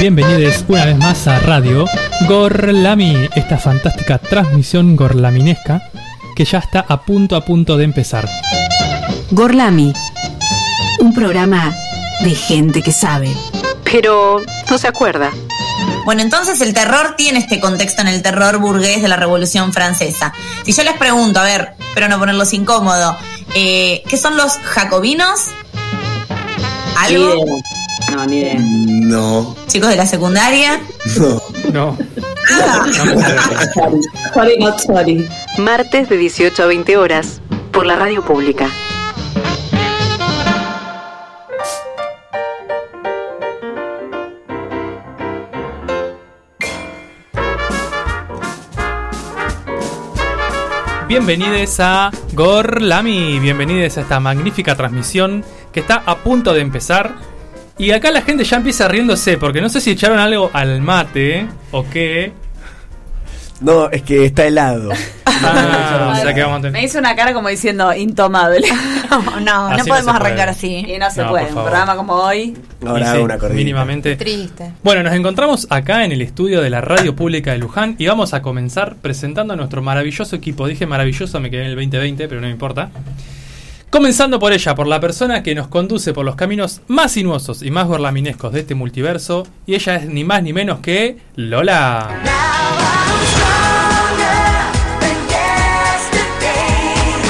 Bienvenidos una vez más a Radio Gorlami, esta fantástica transmisión gorlaminesca que ya está a punto a punto de empezar. Gorlami, un programa de gente que sabe, pero no se acuerda. Bueno, entonces el terror tiene este contexto en el terror burgués de la Revolución Francesa. Si yo les pregunto, a ver, pero no ponerlos incómodo, eh, ¿qué son los jacobinos? ¿Algo? No, ni idea. No, ¿Chicos de la secundaria? no. No, Sorry, sorry, not sorry. Martes de 18 a 20 horas por la radio pública. bienvenidos a Gorlami, bienvenidos a esta magnífica transmisión que está a punto de empezar. Y acá la gente ya empieza riéndose porque no sé si echaron algo al mate o qué. No, es que está helado. Ah, o sea que vamos a Me tener... hizo una cara como diciendo intomable. No, no, Así no no podemos se arrancar así. y no se No, puede. por Un favor. programa como hoy. Ahora Y hago sí, una corridita. Mínimamente. Triste. Bueno, nos encontramos acá en el estudio de la Radio Pública de Luján y vamos a comenzar presentando a nuestro maravilloso equipo. Dije maravilloso, me quedé en el 2020, pero no me importa. Comenzando por ella, por la persona que nos conduce por los caminos más sinuosos y más gorlaminescos de este multiverso, y ella es ni más ni menos que Lola.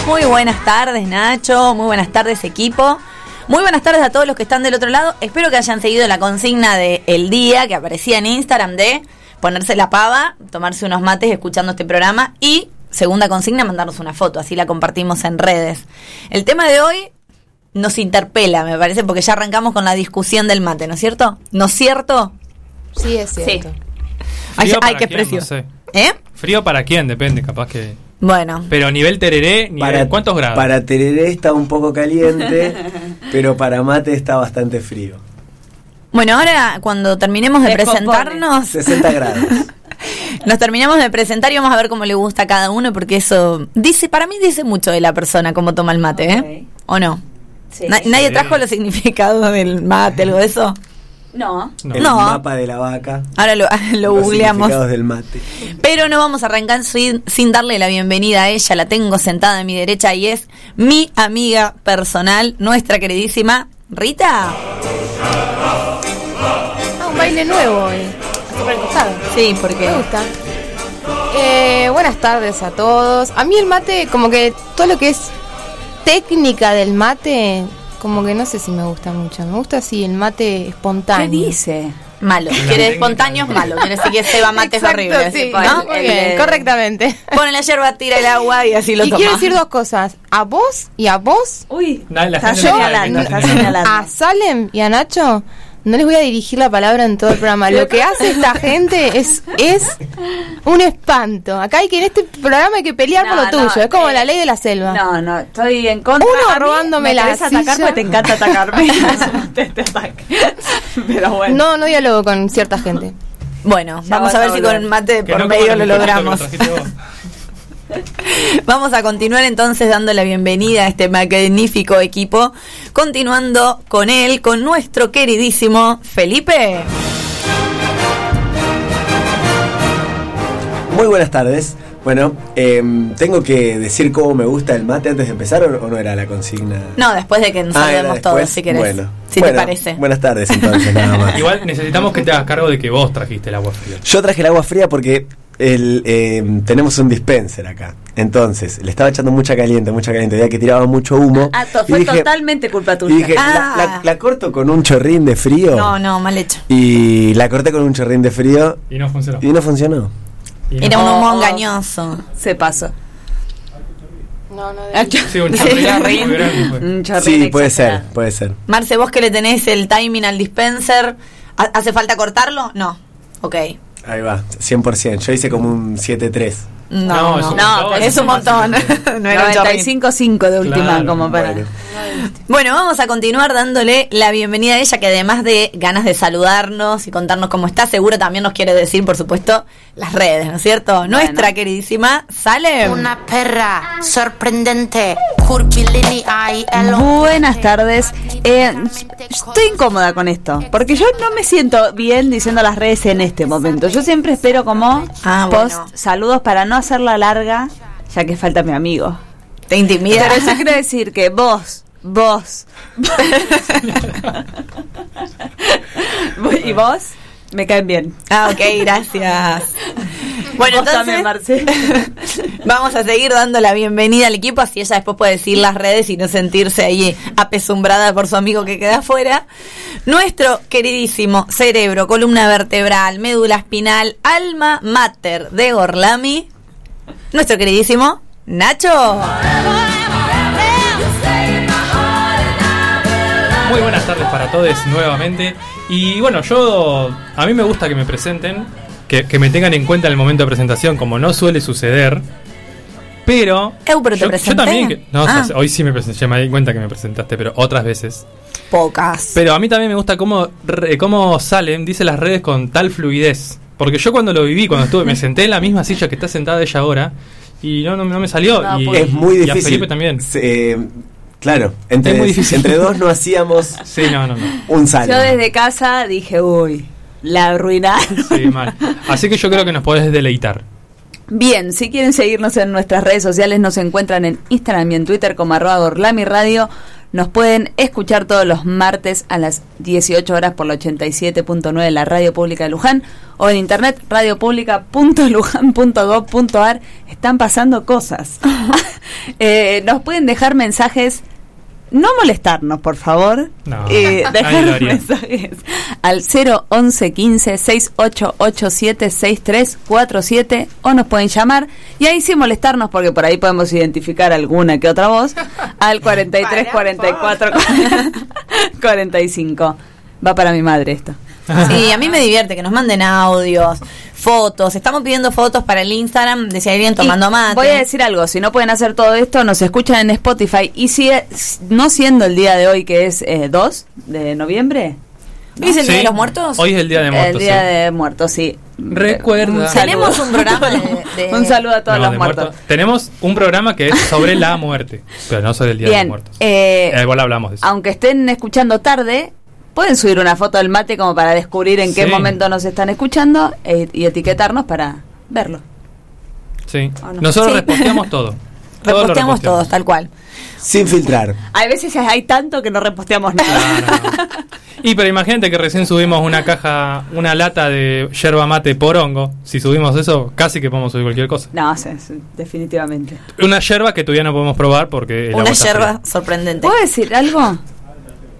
Muy buenas tardes, Nacho. Muy buenas tardes, equipo. Muy buenas tardes a todos los que están del otro lado. Espero que hayan seguido la consigna de el día que aparecía en Instagram de ponerse la pava, tomarse unos mates escuchando este programa y, segunda consigna, mandarnos una foto. Así la compartimos en redes. El tema de hoy nos interpela, me parece, porque ya arrancamos con la discusión del mate, ¿no es cierto? ¿No es cierto? Sí, es cierto. Ay, Frío ay, para qué quién, expresión. no sé. ¿Eh? Frío para quién, depende, capaz que. Bueno. Pero nivel tereré, nivel, ¿cuántos grados? Para tereré está un poco caliente, pero para mate está bastante frío. Bueno, ahora cuando terminemos de Descompone. presentarnos, 60 grados. Nos terminamos de presentar y vamos a ver cómo le gusta a cada uno, porque eso dice, para mí dice mucho de la persona cómo toma el mate, ¿eh? ¿O no? Sí. Na- ¿Nadie Sí. trajo los significados del mate, algo de eso? No. No. El No. mapa de la vaca. Ahora lo, lo los googleamos. significados del mate. Pero no vamos a arrancar sin, sin darle la bienvenida a ella. La tengo sentada a mi derecha y es mi amiga personal, nuestra queridísima Rita. Ah, un baile nuevo hoy. Costado. Sí, porque Me gusta. Eh, buenas tardes a todos. A mí el mate, como que todo lo que es técnica del mate, como que no sé si me gusta mucho. Me gusta así el mate espontáneo. ¿Qué dice? malo. Quiere espontáneo es malo. Quiere decir que se va mates Exacto, horribles. sí, ¿no? Muy El bien, de- correctamente. Pone la yerba, tira el agua y así lo y toma. quiero decir dos cosas. A vos y a vos, Uy, No, la está gente no está está señalando. a Salem y a Nacho, no les voy a dirigir la palabra en todo el programa. Lo que hace esta gente es, es un espanto. Acá hay que en este programa hay que pelear No, por lo no, tuyo. es como eh, la ley de la selva. No, no, estoy en contra. Uno A robándome me la querés atacar silla. porque te encanta atacarme. te, te ataque. Pero bueno. No, no dialogo con cierta gente. Bueno, Ya vamos a ver a si con el mate por no medio lo logramos. Vamos a continuar entonces dando la bienvenida a este magnífico equipo, continuando con él, con nuestro queridísimo Felipe. Muy buenas tardes. Bueno, em, tengo que decir cómo me gusta el mate antes de empezar o, o no era la consigna. No, después de que nos Ah, saludemos todos, después. si querés. Bueno, si Bueno, te parece. Buenas tardes entonces, nada más. Igual necesitamos que te hagas cargo de que vos trajiste el agua fría. Yo traje el agua fría porque el, em, tenemos un dispenser acá. Entonces, le estaba echando mucha caliente, mucha caliente. Veía que tiraba mucho humo. Ah, to- y fue dije- totalmente culpa Y tuya. dije, Ah. la, la- la corto con un chorrín de frío. No, no, mal hecho. Y la corté con un chorrín de frío Y no funcionó. y no funcionó. Y no- Era un humo Oh. engañoso. Se pasó. No, no. Sí, un chorrín. Un chorrín Sí, puede ser, puede ser. Marce, vos que le tenés el timing al dispenser, ¿ha- ¿hace falta cortarlo? No. Ok. Ahí va, 100%. Yo hice como un 7-3. No, No, es un no, montón. es un montón. era un chorrín. 95.5 de última, Claro, como para. Bueno. Bueno, vamos a continuar dándole la bienvenida a ella, que además de ganas de saludarnos y contarnos cómo está, seguro también nos quiere decir, por supuesto, las redes, ¿no es cierto? Nuestra queridísima Salem. Una perra sorprendente, curvilínea y el Buenas tardes. Eh, estoy incómoda con esto, porque yo no me siento bien diciendo las redes en este momento. Yo siempre espero como Ah, post bueno. saludos para no hacerla larga, ya que falta mi amigo. Te intimida. Pero yo quiero decir que vos, vos, y vos me caen bien. Ah, ok, gracias. Bueno, Vos también, entonces Marce. vamos a seguir dando la bienvenida al equipo, así ella después puede decir las redes y no sentirse ahí apesumbrada por su amigo que queda afuera. Nuestro queridísimo cerebro, columna vertebral, médula espinal, alma mater de Gorlami, nuestro queridísimo Nacho. Muy buenas tardes para todos nuevamente. Y bueno, yo. A mí me gusta que me presenten, que, que me tengan en cuenta en el momento de presentación, como no suele suceder. Pero. Eu, pero te yo, presenté. yo también. que- no, Ah. hoy sí me presenté, ya me di cuenta que me presentaste, pero otras veces. Pocas. Pero a mí también me gusta cómo, re- cómo salen, dice las redes con tal fluidez. Porque yo cuando lo viví, cuando estuve, me senté en la misma silla que está sentada ella ahora. Y no, no, no me salió. No, y, porque- Es muy y a difícil. Felipe también. Se- eh, claro, entre, Es muy difícil. entre dos no hacíamos Sí, no, no, no. un salto. Yo desde casa dije, uy, la arruinaron. Sí, mal. Así que yo creo que nos podés deleitar. Bien, si quieren seguirnos en nuestras redes sociales, nos encuentran en Instagram y en Twitter como arroba Gorlami Radio. Nos pueden escuchar todos los martes a las 18 horas por la 87.9 de la Radio Pública de Luján o en internet radiopublica.lujan.gov.ar. Están pasando cosas. Eh, nos pueden dejar mensajes, no molestarnos, por favor. No, Eh, dejar mensajes al 011 15 6887 6347 o nos pueden llamar. Y ahí sin molestarnos porque por ahí podemos identificar alguna que otra voz al 43 44 45 va para mi madre esto Sí, a mí me divierte que nos manden audios, fotos. Estamos pidiendo fotos para el Instagram de si hay alguien tomando Y mate. voy a decir algo si no pueden hacer todo esto nos escuchan en Spotify y si es- no siendo el día de hoy que es eh, 2 de noviembre ¿Hoy es el Día de los Muertos? Hoy es el Día de Muertos. el día sí. de muertos sí Recuerda. Un. Tenemos un programa de, de- un saludo a todos No, los muertos muertos. Tenemos un programa que es sobre la muerte, pero no sobre el Día de los Bien, Muertos. eh, Eh, igual hablamos de eso. aunque estén escuchando tarde, pueden subir una foto del mate como para descubrir en qué momento nos están escuchando eh, y etiquetarnos para verlo. Sí. Nosotros Sí. reposteamos todo. Todo Reposteamos todos, tal cual. Sin filtrar. Hay veces hay tanto que no reposteamos nada. Claro. Y pero imagínate que recién subimos una caja, una lata de yerba mate porongo. Si subimos eso, casi que podemos subir cualquier cosa. No, sí, sí, definitivamente. Una yerba que todavía no podemos probar porque Una yerba fría. sorprendente. ¿Puedo decir algo?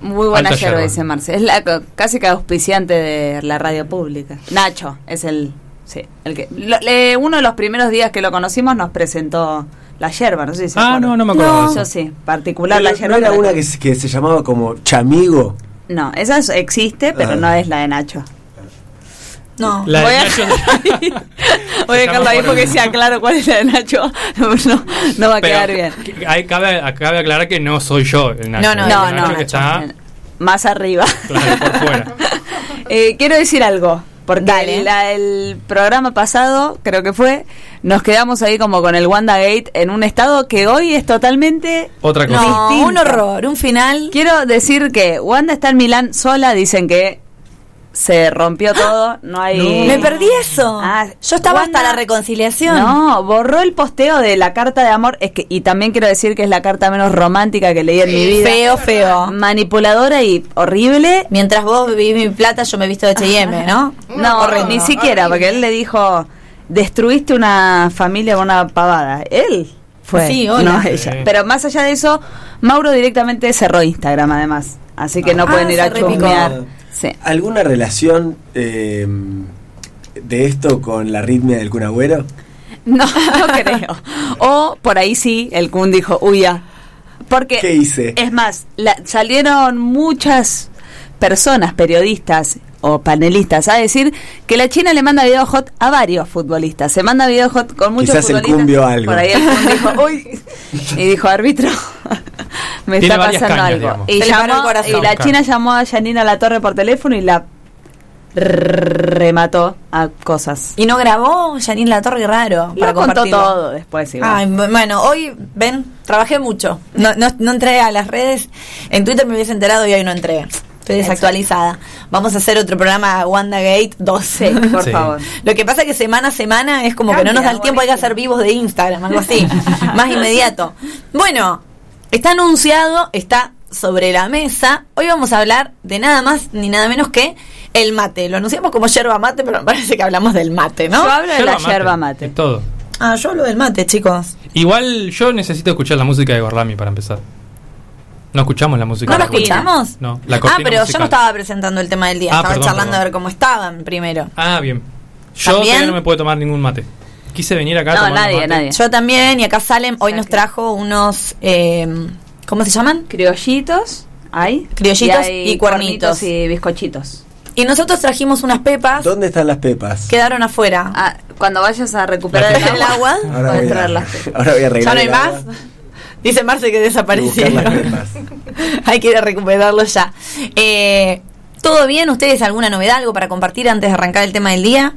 Muy buena yerba, dice Marce. Es la casi que auspiciante de la radio pública. Nacho es el. Sí, el que. lo- le- uno de los primeros días que lo conocimos nos presentó la yerba, no sé si se Ah, acuerdan. no, no me acuerdo Yo sí, particular ¿No, la yerba. no era una que, se- que se llamaba como Chamigo? No, esa es- existe, pero Ah. no es la de Nacho. No. La Voy de a- Nacho- Voy a dejarlo ahí por porque el- sea claro cuál es la de Nacho. No, va a Pero quedar bien. hay- cabe, cabe aclarar que no soy yo el Nacho. No, no, No, Nacho no, que está Más arriba. claro, por fuera. Eh, quiero decir algo. Porque Dale. el, la- el programa pasado, creo que fue, nos quedamos ahí como con el WandaGate en un estado que hoy es totalmente Otra cosa. No, un horror, un final. Quiero decir que Wanda está en Milán sola, dicen que se rompió todo, no hay... Me perdí eso. Ah, Yo estaba Wanda- hasta la reconciliación. No, borró el posteo de la carta de amor, es que y también quiero decir que es la carta menos romántica que leí en mi vida. Feo, feo. Manipuladora y horrible. Mientras vos vivís mi plata, yo me he visto de H&M, ¿no? No, ni siquiera, porque él le dijo, destruiste una familia con una pavada. Él fue, Sí, hola. no Sí. ella. Pero más allá de eso, Mauro directamente cerró Instagram además. Así que no Ah, pueden ir a repicó. Sí. ¿Alguna relación eh, de esto con la arritmia del cunagüero? No, no creo. O por ahí sí, el Kun dijo, uy, ya. Porque ¿Qué hice? Es más, la- salieron muchas personas, periodistas, o panelistas a decir que la China le manda video hot a varios futbolistas. Se manda video hot con muchos Quizás el futbolistas. cumbio algo. Por ahí el dijo, uy, y dijo, árbitro, me Tiene está pasando cañas, algo. digamos. Y, el llamó, y la China llamó a Janina La Torre por teléfono y la remató a cosas. Y no grabó Janine La Torre, raro. Lo para contó todo después. igual. Ay, bueno, hoy, ven, trabajé mucho. No, no, no entré a las redes. En Twitter me hubiese enterado y hoy no entré. Estoy desactualizada. Vamos a hacer otro programa WandaGate 12. por Sí. favor. Lo que pasa es que semana a semana es como que no nos da el tiempo, hay que hacer vivos de Instagram, algo así, más inmediato. Bueno, está anunciado, está sobre la mesa. Hoy vamos a hablar de nada más ni nada menos que el mate. Lo anunciamos como yerba mate, pero me parece que hablamos del mate, ¿no? Yo hablo de la yerba mate. Es todo. Ah, yo hablo del mate, chicos. Igual yo necesito escuchar la música de Gorlami para empezar. ¿No escuchamos la música? ¿No Gorlami? escuchamos? No, la Ah, pero yo no estaba presentando el tema del día, Ah, estaba perdón, charlando perdón. a ver cómo estaban primero. Ah, bien. Yo ¿También? todavía no me puedo tomar ningún mate. Quise venir acá a No, tomar nadie, mate. nadie. Yo también, y acá Salem hoy nos trajo unos, eh, ¿cómo se llaman? Criollitos, hay. Criollitos hay y cuernitos. y bizcochitos. Y nosotros trajimos unas pepas, ¿Dónde están las pepas? quedaron afuera. Ah, cuando vayas a recuperar La el agua. Ahora puedes voy, traerlas. a, ahora voy a ¿Ya arreglar. no hay más? agua Dice Marce que desaparecieron. Hay que ir a recuperarlos ya. Eh, ¿Todo bien? ¿Ustedes alguna novedad, algo para compartir antes de arrancar el tema del día?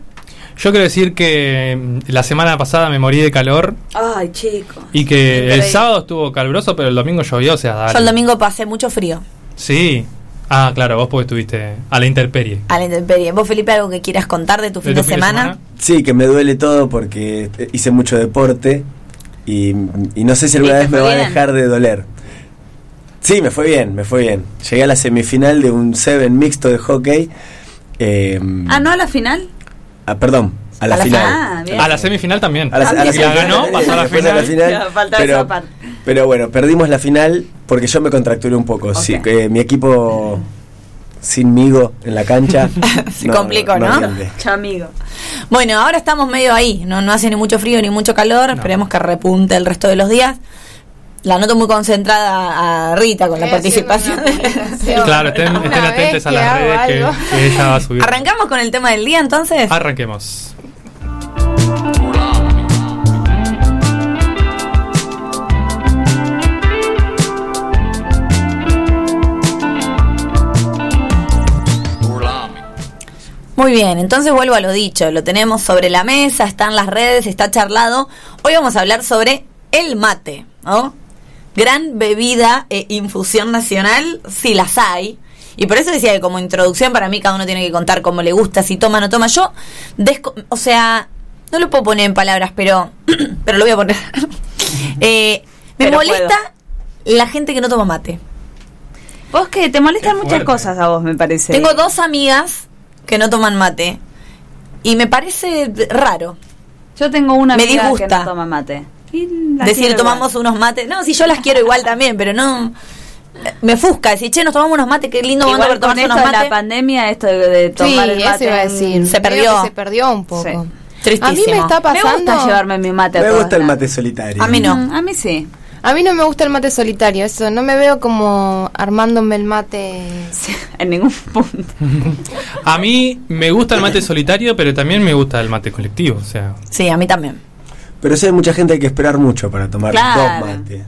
Yo quiero decir que mm, la semana pasada me morí de calor Ay, chico. y que el sábado estuvo caluroso, pero el domingo llovió, o sea, dale. Yo el domingo pasé mucho frío Sí. Ah, claro, vos porque estuviste a la intemperie. a la intemperie. ¿Vos, Felipe, algo que quieras contar de tu fin de, semana? Sí, que me duele todo porque hice mucho deporte y, y no sé si alguna ¿Y te vez me va a dejar de doler. Sí, me fue bien, me fue bien. Llegué a la semifinal de un Seven mixto de hockey. eh, Ah, ¿no a la final? ah, perdón, a la, A la final. Ah, bien. A la semifinal también. A la, a la Y la semifinal, ganó, pasó a la final. Esa pero, parte. pero bueno, perdimos la final porque yo me contracturé un poco. Sí, que mi equipo sinmigo en la cancha Se complicó, ¿no? Chamigo. Bueno, ahora estamos medio ahí. No, no hace ni mucho frío ni mucho calor. Esperemos que repunte el resto de los días. La noto muy concentrada a Rita con la participación. Claro, estén, estén atentos a las redes que, que ella va a subir. Arrancamos con el tema del día entonces. Arranquemos. Muy bien, entonces vuelvo a lo dicho, lo tenemos sobre la mesa, está en las redes, está charlado. Hoy vamos a hablar sobre el mate, ¿no? Gran bebida e infusión nacional, si las hay. Y por eso decía que como introducción para mí cada uno tiene que contar cómo le gusta, si toma o no toma. Yo, desco- o sea, no lo puedo poner en palabras, pero, pero lo voy a poner. Eh, me Pero molesta la gente que no toma mate. Vos que te molestan muchas cosas a vos, me parece. Tengo dos amigas que no toman mate. Y me parece raro. Yo tengo una Me amiga que disgusta. no toma mate. Decir tomamos unos mates. No, si yo las quiero igual también, pero no. Me fusca decir, che, nos tomamos unos mates, qué lindo igual. con esto unos de la pandemia, esto de, de Sí, tomar el eso mate iba a decir. Se perdió. que Se perdió un poco. Sí. A Tristísimo. mí me está Me pasando. gusta llevarme mi mate a Me gusta el mate solitario. A mí no. Mm, A mí sí. A mí no me gusta el mate solitario, eso. No me veo como armándome el mate. En ningún punto. A mí me gusta el mate solitario, pero también me gusta el mate colectivo. O sea, Sí, a mí también. Pero si hay mucha gente hay que esperar mucho para tomar Claro. dos mates.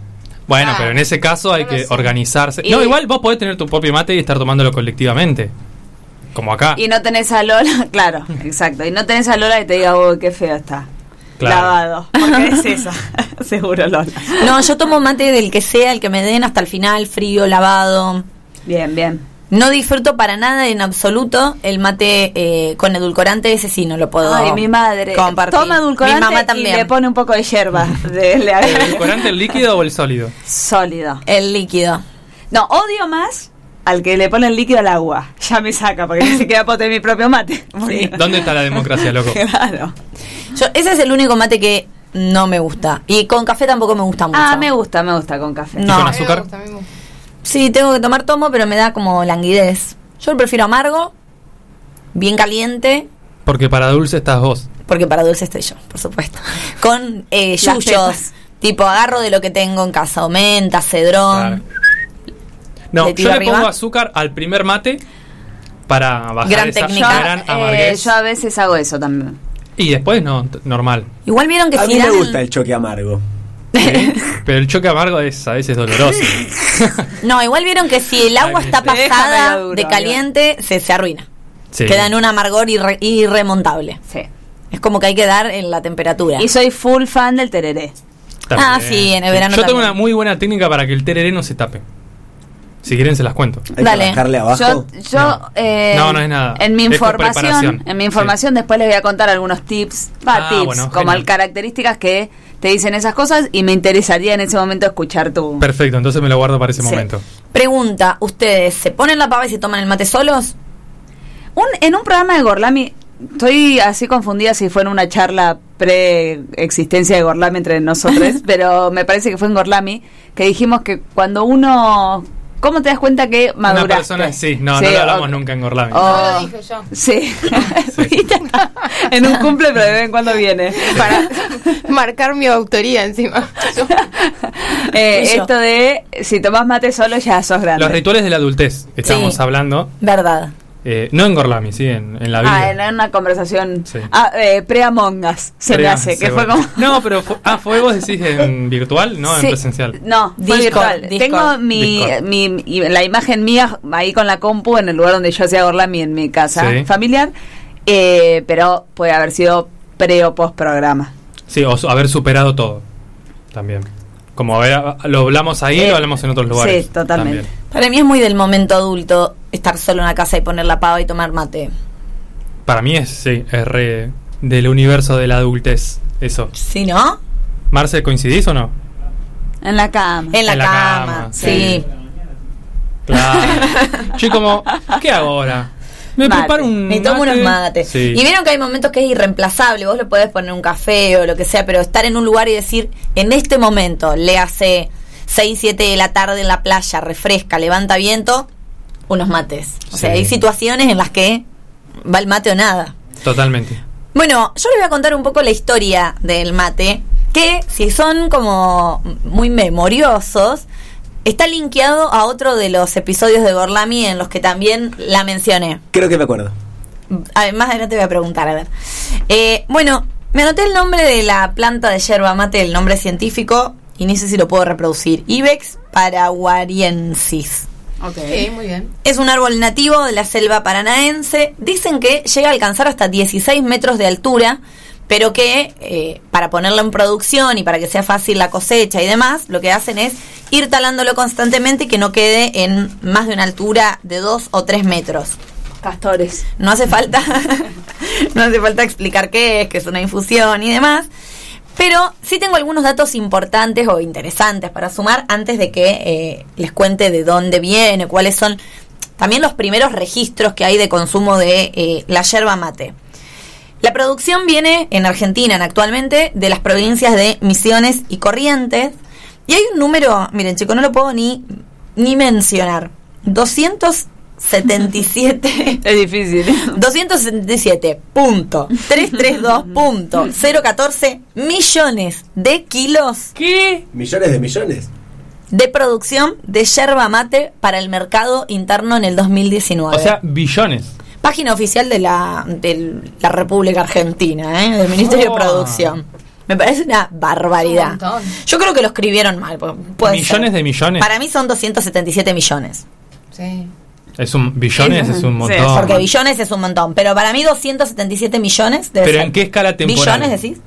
bueno, Ah, pero en ese caso hay que organizarse. Y- No, igual vos podés tener tu propio mate y estar tomándolo colectivamente. Como acá. Y no tenés a Lola, claro, exacto. Y no tenés a Lola y te diga, uy, qué feo está. Claro. Lavado. Porque es esa. Seguro, Lola. No, yo tomo mate del que sea, el que me den hasta el final, frío, lavado. Bien, bien. No disfruto para nada en absoluto el mate eh, con edulcorante, ese sí no lo puedo Ay, mi madre. compartir. Toma edulcorante Mi mamá y también. le pone un poco de hierba. De, ¿El edulcorante el líquido o el sólido? Sólido. El líquido. No, odio más al que le pone el líquido al agua. Ya me saca, porque ni siquiera puedo tener mi propio mate. ¿Dónde está la democracia, loco? Claro. Yo, ese es el único mate que no me gusta. Y con café tampoco me gusta mucho. Ah, me gusta, me gusta con café. No. con A mí me azúcar? gusta, me gusta. Sí, tengo que tomar tomo, pero me da como languidez. Yo prefiero amargo, bien caliente, Porque para dulce estás vos. porque para dulce estoy yo, por supuesto. Con eh, yuyos, tipo agarro de lo que tengo en casa, o menta, cedrón. Claro. No, ¿Le yo le arriba? pongo azúcar al primer mate para bajar Gran esa técnica. gran Eh, amarguez. yo a veces hago eso también. Y después no, normal. Igual vieron que A mí me gusta el- el choque amargo. ¿sí? Pero el choque amargo es a veces doloroso. No, igual vieron que si el agua está pasada de caliente, se, se arruina. Sí. Queda en un amargor irre- irremontable. Sí. Es como que hay que dar en la temperatura. Y soy full fan del tereré. También. Ah, sí, en el verano Yo tengo una muy buena técnica para que el tereré no se tape. Si quieren se las cuento. Hay Dale. que bajarle abajo. Yo, yo No. eh, No, no es nada. En mi Es información, en mi información después les voy a contar algunos tips, va, Ah, tips, bueno, como características que te dicen esas cosas y me interesaría en ese momento escuchar tu. Perfecto, entonces me lo guardo para ese Sí. momento. Pregunta, ¿ustedes se ponen la pava y se toman el mate solos? Un, en un programa de Gorlami, estoy así confundida si fue en una charla pre-existencia de Gorlami entre nosotros, pero me parece que fue en Gorlami, que dijimos que cuando uno... ¿Cómo te das cuenta que maduraste? Una persona, sí, no, no lo hablamos o- nunca en Gorlami. o- No lo dije yo. Sí, en un cumple, pero de vez en cuando viene. Para marcar mi autoría encima. Eh, esto de si tomás mate solo ya sos grande. Los rituales de la adultez, estamos Sí. hablando. Verdad. Eh, no en Gorlami, sí, en, en la vida. Ah, en una conversación Sí. ah, eh, pre-Among Us, se me Pre- hace, que fue como... No, pero fue, ah, fue vos decís en virtual, no Sí, en presencial. No, fue virtual. Discord. Tengo mi, mi- la imagen mía ahí con la compu en el lugar donde yo hacía Gorlami en mi casa Sí. familiar, eh, pero puede haber sido pre o post programa. Sí, o su- haber superado todo. También. Como haber- lo hablamos ahí, Eh, lo hablamos en otros lugares. sí, totalmente. también. Para mí es muy del momento adulto estar solo en la casa y poner la pava y tomar mate. Para mí es, sí, es re del universo de la adultez. Eso. ¿Sí, no? Marce, ¿coincidís o no? En la cama. En la, En la cama, cama, sí. sí. Claro. Yo como, ¿qué hago ahora? Me Mate. preparo un Me tomo unos mates. Sí. Y vieron que hay momentos que es irreemplazable. Vos le podés poner un café o lo que sea, pero estar en un lugar y decir, en este momento, le hace 6, 7 de la tarde en la playa, refresca, levanta viento, unos mates. O sea, hay situaciones en las que va el mate o nada. Totalmente. Bueno, yo les voy a contar un poco la historia del mate, que si son como muy memoriosos, está linkeado a otro de los episodios de Gorlami en los que también la mencioné. Creo que me acuerdo. Además, adelante voy a preguntar, a ver. Eh, bueno, me anoté el nombre de la planta de yerba mate, el nombre científico, y ni sé si lo puedo reproducir. Ibex paraguariensis. Sí, muy bien. Es un árbol nativo de la selva paranaense. Dicen que llega a alcanzar hasta 16 metros de altura, pero que eh, para ponerlo en producción y para que sea fácil la cosecha y demás, lo que hacen es ir talándolo constantemente y que no quede en más de una altura de 2 o 3 metros. Castores. No hace falta, no hace falta explicar qué es, que es una infusión y demás. Pero sí tengo algunos datos importantes o interesantes para sumar antes de que eh, les cuente de dónde viene, cuáles son también los primeros registros que hay de consumo de eh, la yerba mate. La producción viene en Argentina actualmente de las provincias de Misiones y Corrientes. Y hay un número, miren chicos, no lo puedo ni, ni mencionar. 277 Es difícil. 277.332.014 millones de kilos ¿Qué? Millones de millones. de producción de yerba mate para el mercado interno en el 2019. O sea, billones. Página oficial de la, de la República Argentina, ¿eh? del Ministerio Oh. de Producción. Me parece una barbaridad. Un. Yo creo que lo escribieron mal. Millones ser. de millones. Para mí son 277 millones. Sí. Es un billones, es un Sí, montón. Porque billones es un montón. Pero para mí 277 millones Pero ser. ¿en qué escala temporal? ¿Billones decís?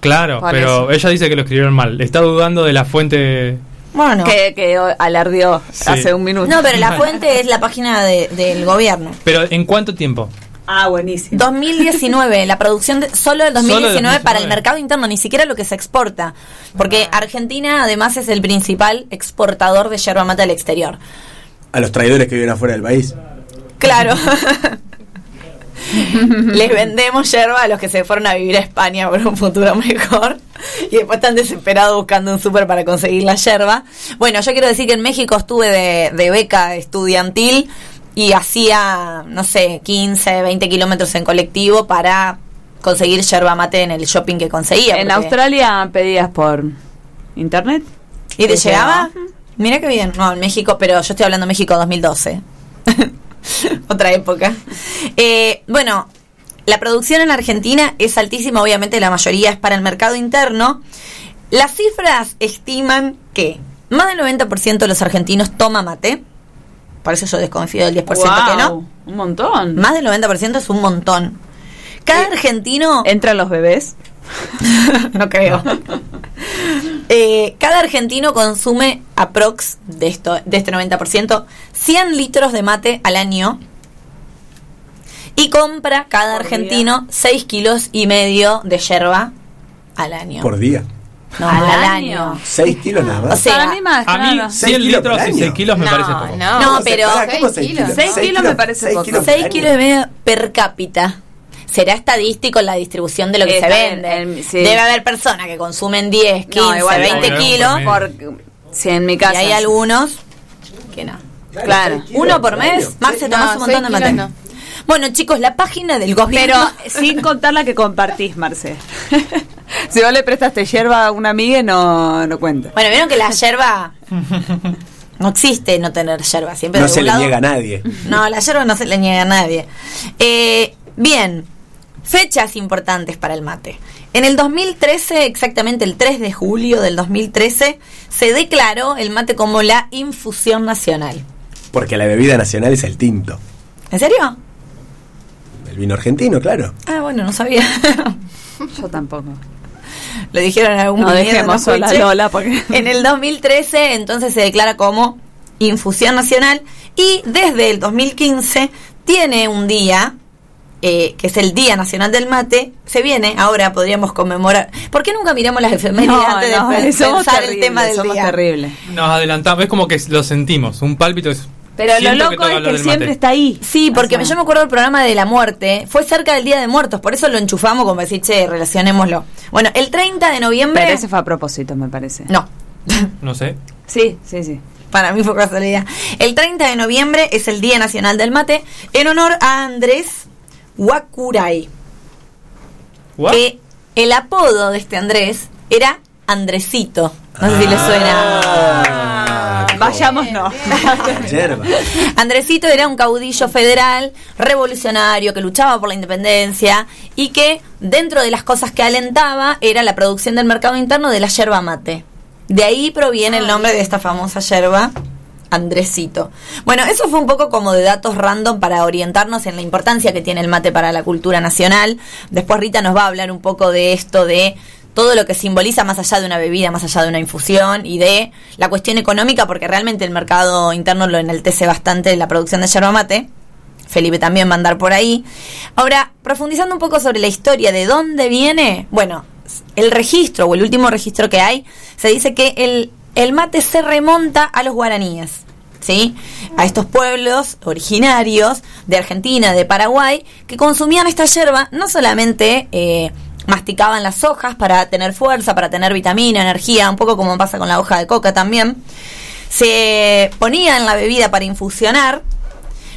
Claro, Por pero eso. ella dice que lo escribieron mal. Está dudando de la fuente. Bueno. Que, que alardeó Sí. hace un minuto. No, pero la fuente es la página de- del gobierno. Pero ¿en cuánto tiempo? Ah, buenísimo. 2019, la producción de, solo del 2019, Solo del para el 2019. mercado interno, ni siquiera lo que se exporta. Porque Argentina además es el principal exportador de yerba mate al exterior. A los traidores que viven afuera del país. Claro. Les vendemos yerba a los que se fueron a vivir a España por un futuro mejor y después están desesperados buscando un súper para conseguir la yerba. Bueno, yo quiero decir que en México estuve de, de beca estudiantil y hacía, no sé, 15, 20 kilómetros en colectivo para conseguir yerba mate en el shopping que conseguía. En Australia pedías por internet. ¿Y te ¿Te llegaba? llegaba? Mira qué bien. No, en México, pero yo estoy hablando de México 2012. Otra época. Eh, bueno, la producción en Argentina es altísima, obviamente la mayoría es para el mercado interno. Las cifras estiman que más del 90% de los argentinos toma mate. Por eso yo desconfío del 10% que no. Wow, Un montón. Más del 90% es un montón. Cada argentino... ¿Entran los bebés? no creo. Eh, cada argentino consume aprox de esto de este 90% 100 litros de mate al año y compra cada Por argentino 6 kilos y medio de yerba al año. Por día. No, ¿Al al, año? año. 6 kilos nada más. O sea, Para mí más, A mí claro. 100 kilos litros y año. 6 kilos me No, parece poco. no. No, pero- pará, ¿cómo Seis seis kilos. Seis Seis kilos me parece seis poco. kilos por 6 año. kilos y medio per cápita. Será estadístico la distribución de lo que Está se vende. el- sí. Debe haber personas que consumen 10, 15, No, igual, 20 no, kilos. Por, si en mi Y casa. hay algunos que no. Claro. kilos Uno por mes. Marce, No, tomás un montón de seis mate. kilos Bueno, chicos, la página del gobierno. Pero sin contar la que compartís, Marce. si vos le prestaste hierba a una amiga, no, no cuenta. Bueno, vieron que la yerba. No existe no tener yerba. Siempre No se le lado- niega a nadie. No, la yerba no se le niega a nadie. Eh, bien, fechas importantes para el mate. En el 2013, exactamente el 3 de julio del 2013, se declaró el mate como la infusión nacional. Porque la bebida nacional es el tinto. ¿En serio? El vino argentino, claro. Ah, bueno, no sabía. Yo tampoco. Lo dijeron en algún No video, dejemos sola. Lola, porque- En el 2013 entonces se declara como infusión nacional y desde el 2015 tiene un día eh, que es el Día Nacional del Mate, se viene, ahora podríamos conmemorar. ¿Por qué nunca miramos las efemérides No, antes no, de pensar el terribles, tema del somos día? terribles. Nos adelantamos, es como que lo sentimos. Un pálpito es. Pero lo loco es que siempre mate. está ahí. Sí, porque O sea, yo me acuerdo del programa de la muerte, fue cerca del Día de Muertos, por eso lo enchufamos como decir, che, relacionémoslo. Bueno, el 30 de noviembre... Pero ese fue a propósito, me parece. No, No sé. Sí, sí, sí. Para mí fue casualidad. El 30 de noviembre es el Día Nacional del Mate en honor a Andrés Wakurai. ¿What? Que el apodo de este Andrés era Andresito. No sé si le suena. Ah, Vayamos, no. Yerba. Andresito era un caudillo federal, revolucionario, que luchaba por la independencia y que dentro de las cosas que alentaba era la producción del mercado interno de la yerba mate. De ahí proviene el nombre de esta famosa yerba, Andresito. Bueno, eso fue un poco como de datos random para orientarnos en la importancia que tiene el mate para la cultura nacional. Después Rita nos va a hablar un poco de esto de todo lo que simboliza más allá de una bebida, más allá de una infusión y de la cuestión económica, porque realmente el mercado interno lo enaltece bastante la producción de yerba mate. Felipe también va a andar por ahí. Ahora, profundizando un poco sobre la historia de dónde viene, bueno, el registro o el último registro que hay, se dice que el, el mate se remonta a los guaraníes. ¿Sí? A estos pueblos originarios de Argentina, de Paraguay, que consumían esta yerba, no solamente eh, masticaban las hojas para tener fuerza, para tener vitamina, energía, un poco como pasa con la hoja de coca también, se ponía en la bebida para infusionar,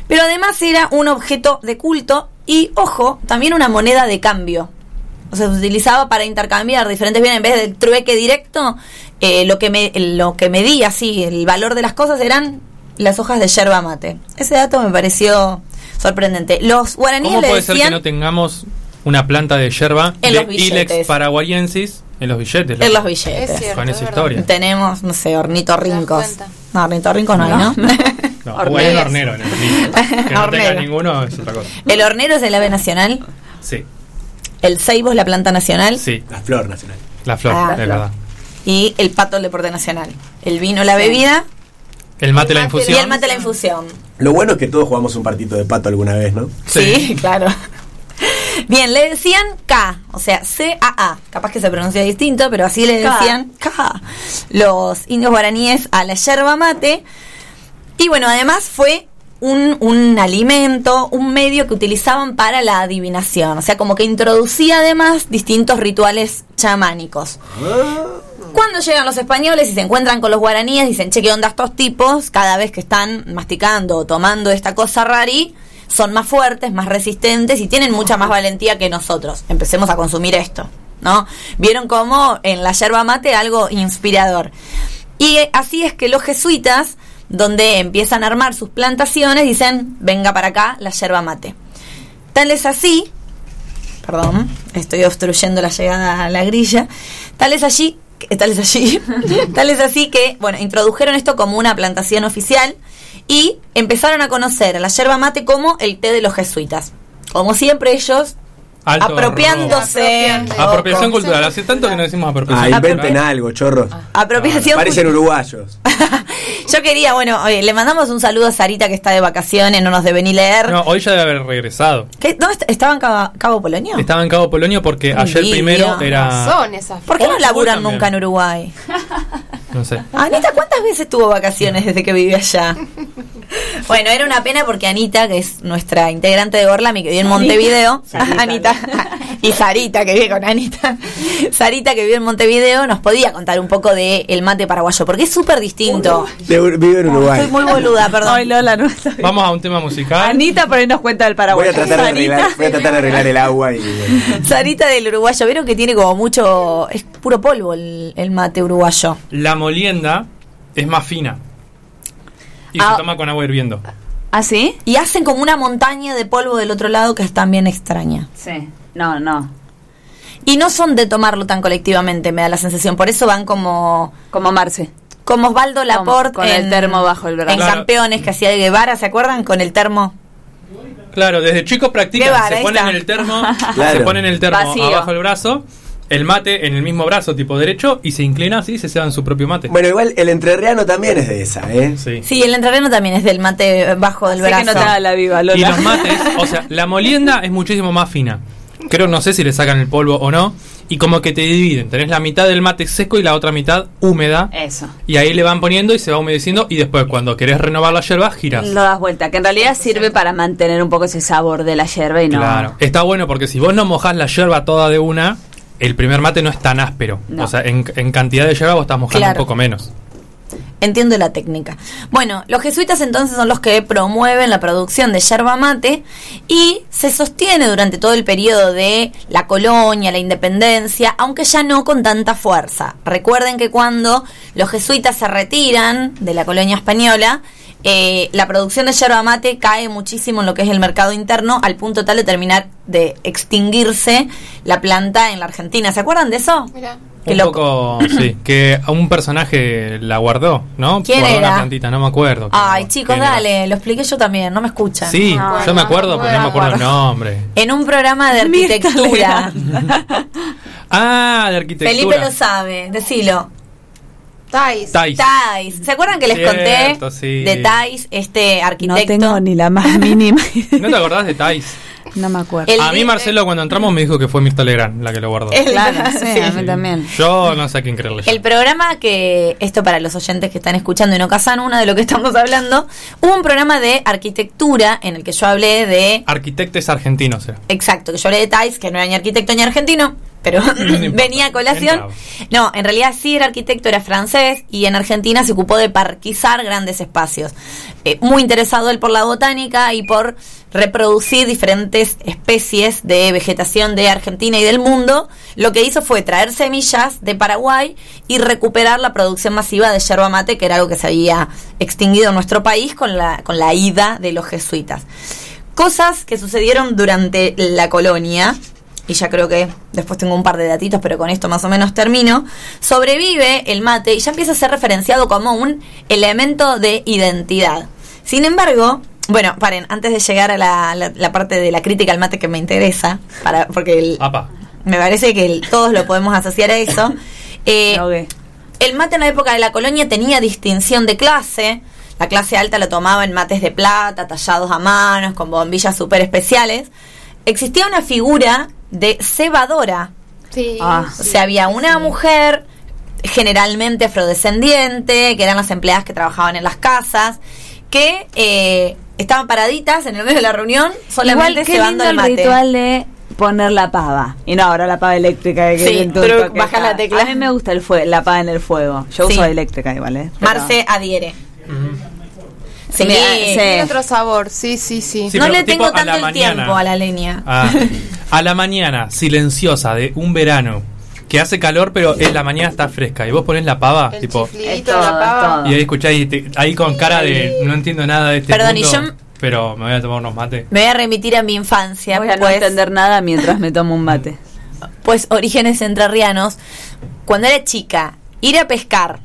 pero además era un objeto de culto y, ojo, también una moneda de cambio. O sea, se utilizaba para intercambiar diferentes bienes. En vez del trueque directo, eh, lo, que me, lo que medía, así, el valor de las cosas eran las hojas de yerba mate. Ese dato me pareció sorprendente. Los guaraníes ¿Cómo le puede ser que no tengamos una planta de yerba En de los billetes. Ilex paraguayensis en los billetes? en los billetes. Es cierto. Con esa es verdad. historia. Tenemos, no sé, ornitorrincos. No, ornitorrincos no hay, ¿no? No, hay un hornero en el. Que no tenga ninguno es otra cosa. el hornero es el ave nacional. Sí, El ceibo es la planta nacional. sí, La flor nacional. la flor, Ah, verdad. Y el pato el deporte nacional. El vino la bebida El mate, la El mate, infusión. y el mate la infusión. Lo bueno es que todos jugamos un partito de pato alguna vez, ¿no? Sí, claro. Bien, le decían K, o sea, C-A-A. Capaz que se pronuncia distinto, pero así le K. decían K. Los indios guaraníes a la yerba mate. Y bueno, además fue un, un alimento, un medio que utilizaban para la adivinación. O sea, como que introducía además distintos rituales chamánicos. Cuando llegan los españoles y se encuentran con los guaraníes, dicen, che, ¿qué onda estos tipos? Cada vez que están masticando o tomando esta cosa rari, son más fuertes, más resistentes y tienen mucha más valentía que nosotros. Empecemos a consumir esto, ¿no? Vieron como en la yerba mate algo inspirador. Y eh, así es que los jesuitas donde empiezan a armar sus plantaciones, dicen, venga para acá la yerba mate. Tal es así, perdón, estoy obstruyendo la llegada a la grilla, tal es allí, tal es allí, tal es así que, bueno, introdujeron esto como una plantación oficial y empezaron a conocer a la yerba mate como el té de los jesuitas. Como siempre ellos Alto apropiándose. Apropiación cultural. Hace tanto que no decimos apropiación Ah, inventen algo, chorros. Apropiación Parecen uruguayos. Yo quería, bueno, oye, le mandamos un saludo a Sarita que está de vacaciones, no nos debe ni leer. No, hoy ya debe haber regresado. ¿Qué? ¿Dónde est- estaba en Cabo, Cabo Polonio? Estaba en Cabo Polonio porque ayer primero era. Son esas. ¿Por qué no laburan nunca en Uruguay? No sé. Anita, ¿cuántas veces tuvo vacaciones desde que vive allá? Bueno, era una pena porque Anita, que es nuestra integrante de Gorlami, que vive en Montevideo, Anita, y Sarita, que vive con Anita, Sarita, que vive en Montevideo, nos podía contar un poco de el mate paraguayo, porque es súper distinto. Vive en Uruguay. Estoy muy boluda, perdón. Ay, Lola, no. Vamos a un tema musical. Anita, por ahí nos cuenta del Voy Paraguay. a tratar de arreglar, voy a tratar de arreglar el agua y bueno. Sarita del uruguayo, vieron que tiene como mucho, es puro polvo el, el mate uruguayo. La molienda es más fina. Y Ah. se toma con agua hirviendo. ¿Ah, sí? Y hacen como una montaña de polvo del otro lado que es también extraña. Sí. No, no. Y no son de tomarlo tan colectivamente, me da la sensación. Por eso van como Como Marce. como Osvaldo Laporte con el termo bajo el brazo. En Claro. campeones que hacía de Guevara, ¿se acuerdan? Con el termo. Claro, desde chicos practican, Guevara, se ponen está. el termo, Claro. se ponen el termo Vacío. abajo del brazo, el mate en el mismo brazo tipo derecho y se inclina así y se ceban su propio mate. Bueno, igual el entrerriano también es de esa, ¿eh? Sí. Sí, el entrerreno también es del mate bajo del Sé brazo. que no te haga la viva, Y Lola. los mates, o sea, la molienda es muchísimo más fina. Creo, no sé si le sacan el polvo o no. Y como que te dividen. Tenés la mitad del mate seco y la otra mitad húmeda. Eso. Y ahí le van poniendo y se va humedeciendo. Y después, cuando querés renovar la yerba, giras. Lo das vuelta, que en realidad sirve para mantener un poco ese sabor de la yerba y no. Claro. Está bueno porque si vos no mojás la yerba toda de una, el primer mate no es tan áspero. No. O sea, en, en cantidad de yerba vos estás mojando Claro. un poco menos. Entiendo la técnica. Bueno, los jesuitas entonces son los que promueven la producción de yerba mate y se sostiene durante todo el periodo de la colonia, la independencia, aunque ya no con tanta fuerza. Recuerden que cuando los jesuitas se retiran de la colonia española, eh, la producción de yerba mate cae muchísimo en lo que es el mercado interno, al punto tal de terminar de extinguirse la planta en la Argentina. ¿Se acuerdan de eso? Mira. Qué un poco, sí. Que a un personaje la guardó, ¿no? ¿Quién guardó era? una plantita, no me acuerdo. Ay, chicos, dale, lo expliqué yo también, no me escuchan. Sí, No, yo me acuerdo, no pero no me acuerdo el nombre. En un programa de arquitectura. Ah, de arquitectura. Felipe lo sabe, decilo. Thais. Thais. Thais. ¿Se acuerdan que les Cierto, conté sí. de Thais, este No arquitecto? tengo ni la más mínima. ¿No te acordás de Thais? no me acuerdo. El a mí Marcelo cuando entramos me dijo que fue Mirta Legrand la que lo guardó. Claro, sí, Sí. a mí también. Yo no sé a quién creerle. El programa que, esto para los oyentes que están escuchando y no casan una de lo que estamos hablando, hubo un programa de arquitectura en el que yo hablé de, Arquitectes argentinos era. exacto, que yo hablé de Thais, que no era ni arquitecto ni argentino, pero venía a colación. No, en realidad sí era arquitecto, era francés y en Argentina se ocupó de parquizar grandes espacios. Eh, muy interesado él por la botánica y por reproducir diferentes especies de vegetación de Argentina y del mundo. Lo que hizo fue traer semillas de Paraguay y recuperar la producción masiva de yerba mate, que era algo que se había extinguido en nuestro país con la, con la ida de los jesuitas. Cosas que sucedieron durante la colonia, y ya creo que después tengo un par de datitos, pero con esto más o menos termino, sobrevive el mate y ya empieza a ser referenciado como un elemento de identidad. Sin embargo, bueno, paren, antes de llegar a la, la- la parte de la crítica al mate que me interesa, para, porque el- me parece que el- todos lo podemos asociar a eso, eh, el mate en la época de la colonia tenía distinción de clase. La clase alta lo tomaba en mates de plata, tallados a manos, con bombillas súper especiales. Existía una figura de cebadora. Sí. Ah. O sea, había una mujer, generalmente afrodescendiente, que eran las empleadas que trabajaban en las casas, que eh, estaban paraditas en el medio de la reunión, solamente Igual, qué cebando lindo el mate. ritual de poner la pava. Y no ahora la pava eléctrica. Que Sí, truc, baja la tecla. A mí me gusta el fue la pava en el fuego. Yo Sí. uso eléctrica igual, ¿eh? Pero- Marce adhiere. Sí, Me- Tiene sí. otro sabor, sí, sí, sí. Sí, no le tengo tanto el mañana. tiempo a la leña. Ah, a la mañana silenciosa de un verano que hace calor, pero en la mañana está fresca. Y vos pones la pava, El tipo. la pava. Y ahí escucháis te- ahí con cara de no entiendo nada de este Perdón, y mundo, yo- pero me voy a tomar unos mates. Me voy a remitir a mi infancia, Voy a no pues, entender nada mientras me tomo un mate. pues orígenes entrerrianos. Cuando era chica, ir a pescar,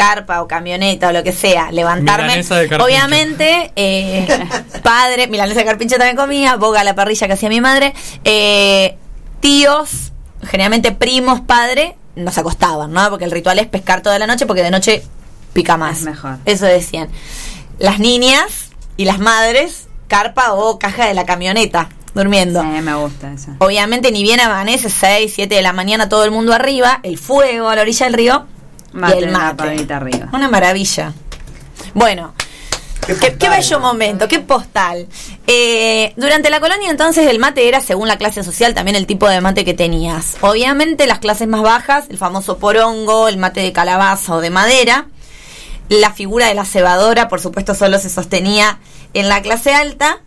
carpa o camioneta o lo que sea, levantarme. Milanesa de carpincho. Obviamente, eh, padre, milanesa de carpincho también comía, boga a la parrilla que hacía mi madre, eh, tíos, generalmente primos, padre, nos acostaban, ¿no? Porque el ritual es pescar toda la noche porque de noche pica más. Es mejor. Eso decían. Las niñas y las madres, carpa o caja de la camioneta, durmiendo. Sí, me gusta eso. Obviamente ni bien amanece 6, 7 de la mañana todo el mundo arriba, el fuego a la orilla del río Mate, y el una mate. arriba. Una maravilla. Bueno, qué, qué bello momento, qué postal. Eh, durante la colonia entonces el mate era, según la clase social, también el tipo de mate que tenías. Obviamente las clases más bajas, el famoso porongo, el mate de calabaza o de madera. La figura de la cebadora, por supuesto, solo se sostenía en la clase alta.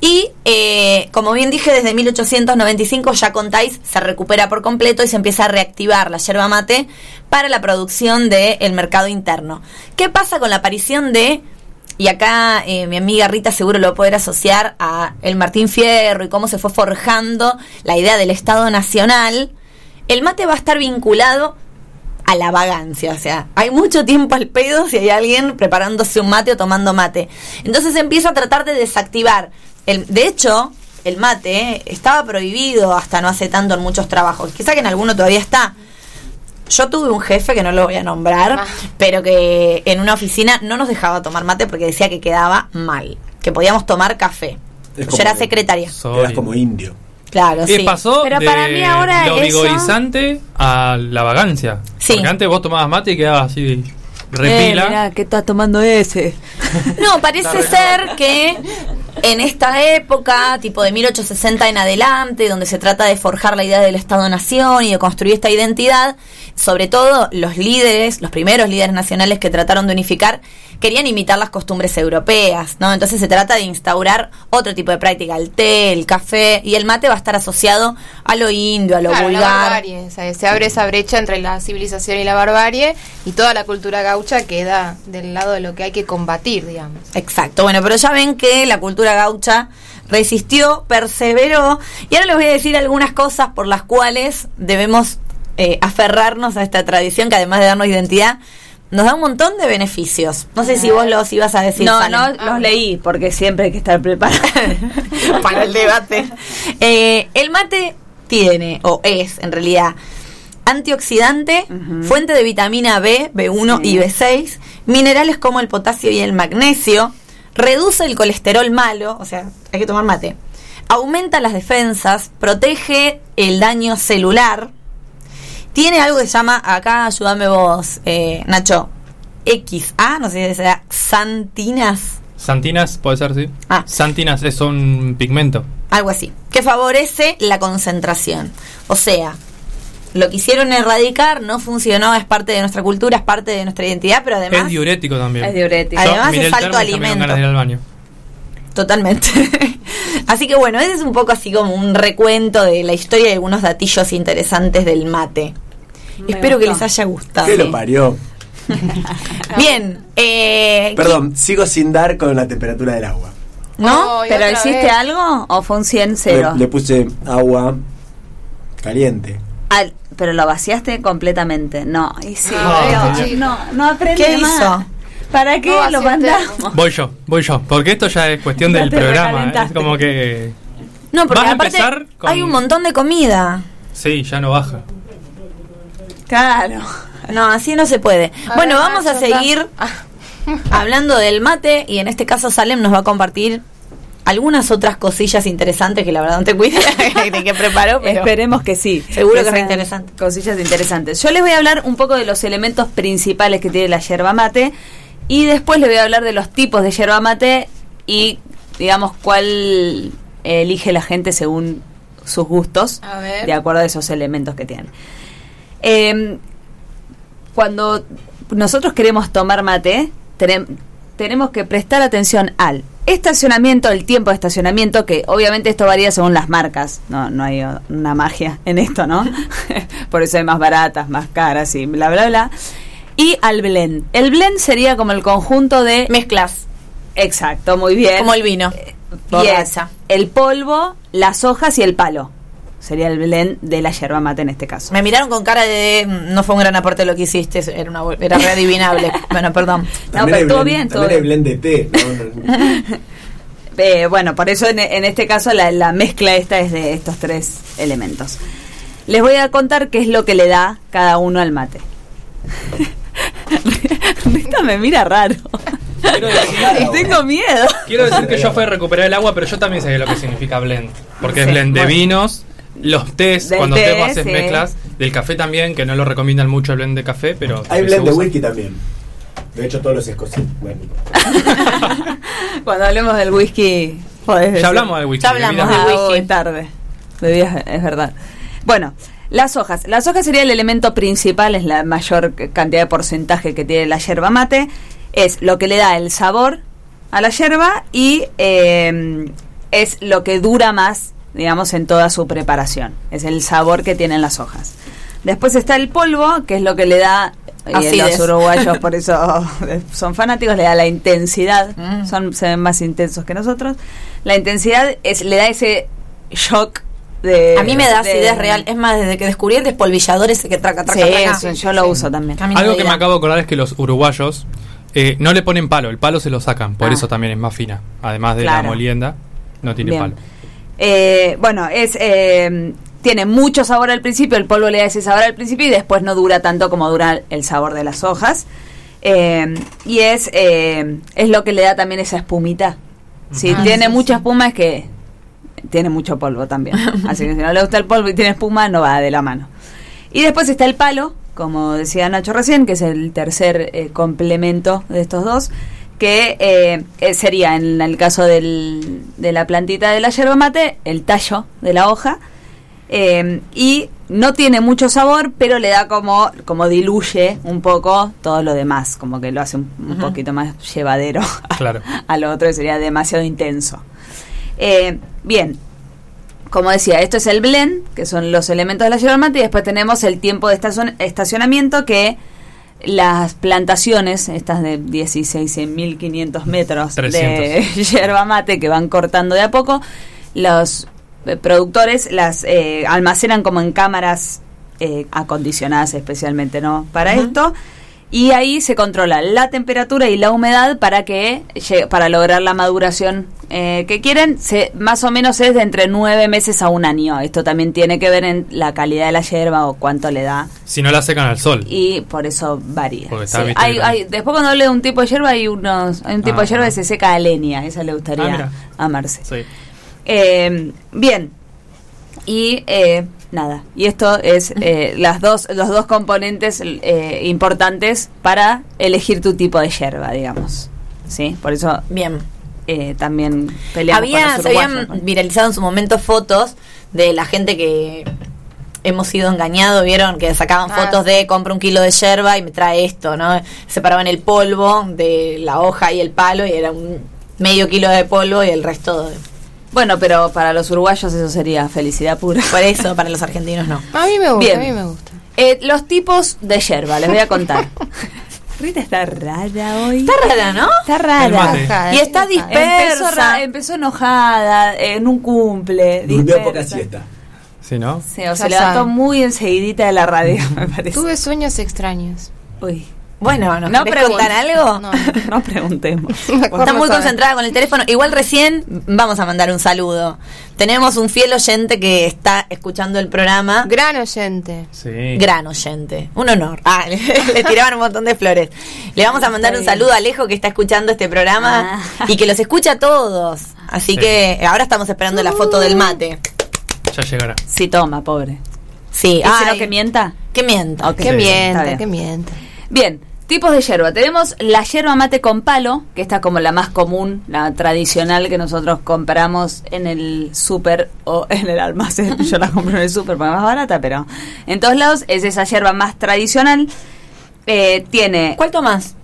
Y, eh, como bien dije, desde 1895 ya contáis, se recupera por completo y se empieza a reactivar la yerba mate para la producción del mercado interno. ¿Qué pasa con la aparición de, y acá eh, mi amiga Rita seguro lo va a poder asociar a el Martín Fierro y cómo se fue forjando la idea del Estado Nacional? El mate va a estar vinculado a la vagancia, o sea, hay mucho tiempo al pedo si hay alguien preparándose un mate o tomando mate. Entonces empieza a tratar de desactivar. El, de hecho, el mate eh, estaba prohibido hasta no hace tanto en muchos trabajos. Quizá que en alguno todavía está. Yo tuve un jefe que no lo voy a nombrar, Ah. pero que en una oficina no nos dejaba tomar mate porque decía que quedaba mal, que podíamos tomar café. Es Yo era secretaria. Eras como indio. Claro, ¿Qué sí. pasó Pero de para mí ahora lo eso- vigorizante a la vagancia? Sí. Porque antes vos tomabas mate y quedabas así Eh, repila. mirá, ¿qué estás tomando ese? No, parece ser que en esta época, tipo de 1860 en adelante, donde se trata de forjar la idea del Estado-Nación y de construir esta identidad, sobre todo los líderes, los primeros líderes nacionales que trataron de unificar, querían imitar las costumbres europeas, ¿no? Entonces se trata de instaurar otro tipo de práctica, el té, el café, y el mate va a estar asociado a lo indio, a lo Claro, la vulgar. barbarie, o sea, se abre esa brecha entre la civilización y la barbarie y toda la cultura gaucha queda del lado de lo que hay que combatir, digamos. Exacto, bueno, pero ya ven que la cultura gaucha resistió, perseveró, y ahora les voy a decir algunas cosas por las cuales debemos eh, aferrarnos a esta tradición que además de darnos identidad, nos da un montón de beneficios. No sé si vos los ibas a decir. no, no, los leí porque siempre hay que estar preparado. para el debate. Eh, el mate tiene, o es en realidad, antioxidante, fuente de vitamina B, B1 y B6, minerales como el potasio y el magnesio, reduce el colesterol malo, o sea, hay que tomar mate, aumenta las defensas, protege el daño celular, tiene algo que se llama, acá ayúdame vos, eh, Nacho, XA, no sé si será xantinas. Santinas, puede ser, sí. Ah. Santinas es un pigmento. algo así, que favorece la concentración. O sea, lo quisieron erradicar, no funcionó, es parte de nuestra cultura, es parte de nuestra identidad, pero además, es diurético también. Es diurético. Además Yo es alto alimento. ganas de ir al baño. Totalmente. así que bueno, ese es un poco así como un recuento de la historia y algunos datillos interesantes del mate. Me Espero que les haya gustado. ¿Qué lo parió? Bien, eh, Perdón, sigo sin dar con la temperatura del agua. ¿no? ¿Pero hiciste vez. algo o fue un 100 Le, cero? le puse agua caliente. Al- pero lo vaciaste completamente. No, y sí, no, no aprende ¿Qué más. hizo? ¿Para qué No, lo es mandamos? Voy yo, voy yo. Porque esto ya es cuestión Ya del programa. ¿eh? Es como que. No, porque Vas a aparte empezar con- hay un montón de comida. Sí, ya no baja. Claro. No, así no se puede. A bueno, ver, vamos a seguir Ah, hablando del mate y en este caso Salem nos va a compartir algunas otras cosillas interesantes que la verdad no te cuida de que preparó, pero Esperemos que sí. Seguro que sean sea interesante. Cosillas interesantes. Yo les voy a hablar un poco de los elementos principales que tiene la yerba mate y después les voy a hablar de los tipos de yerba mate y digamos cuál elige la gente según sus gustos A ver. de acuerdo a esos elementos que tiene. Eh, cuando nosotros queremos tomar mate, tenem- tenemos que prestar atención al estacionamiento, el tiempo de estacionamiento, que obviamente esto varía según las marcas, no, no hay una magia en esto, ¿no? Por eso hay más baratas, más caras y bla, bla, bla. Y al blend. El blend sería como el conjunto de... Mezclas. Exacto, muy bien. Como el vino. Y es Borracha. el polvo, las hojas y el palo. Sería el blend de la yerba mate en este caso. Me miraron con cara de "Mm, no fue un gran aporte lo que hiciste, era una era re adivinable. bueno, perdón. No, pero blend- bien, hay bien. blend de té. ¿no? No, Eh, bueno, por eso en, en este caso la, la mezcla esta es de estos tres elementos. Les voy a contar qué es lo que le da cada uno al mate. Rita me mira raro. Quiero decir, Tengo miedo. quiero decir que yo fui a recuperar el agua, pero yo también sabía lo que significa blend. Porque es Sí, blend de bueno. vinos, los tés, Del cuando té, té haces sí. mezclas, del café también, que no lo recomiendan mucho el blend de café, pero... Hay también blend de usa. whisky también. De hecho, todos los escocíes. Bueno, Cuando hablemos del whisky, podés Ya decir. hablamos del whisky. Ya hablamos bebidas del whisky. tarde. Bebidas, es verdad. Bueno, las hojas. Las hojas sería el elemento principal, es la mayor cantidad de porcentaje que tiene la yerba mate. Es lo que le da el sabor a la yerba y eh, es lo que dura más, digamos, en toda su preparación. Es el sabor que tienen las hojas. Después está el polvo, que es lo que le da... eh, Acidez. los uruguayos por eso son fanáticos, le da la intensidad, Mm. son, se ven más intensos que nosotros. La intensidad es, le da ese shock de... A mí me da de- acidez real. Es más, desde que descubrí el despolvillador ese que traca, traca, Sí, traca. eso, yo lo uso también. Algo me que me acabo de acordar es que los uruguayos eh, no le ponen palo, el palo se lo sacan, por Ah. eso también es más fina. Además de la molienda, no tiene Bien. palo. Eh, bueno, es eh, tiene mucho sabor al principio, el polvo le da ese sabor al principio y después no dura tanto como dura el sabor de las hojas. Eh, y es, eh, es lo que le da también esa espumita. Si Ah, tiene sí, mucha espuma es que tiene mucho polvo también. Así que si no le gusta el polvo y tiene espuma, no va de la mano. Y después está el palo, como decía Nacho recién, que es el tercer eh, complemento de estos dos, que eh, eh, sería en el caso del- de la plantita de la yerba mate, el tallo de la hoja, eh, y no tiene mucho sabor, pero le da como, como diluye un poco todo lo demás, como que lo hace un, poquito más llevadero Claro. a lo otro que sería demasiado intenso. Eh, bien, como decía, esto es el blend, que son los elementos de la yerba mate, y después tenemos el tiempo de estacion- estacionamiento, que las plantaciones, estas de 16.500 metros de 300. yerba mate que van cortando de a poco, los eh, productores las eh, almacenan como en cámaras eh, acondicionadas especialmente, ¿no? Para esto. Y ahí se controla la temperatura y la humedad para que para lograr la maduración eh, que quieren. Se, más o menos es de entre nueve meses a un año. Esto también tiene que ver en la calidad de la yerba o cuánto le da. Si no la secan al sol. Y por eso varía. Sí, hay- hay- después cuando hable de un tipo de yerba hay unos hay un tipo Ah, de yerba ah. que se seca a leña. Esa le Ah, gustaría mira. a Marce. Sí. Eh, bien. Y eh, nada. Y esto es eh, las dos, los dos componentes eh, importantes para elegir tu tipo de yerba, digamos. ¿Sí? Por eso Bien. eh, también peleamos con Había, los se habían viralizado en su momento fotos de la gente que hemos sido engañados, vieron que sacaban Ah, fotos de compra un kilo de yerba y me trae esto, ¿no? Separaban el polvo de la hoja y el palo y era un medio kilo de polvo y el resto de- Bueno, pero para los uruguayos eso sería felicidad pura. por eso para los argentinos no. A mí me gusta, Bien. a mí me gusta. Eh, los tipos de yerba, les voy a contar. Rita está rara hoy. Está rara, ¿no? Está rara. Y está dispersa. Empezó, ra- empezó enojada, en un cumple. durmió poca siesta. Sí, ¿no? Sí, o Ya se levantó muy enseguidita de la radio, me parece. Tuve sueños extraños. Uy, Bueno, ¿nos No contar algo? No, no preguntemos. Está muy concentrada con el teléfono. Igual recién vamos a mandar un saludo. Tenemos un fiel oyente que está escuchando el programa. Gran oyente. Sí. Gran oyente. Un honor. Ah, le, le tiraban un montón de flores. Le vamos a mandar un saludo a Alejo que está escuchando este programa Ah. y que los escucha a todos. Así Sí. que ahora estamos esperando la foto del mate. Ya llegará. Sí, toma, pobre. Sí, ¿Y si no que mienta? que mienta. Ok. Que Sí. Mienta, bien. que mienta. Bien, tipos de yerba. Tenemos la yerba mate con palo, que está como la más común, la tradicional que nosotros compramos en el súper o en el almacén. Yo la compro en el súper porque es más barata, pero en todos lados es esa yerba más tradicional. Eh, tiene ¿Cuál tomás?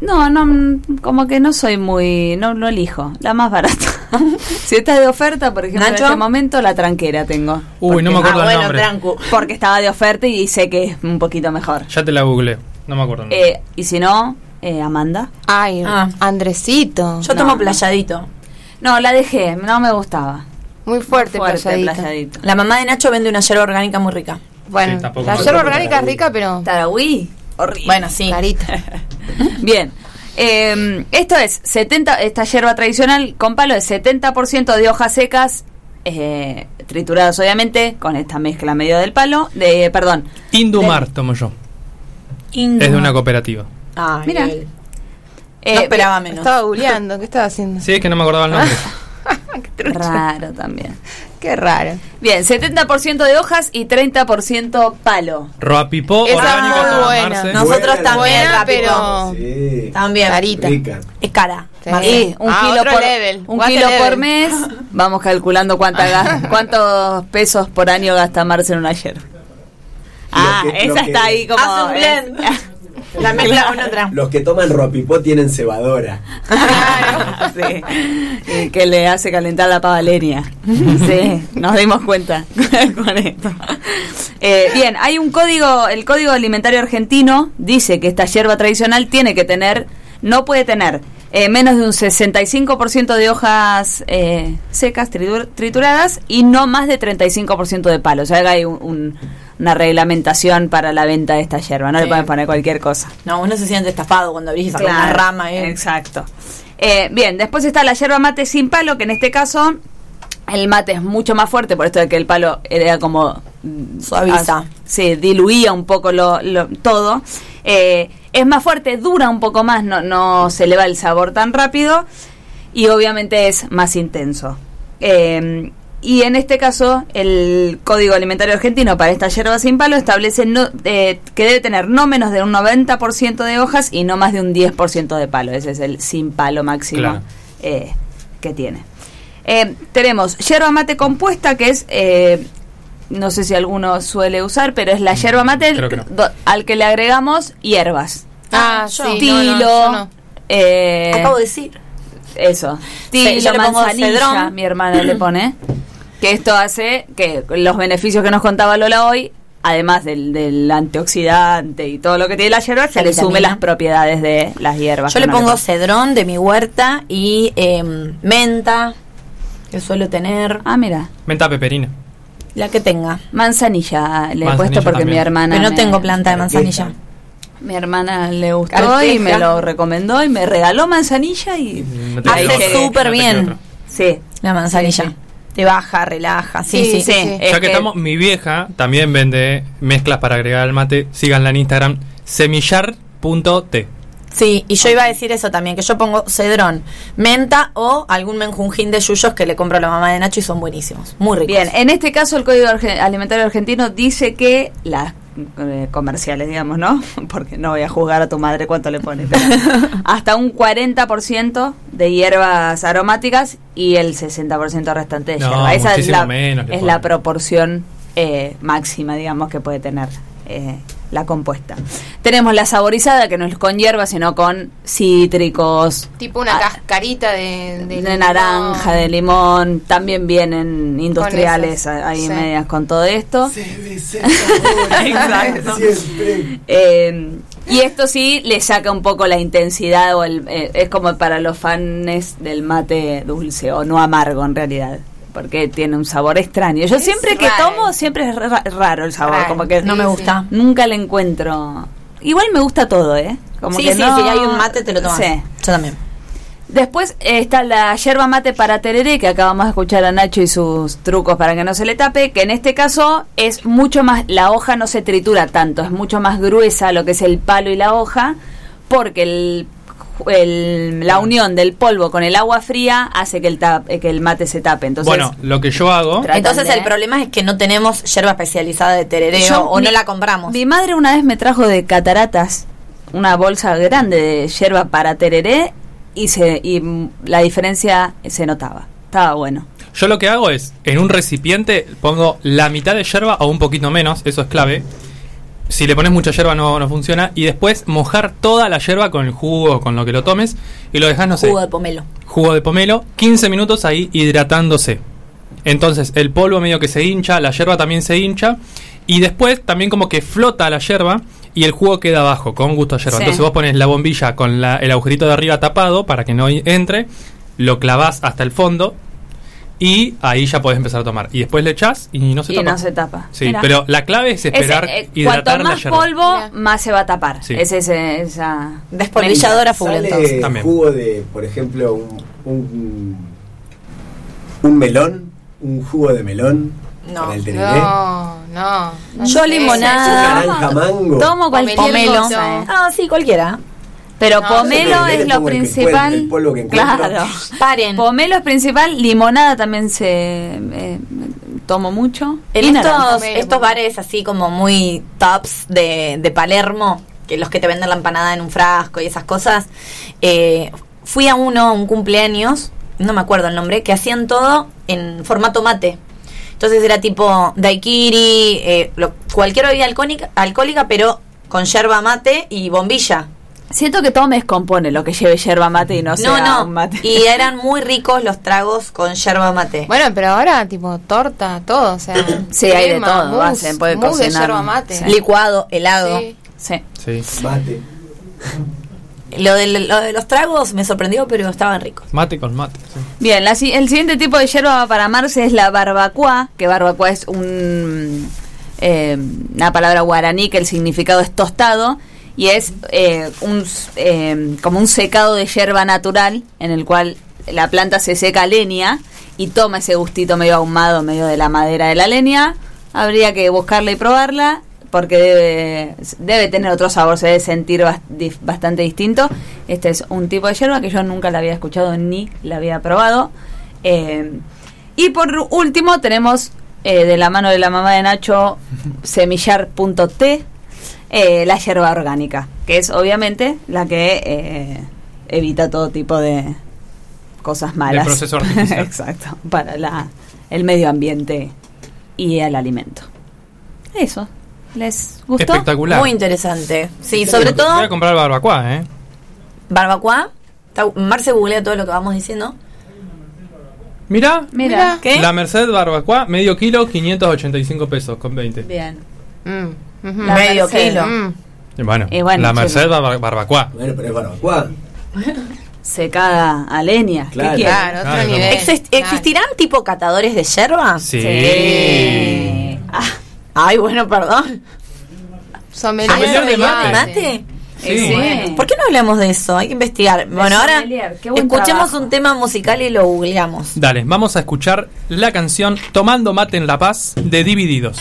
No, no, mm, como que no soy muy, no, no elijo, la más barata. si está de oferta, por ejemplo, ¿Nacho? en este momento la tranquera tengo. Uy, no me acuerdo Ah, el bueno, nombre. Porque estaba de oferta y sé que es un poquito mejor. Ya te la googleo. No me acuerdo. Eh, y si no, eh, Amanda. Ay, Ah. Andresito. Yo No, tomo playadito. No, la dejé, no me gustaba. Muy fuerte, Fuerte, playadito. playadito. La mamá de Nacho vende una yerba orgánica muy rica. Bueno, Sí, la yerba orgánica es rica, pero Tarahui, horrible. Bueno, sí. carita. Bien. Eh, esto es 70, esta hierba tradicional con palo es 70% de hojas secas, eh, trituradas obviamente, con esta mezcla medio del palo, de, perdón. Indumar tomo yo. Indu. Es de una cooperativa. Ay, Mira. eh, no esperaba menos. Estaba googleando, ¿qué estaba haciendo? Sí, es que no me acordaba el nombre. Raro también. Qué raro. Bien, 70% de hojas y 30% palo. Roapipó, Esa orgánico, muy buena. Nosotros Buena, también, buena, pero- Sí. También. Carita. Rica. Es cara. Sí. Y un Ah, kilo, por, level, un kilo level. por mes. Vamos calculando cuánta gas- cuántos pesos por año gasta Marce en una yerba. Ah, esa que- está ahí como. Hace un blend. La mezcla con otra. Los que toman ropipó tienen cebadora. Sí. Y que le hace calentar la pava leña. Sí, nos dimos cuenta con esto. Eh, bien, hay un código, el Código Alimentario Argentino dice que esta hierba tradicional tiene que tener, no puede tener eh, menos de un 65% de hojas eh, secas, tritur- trituradas, y no más de 35% de palo. O sea, que hay un- un- una reglamentación para la venta de esta hierba. No le pueden poner cualquier cosa. No, uno se siente estafado cuando abrís sacás una rama. ¿eh? Exacto. Eh, bien, después está la yerba mate sin palo, que en este caso el mate es mucho más fuerte, por esto de que el palo era como... mm, Suaviza. sí, diluía un poco lo, lo- todo. Eh, es más fuerte, dura un poco más, no, no se le va el sabor tan rápido y obviamente es más intenso. Eh, y en este caso, el Código Alimentario Argentino para esta yerba sin palo establece no, eh, que debe tener no menos de un 90% de hojas y no más de un 10% de palo. Ese es el sin palo máximo Claro. eh, que tiene. Eh, tenemos yerba mate compuesta, que es, eh, no sé si alguno suele usar, pero es la yerba mate Creo que no. do- al que le agregamos hierbas. Ah, yo. sí. Tilo, no, no, yo no. eh, Acabo de decir. eso. Tilo, yo le pongo manzanilla, cedrón. mi hermana le pone. Que esto hace que los beneficios que nos contaba Lola hoy, además del, del antioxidante y todo lo que tiene la hierba, se La le sume vitamina. las propiedades de las hierbas. Yo le pongo cedrón de mi huerta y em, menta, que suelo tener. Ah, mira. Menta peperina. La que tenga. Manzanilla le he puesto porque también. mi hermana. Pero no me- tengo planta de manzanilla. Mi hermana le gustó Arteja. y me lo recomendó y me regaló manzanilla y. No te Hace súper No bien. Sí. La manzanilla. Sí, sí. Te baja, relaja. Sí, Sí, sí. sí, Sí, sí. es Ya que estamos, mi vieja también vende mezclas para agregar al mate. Síganla en Instagram, semillar.t. Sí, y yo iba a decir eso también, que yo pongo cedrón, menta o algún menjunjín de yuyos que le compro a la mamá de Nacho y son buenísimos. Muy ricos. Bien, en este caso el Código Alimentario Argentino dice que las eh, comerciales, digamos, ¿no? Porque no voy a juzgar a tu madre cuánto le pone, pero hasta un 40% de hierbas aromáticas y el 60% restante de No, hierba. Esa es la, menos es la proporción eh, máxima, digamos, que puede tener eh, la compuesta. Tenemos la saborizada, que no es con hierba, sino con cítricos, Tipo una Ah, cascarita de, de, naranja, de limón, también vienen industriales ahí sí. medias con todo esto. Exacto. Siempre. Eh, y esto sí le saca un poco la intensidad o el, eh, es como para los fans del mate dulce o no amargo en realidad. Porque tiene un sabor extraño. Yo Es siempre que raro. tomo, siempre es ra- raro el sabor. Raro. Como que no me sí, gusta. nunca le encuentro. Igual me gusta todo, ¿eh? Como sí, que sí, no- si hay un mate te lo tomas. Sí. Yo también. Después eh, está la yerba mate para tereré, que acabamos de escuchar a Nacho y sus trucos para que no se le tape, que en este caso es mucho más, la hoja no se tritura tanto, es mucho más gruesa lo que es el palo y la hoja, porque el, el- la unión del polvo con el agua fría hace que el, tap- eh, que el mate se tape. Entonces, bueno, lo que yo hago, Entonces de- el problema es que no tenemos yerba especializada de terereo Yo- o mi- no la compramos. Mi madre una vez me trajo de cataratas una bolsa grande de yerba para tereré y, se, y mm, la diferencia se notaba. Estaba bueno. yo lo que hago es, en un recipiente pongo la mitad de yerba o un poquito menos, eso es clave. Si le pones mucha yerba no, no funciona. Y después mojar toda la yerba con el jugo, con lo que lo tomes. Y lo dejas, no sé, Jugo de pomelo. jugo de pomelo, 15 minutos ahí hidratándose. Entonces el polvo medio que se hincha, la yerba también se hincha. Y después también como que flota la yerba y el jugo queda abajo, con gusto a. Sí. Entonces vos pones la bombilla con la- el agujerito de arriba tapado para que no entre, lo clavás hasta el fondo y ahí ya podés empezar a tomar. Y después le echás y no se y tapa. no se tapa. Sí, pero la clave es esperar Ese, eh, hidratar cuanto más polvo, más se va a tapar. Sí. Es ese, esa Despolvilladora full Sale entonces. También. jugo de, por ejemplo, un, un, un melón, un jugo de melón No. para el tereré. No, no. no Yo limonada. Naranja mango. Tomo cualquier Pomelo. cosa, eh. Ah, sí, cualquiera. Pero No, pomelo es lo el principal. encuentre, el polvo claro. Paren. Pomelo es principal, limonada también se eh, tomo mucho. En estos, estos bares así como muy tops de, de Palermo, que los que te venden la empanada en un frasco y esas cosas, eh, fui a uno, a un cumpleaños, no me acuerdo el nombre, que hacían todo en formato mate. Entonces era tipo daiquiri, eh, lo- cualquier bebida alcohólica, alcohólica, pero con yerba mate y bombilla. Siento que todo me descompone lo que lleve yerba mate y no No, sea no. un mate. Y eran muy ricos los tragos con yerba mate. Bueno, pero ahora, tipo, torta, todo, o sea. Sí, hay de todo, mousse, va, se puede mousse de cocinar. yerba mate. Sí. Licuado, helado. Sí. Sí. Sí. Mate. Lo de, lo de los tragos me sorprendió, pero estaban ricos. Mate con mate. sí. Bien, la el siguiente tipo de yerba para amarse es la barbacoa, que barbacoa es un, eh, una palabra guaraní que el significado es tostado y es eh, un, eh, como un secado de yerba natural en el cual la planta se seca leña y toma ese gustito medio ahumado, medio de la madera de la leña. Habría que buscarla y probarla porque debe, debe tener otro sabor, se debe sentir bastante distinto. Este es un tipo de yerba que yo nunca la había escuchado ni la había probado. Eh, y por último tenemos de la mano de la mamá de Nacho semillar.t eh, la yerba orgánica, que es obviamente la que eh, evita todo tipo de cosas malas. proceso artificial. Exacto, para la, el medio ambiente y el alimento. Eso. ¿Les gustó? Espectacular. Muy interesante. Sí, sobre Voy a todo comprar barbacoa, ¿eh? barbacoa. Marce googlea todo lo que vamos diciendo. Mira, Mira. ¿Qué? la Merced barbacoa, medio kilo, 585 pesos con 20. Bien. Mm, Medio Merced. kilo. Mm. Y bueno, Y bueno, la. Merced bar- barbacoa. Bueno, pero es barbacoa. Secada a leña. Claro. Claro, otro Claro, nivel. Exist- Claro. ¿Existirán tipo catadores de yerba? Sí. Sí. Ah, Ay, bueno, perdón. Sommelier Sommelier de mate. ¿Mate? Sí. Sí. ¿Por qué no hablamos de eso? Hay que investigar. Bueno, ahora escuchemos trabajo. un tema musical y lo googleamos. Dale, vamos a escuchar la canción Tomando mate en La Paz de Divididos.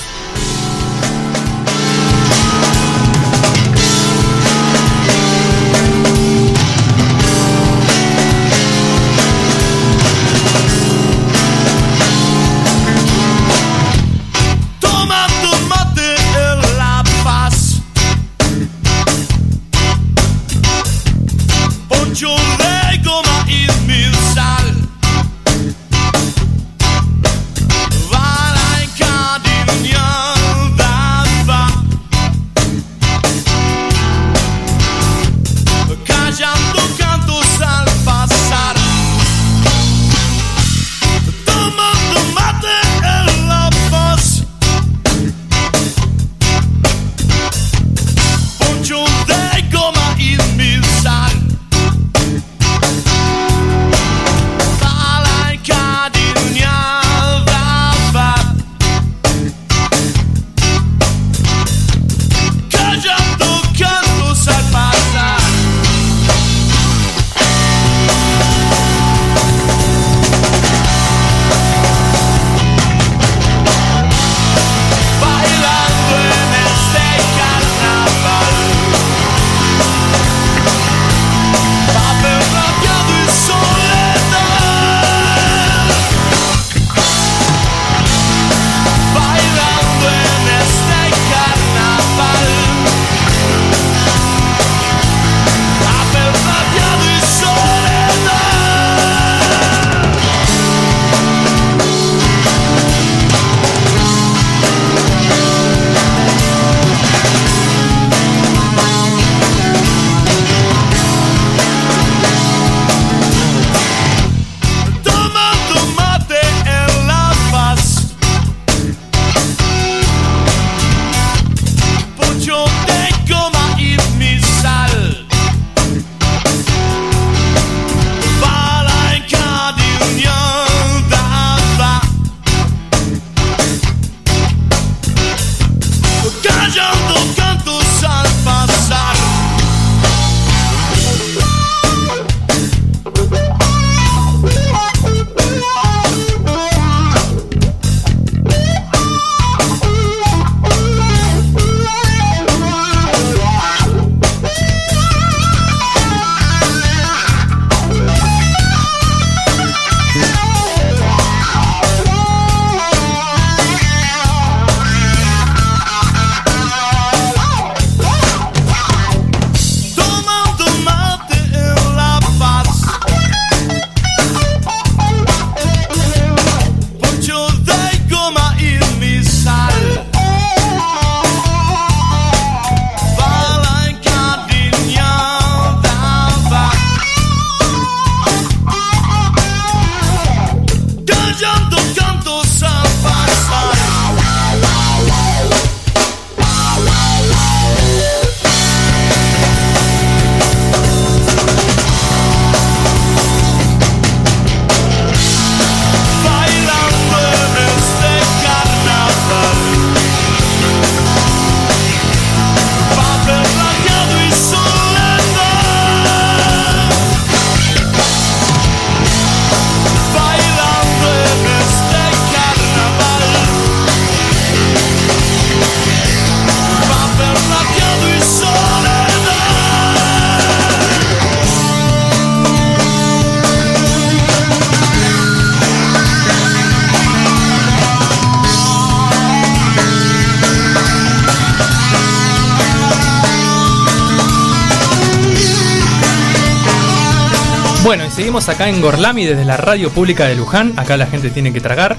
Seguimos acá en Gorlami desde la radio pública de Luján. Acá la gente tiene que tragar.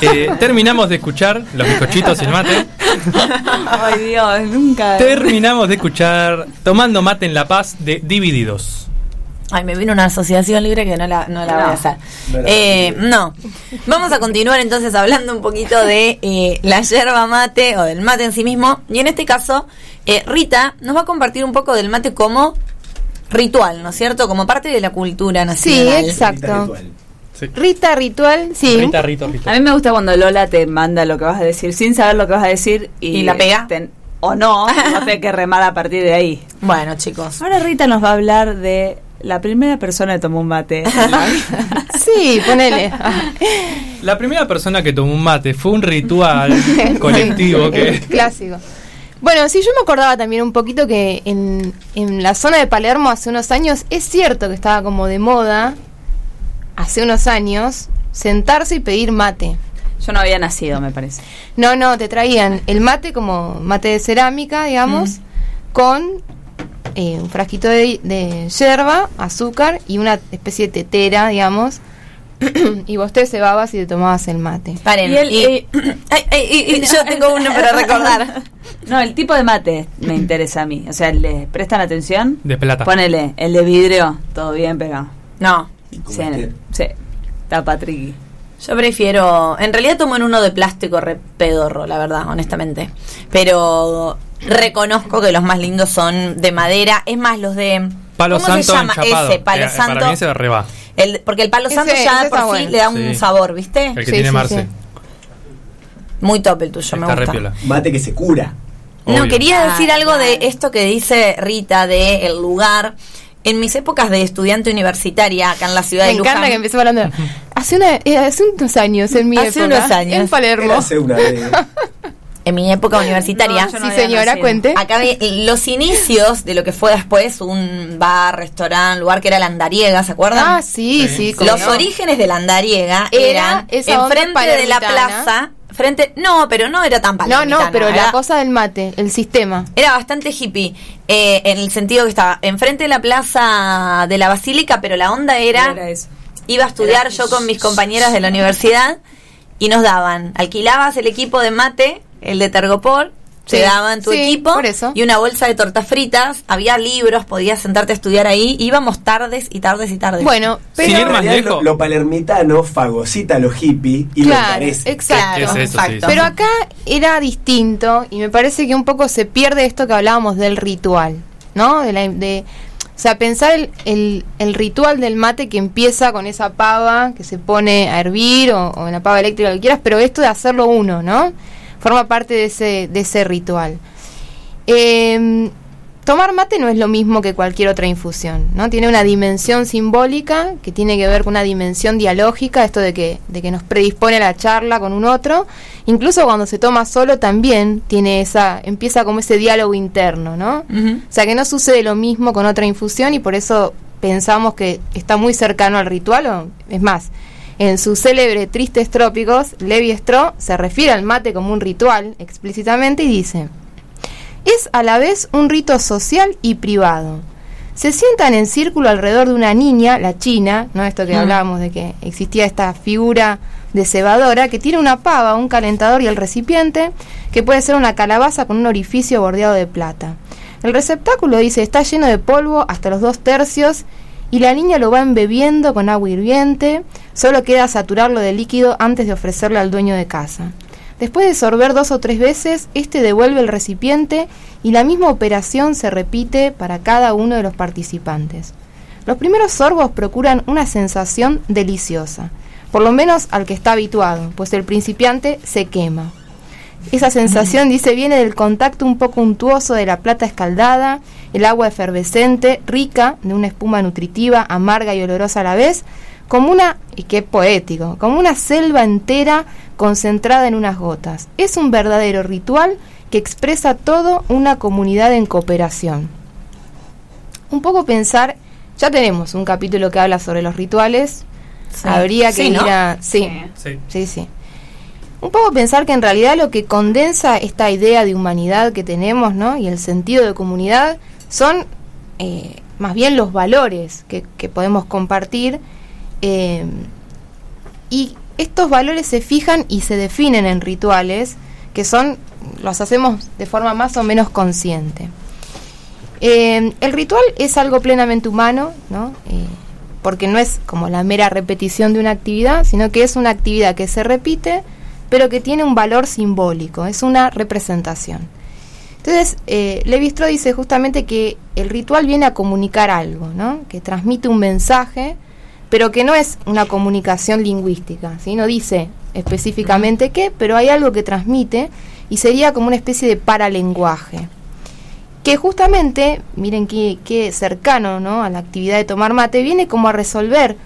Eh, terminamos de escuchar los bizcochitos y el mate. Ay, Dios, nunca. Terminamos de escuchar Tomando Mate en La Paz de Divididos. Ay, me vino una asociación libre que no la, no la voy a hacer. No Eh, no. Vamos a continuar entonces hablando un poquito de eh, la yerba mate o del mate en sí mismo. Y en este caso, eh, Rita nos va a compartir un poco del mate como ritual, ¿no es cierto? Como parte de la cultura Sí, nacional. exacto. Sí. Rita ritual, sí. Rita, Rito, Rito. A mí me gusta cuando Lola te manda lo que vas a decir sin saber lo que vas a decir y, ¿Y la pega? te- o no, no te que remar a partir de ahí. Bueno, chicos. Ahora Rita nos va a hablar de la primera persona que tomó un mate. Sí, ponele. La primera persona que tomó un mate fue un ritual colectivo que... Clásico. Bueno, sí, yo me acordaba también un poquito que en, en la zona de Palermo hace unos años, es cierto que estaba como de moda, hace unos años, sentarse y pedir mate. Yo no había nacido, me parece. No, no, te traían el mate como mate de cerámica, digamos, con eh, un frasquito de, de yerba, azúcar y una especie de tetera, digamos. y vos te cebabas y te tomabas el mate. Paren. Y él, y- eh, Ay, ay, y- y yo tengo uno para recordar. No, el tipo de mate me interesa a mí. O sea, ¿le prestan atención? De plata. Ponele, el de vidrio, todo bien pegado. No, Sí, sí. Tapa triqui. Yo prefiero. En realidad tomo en uno de plástico re pedorro, la verdad, honestamente. Pero reconozco que los más lindos son de madera. Es más, los de. Palo ¿Cómo se llama? enchapado. Ese, palo Eh, santo. Para mí ese reba. El, porque el palo Ese- santo ya por sí bueno. le da un Sí. sabor, ¿viste? El que Sí, tiene sí, Marce. sí. Muy top el tuyo, me Está re gusta. piola. Mate que se cura. No, quería Ah, decir algo de esto que dice Rita, de el lugar. En mis épocas de estudiante universitaria acá en la ciudad Me de Luján. encanta que empezó hablando. Hace, una, eh, hace unos años, en mi Hace época, unos años. En Palermo. Hace una vez. En mi época universitaria. No, yo no sí, señora, nacido. cuente. Acá vi los inicios de lo que fue después un bar, restaurante, lugar que era la Andariega, ¿se acuerdan? Ah, sí, Sí. sí. Los no. orígenes de la Andariega Era eran enfrente de la plaza, frente, no, pero no era tan No, no, pero era, la cosa del mate, el sistema. era bastante hippie, eh, en el sentido que estaba enfrente de la plaza de la Basílica, pero la onda era, Era eso. iba a estudiar yo con mis compañeras de la universidad y nos daban, alquilabas el equipo de mate, el de Tergopol, te Sí, daban tu sí, equipo por eso. y una bolsa de tortas fritas, había libros, podías sentarte a estudiar ahí, íbamos tardes y tardes y tardes. Bueno, Sin pero. ir más En realidad, lejos. Lo, lo palermitano fagocita lo hippie y lo Claro, exacto. ¿Qué es eso? Sí, exacto. sí. Pero acá era distinto y me parece que un poco se pierde esto que hablábamos del ritual, ¿no? De la, de, o sea, pensar el, el, el ritual del mate que empieza con esa pava que se pone a hervir o, o en la pava eléctrica, lo que quieras, pero esto de hacerlo uno, ¿no? Forma parte de ese, de ese ritual. Eh, tomar mate no es lo mismo que cualquier otra infusión, ¿no? Tiene una dimensión simbólica que tiene que ver con una dimensión dialógica, esto de que, de que nos predispone a la charla con un otro. Incluso cuando se toma solo también tiene esa, empieza como ese diálogo interno, ¿no? O sea que no sucede lo mismo con otra infusión y por eso pensamos que está muy cercano al ritual. O, es más, en su célebre Tristes Trópicos, Levi Strauss se refiere al mate como un ritual explícitamente y dice, es a la vez un rito social y privado. Se sientan en círculo alrededor de una niña, la china, ¿no? Esto que Mm. hablábamos de que existía esta figura de cebadora que tiene una pava, un calentador y el recipiente, que puede ser una calabaza con un orificio bordeado de plata. El receptáculo dice está lleno de polvo hasta los dos tercios y la niña lo va embebiendo con agua hirviente. Solo queda saturarlo de líquido antes de ofrecerle al dueño de casa. Después de sorber dos o tres veces, este devuelve el recipiente y la misma operación se repite para cada uno de los participantes. Los primeros sorbos procuran una sensación deliciosa, por lo menos al que está habituado, pues el principiante se quema. Esa sensación, dice, viene del contacto un poco untuoso de la plata escaldada, el agua efervescente, rica, de una espuma nutritiva, amarga y olorosa a la vez, como una, y qué poético, como una selva entera concentrada en unas gotas. Es un verdadero ritual que expresa todo una comunidad en cooperación. Un poco pensar, ya tenemos un capítulo que habla sobre los rituales, Sí. habría que Sí, ir ¿no? a... Sí, Sí. sí, sí. Un poco pensar que en realidad lo que condensa esta idea de humanidad que tenemos, ¿no? Y el sentido de comunidad son eh, más bien los valores que, podemos compartir. eh, y estos valores se fijan y se definen en rituales que son, los hacemos de forma más o menos consciente. Eh, el ritual es algo plenamente humano, ¿no? Porque no es como la mera repetición de una actividad, sino que es una actividad que se repite, pero que tiene un valor simbólico, es una representación. Entonces, eh, Levi-Strauss dice justamente que el ritual viene a comunicar algo, ¿no? que transmite un mensaje, pero que no es una comunicación lingüística, ¿sí? no dice específicamente qué, pero hay algo que transmite y sería como una especie de paralenguaje que justamente, miren qué, qué cercano ¿no? a la actividad de tomar mate, viene como a resolver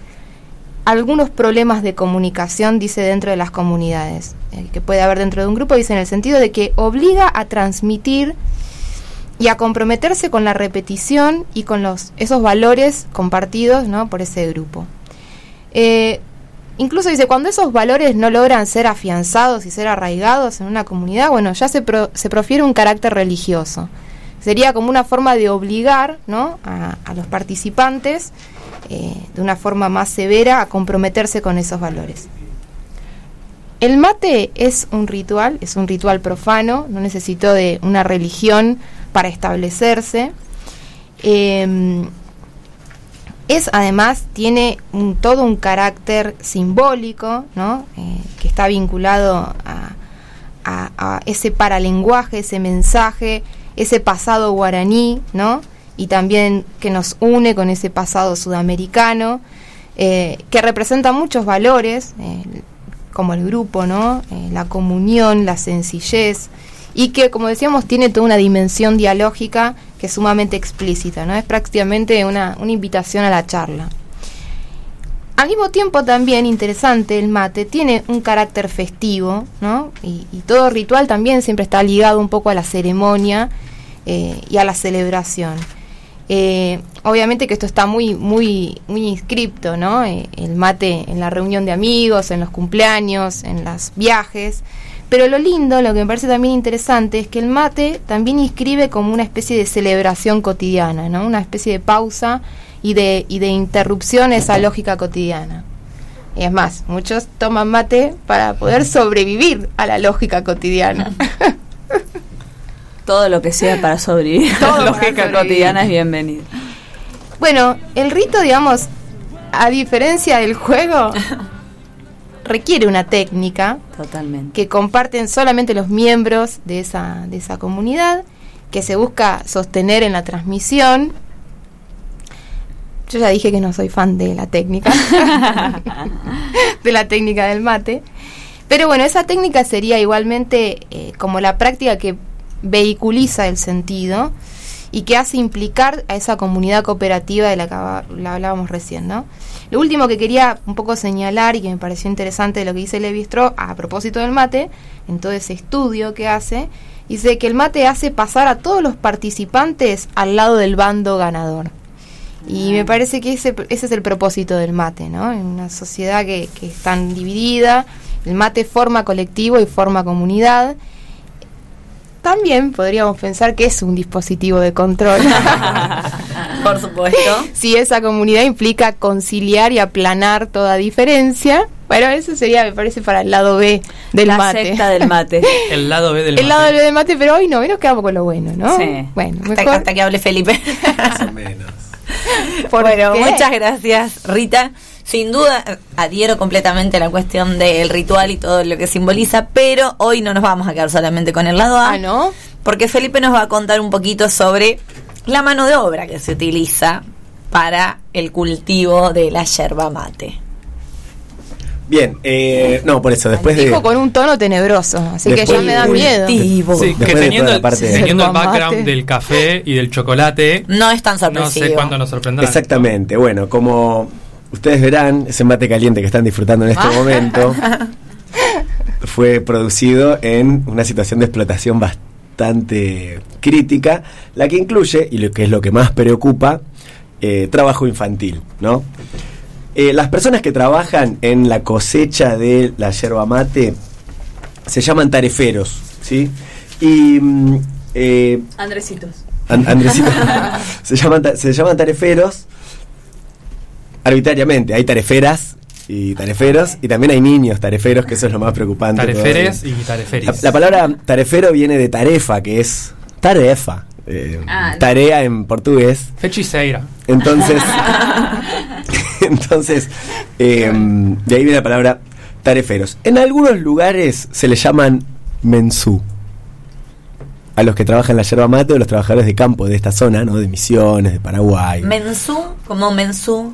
algunos problemas de comunicación, dice, dentro de las comunidades, eh, que puede haber dentro de un grupo, dice, en el sentido de que obliga a transmitir y a comprometerse con la repetición y con los, esos valores compartidos ¿no? por ese grupo. Eh, incluso dice, cuando esos valores no logran ser afianzados y ser arraigados en una comunidad, bueno, ya se, pro- se profiere un carácter religioso. Sería como una forma de obligar ¿no? a, los participantes eh, de una forma más severa a comprometerse con esos valores. El mate es un ritual, es un ritual profano, no necesitó de una religión para establecerse. Eh, es además, tiene todo un carácter simbólico, ¿no? Eh, que está vinculado a ese paralenguaje, ese mensaje, ese pasado guaraní, ¿no? Y también que nos une con ese pasado sudamericano, eh, que representa muchos valores, eh, como el grupo, ¿no? Eh, la comunión, la sencillez, y que, como decíamos, tiene toda una dimensión dialógica que es sumamente explícita, ¿no? Es prácticamente una, una invitación a la charla. Al mismo tiempo también interesante el mate tiene un carácter festivo, ¿no? Y, todo ritual también siempre está ligado un poco a la ceremonia eh, y a la celebración. Eh, obviamente que esto está muy, muy, muy inscripto, ¿no? Eh, el mate en la reunión de amigos, en los cumpleaños, en los viajes. Pero lo lindo, lo que me parece también interesante, es que el mate también inscribe como una especie de celebración cotidiana, ¿no? Una especie de pausa y de, y de interrupción a esa lógica cotidiana. Y es más, muchos toman mate para poder sobrevivir a la lógica cotidiana. Todo lo que sea para sobrevivir. Todo la lógica cotidiana es bienvenido. Bueno, el rito, digamos, a diferencia del juego, requiere una técnica Totalmente. que comparten solamente los miembros de esa, de esa comunidad, que se busca sostener en la transmisión. Yo ya dije que no soy fan de la técnica, de la técnica del mate. Pero bueno, esa técnica sería igualmente eh, como la práctica que vehiculiza el sentido y que hace implicar a esa comunidad cooperativa de la que la hablábamos recién, ¿no? Lo último que quería un poco señalar y que me pareció interesante de lo que dice Levi Strauss a propósito del mate, en todo ese estudio que hace, dice que el mate hace pasar a todos los participantes al lado del bando ganador. Y me parece que ese, ese es el propósito del mate, ¿no? En una sociedad que, que es tan dividida, el mate forma colectivo y forma comunidad. También podríamos pensar que es un dispositivo de control. Por supuesto. si esa comunidad implica conciliar y aplanar toda diferencia, bueno, eso sería, me parece, para el lado B del la mate. secta del mate. El lado B del el lado B del mate, pero hoy no, hoy nos quedamos con lo bueno, ¿no? Sí. Bueno, Hasta, mejor. hasta que hable Felipe. Más o menos. ¿por bueno, qué? muchas gracias, Rita. Sin duda, adhiero completamente a la cuestión del ritual y todo lo que simboliza, pero hoy no nos vamos a quedar solamente con el lado A. Ah, ¿no? Porque Felipe nos va a contar un poquito sobre la mano de obra que se utiliza para el cultivo de la yerba mate. Bien, eh, no, por eso, después de... Dijo con un tono tenebroso, así que ya me da miedo. Sí, que de teniendo, de- teniendo el background del café y del chocolate, No es tan no sorpresivo. sé cuándo nos sorprenderá. Exactamente, bueno, como ustedes verán, ese mate caliente que están disfrutando en este momento fue producido en una situación de explotación bastante crítica, la que incluye, y lo que es lo que más preocupa, eh, trabajo infantil, ¿no? Eh, las personas que trabajan en la cosecha de la yerba mate se llaman tareferos, ¿sí? Y mm, eh, Andresitos. An- Andresito. se, llaman, se llaman tareferos arbitrariamente. Hay tareferas y tareferos y también hay niños tareferos, que eso es lo más preocupante. Tareferes todavía. y tareferis. La, la palabra tarefero viene de tarefa, que es tarefa. eh, Ah, tarea en portugués. Fechiceira. Entonces, entonces eh, de ahí viene la palabra tareferos. En algunos lugares se le llaman mensú. A los que trabajan la yerba mate o los trabajadores de campo de esta zona, ¿no? De Misiones, de Paraguay. Mensú, como mensú.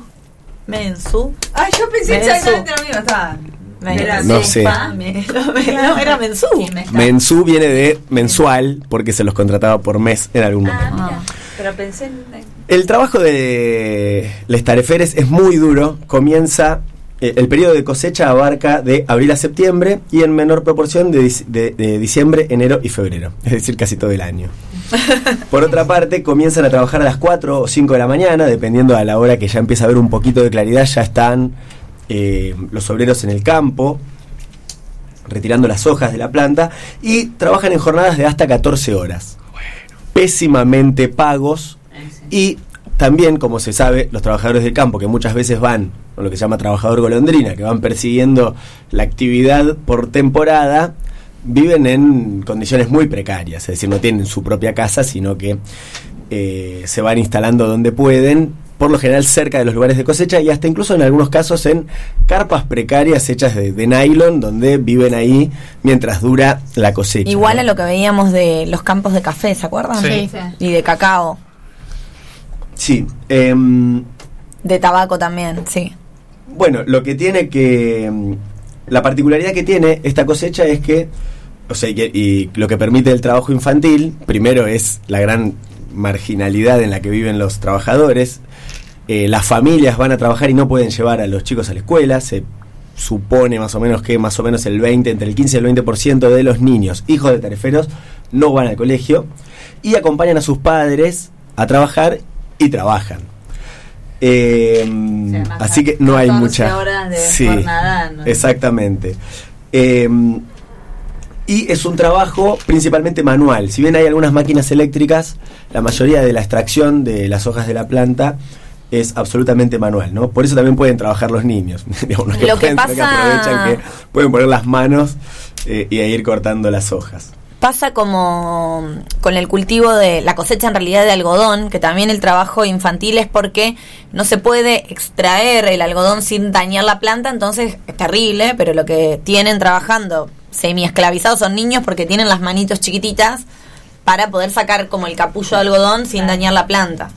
Mensú. Ay, yo pensé exactamente lo mismo. Estaba. Era No sé. Me- No, era mensú. Mensú viene de mensual porque se los contrataba por mes en algún momento. Ah, mira. Pero pensé en. El trabajo de les tareferes es muy duro. Comienza, eh, el periodo de cosecha abarca de abril a septiembre y en menor proporción de, de diciembre, enero y febrero. Es decir, casi todo el año. Por otra parte, comienzan a trabajar a las 4 o 5 de la mañana, dependiendo a la hora que ya empieza a haber un poquito de claridad, ya están eh, los obreros en el campo, retirando las hojas de la planta, y trabajan en jornadas de hasta 14 horas. Pésimamente pagos, y también, como se sabe, los trabajadores del campo, que muchas veces van lo que se llama trabajador golondrina, que van persiguiendo la actividad por temporada, viven en condiciones muy precarias, es decir, no tienen su propia casa, sino que eh, se van instalando donde pueden, por lo general cerca de los lugares de cosecha y hasta incluso en algunos casos en carpas precarias hechas de, de nylon, donde viven ahí mientras dura la cosecha. Igual ¿no? a lo que veíamos de los campos de café, ¿se acuerdan? Sí. Y de cacao, Sí. em, de tabaco también, sí. Bueno, lo que tiene que. mm, La particularidad que tiene esta cosecha es que. O sea, y lo que permite el trabajo infantil, primero es la gran marginalidad en la que viven los trabajadores. Eh, las familias van a trabajar y no pueden llevar a los chicos a la escuela. Se supone más o menos que más o menos el 20, entre el 15 y el 20% de los niños, hijos de tareferos, no van al colegio y acompañan a sus padres a trabajar y trabajan. Eh, además, así que no hay 14 mucha horas de jornada, ¿no? exactamente Eh, y es un trabajo principalmente manual si bien hay algunas máquinas eléctricas la mayoría de la extracción de las hojas de la planta es absolutamente manual, ¿no? Por eso también pueden trabajar los niños. Lo que pasa- aprovechan que pueden poner las manos eh, y a ir cortando las hojas. Pasa como con el cultivo de la cosecha en realidad de algodón, que también el trabajo infantil es porque no se puede extraer el algodón sin dañar la planta, entonces es terrible, pero lo que tienen trabajando semi esclavizados son niños porque tienen las manitos chiquititas para poder sacar como el capullo de algodón sin dañar la planta.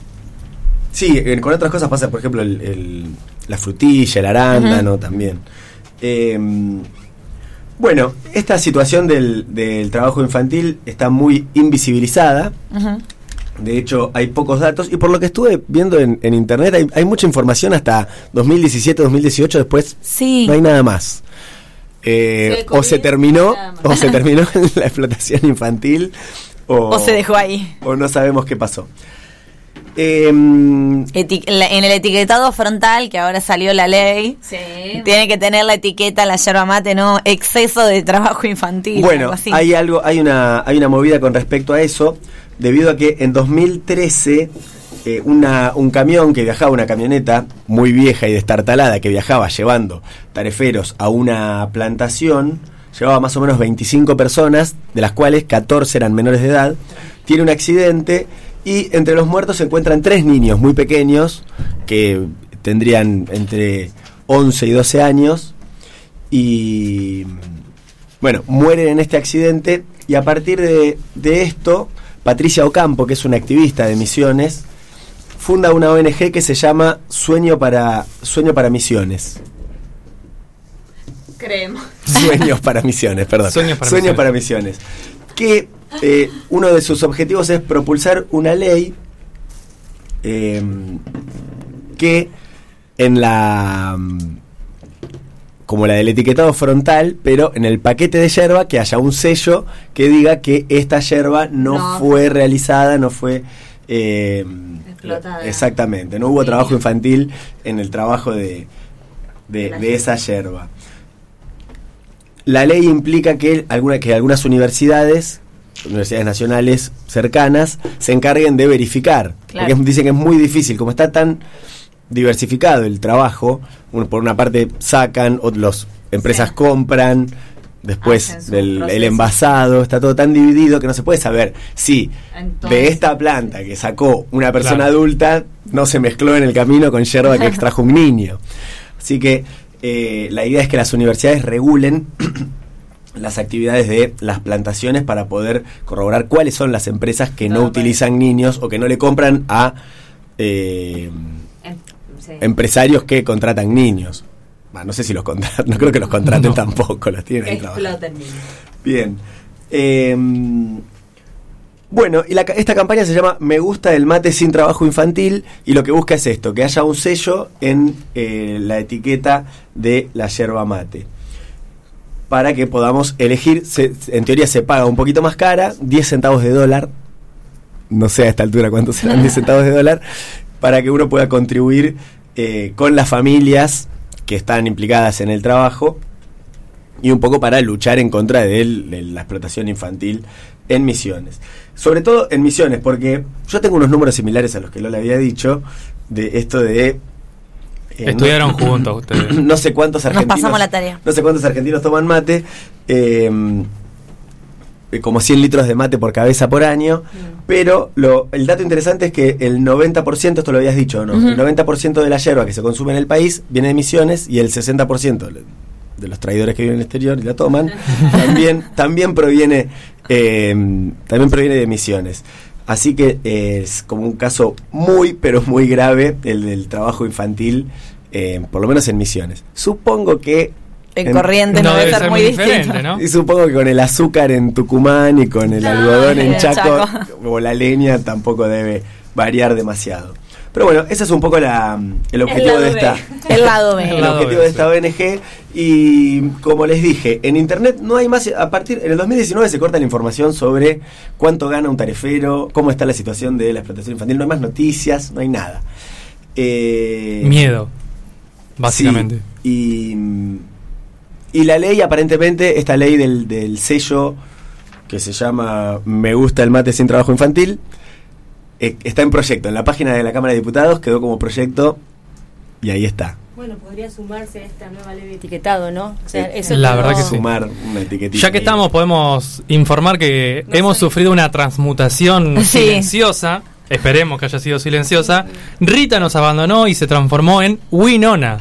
Sí, eh, con otras cosas pasa, por ejemplo, el, el- la frutilla, el arándano también. Eh, bueno, esta situación del, del trabajo infantil está muy invisibilizada. De hecho, hay pocos datos y por lo que estuve viendo en, en internet hay, hay mucha información hasta 2017, 2018, después Sí. no hay nada más. Eh, Se o se terminó, o se terminó la explotación infantil, o, O se dejó ahí. o no sabemos qué pasó. Em, en el etiquetado frontal, que ahora salió la ley, Sí. tiene que tener la etiqueta la yerba mate, no exceso de trabajo infantil. Bueno, algo así. hay algo, hay una, hay una movida con respecto a eso, debido a que en 2013 eh, un camión que viajaba, una camioneta muy vieja y destartalada que viajaba llevando tareferos a una plantación, llevaba más o menos 25 personas, de las cuales 14 eran menores de edad, tiene un accidente y entre los muertos se encuentran tres niños muy pequeños que tendrían entre 11 y 12 años y bueno, mueren en este accidente y a partir de esto, Patricia Ocampo, que es una activista de misiones, funda una ONG que se llama Sueño para, Sueño para Misiones. Creemos. Sueños para misiones, perdón. Sueños para Sueños misiones. para misiones. Que eh, uno de sus objetivos es propulsar una ley eh, que en la mm, como la del etiquetado frontal, pero en el paquete de yerba que haya un sello que diga que esta yerba no, No. fue realizada, no fue eh, Explotada. exactamente, no hubo trabajo infantil en el trabajo de, de, esa yerba. La ley implica que, alguna, que algunas universidades, universidades nacionales cercanas, se encarguen de verificar. Claro. Porque dicen que es muy difícil, como está tan diversificado el trabajo, por una parte sacan, otras empresas Sí. compran, después del el envasado, está todo tan dividido que no se puede saber si Entonces- de esta planta que sacó una persona Claro. adulta no se mezcló en el camino con yerba que extrajo un niño. Así que eh, la idea es que las universidades regulen las actividades de las plantaciones para poder corroborar cuáles son las empresas que no utilizan niños o que no le compran a eh, Em- sí. empresarios que contratan niños. No sé si los contratan, no creo que los contraten tampoco, los tienen ahí exploten. Bien. Eh, bueno, y la esta campaña se llama Me gusta el mate sin trabajo infantil y lo que busca es esto, que haya un sello en eh, la etiqueta de la yerba mate. Para que podamos elegir, se- en teoría se paga un poquito más cara, 10 centavos de dólar, no sé a esta altura cuántos serán 10 centavos de dólar, para que uno pueda contribuir eh, con las familias que están implicadas en el trabajo y un poco para luchar en contra de, el- de la explotación infantil en misiones. Sobre todo en misiones, porque yo tengo unos números similares a los que Lola había dicho, de esto de... eh, Estudiaron no- juntos ustedes. No sé cuántos Nos argentinos... pasamos la tarea. No sé cuántos argentinos toman mate. eh, eh, como 100 litros de mate por cabeza por año, pero lo, el dato interesante es que el 90%, esto lo habías dicho, ¿no? El 90% de la yerba que se consume en el país viene de Misiones y el 60% le- de los traidores que viven en el exterior y la toman también también proviene eh, también proviene de Misiones. Así que eh, es como un caso muy pero muy grave el del trabajo infantil, eh, por lo menos en Misiones. Supongo que En en- Corrientes no, debe ser muy distinto. ¿no? y supongo que con el azúcar en Tucumán y con el No, algodón en Chaco, Chaco. o la leña tampoco debe variar demasiado. Pero bueno, ese es un poco la, el objetivo de esta El lado El B. el lado objetivo B, de esta ONG y como les dije, en internet no hay más a partir en el 2019 se corta la información sobre cuánto gana un tarifero, cómo está la situación de la explotación infantil, no hay más noticias, no hay nada. Eh, Miedo, básicamente. Sí, y, y la ley, aparentemente, esta ley del, del sello que se llama Me gusta el mate sin trabajo infantil, eh, está en proyecto. En la página de la Cámara de Diputados quedó como proyecto y ahí está. Bueno, podría sumarse a esta nueva ley de etiquetado, ¿no? O sea, Eh, eso La verdad que sí. Sumar una etiquetita. Ya que ahí. estamos, podemos informar que No hemos sé. sufrido una transmutación Sí. silenciosa. Esperemos que haya sido silenciosa. Rita nos abandonó y se transformó en Winona.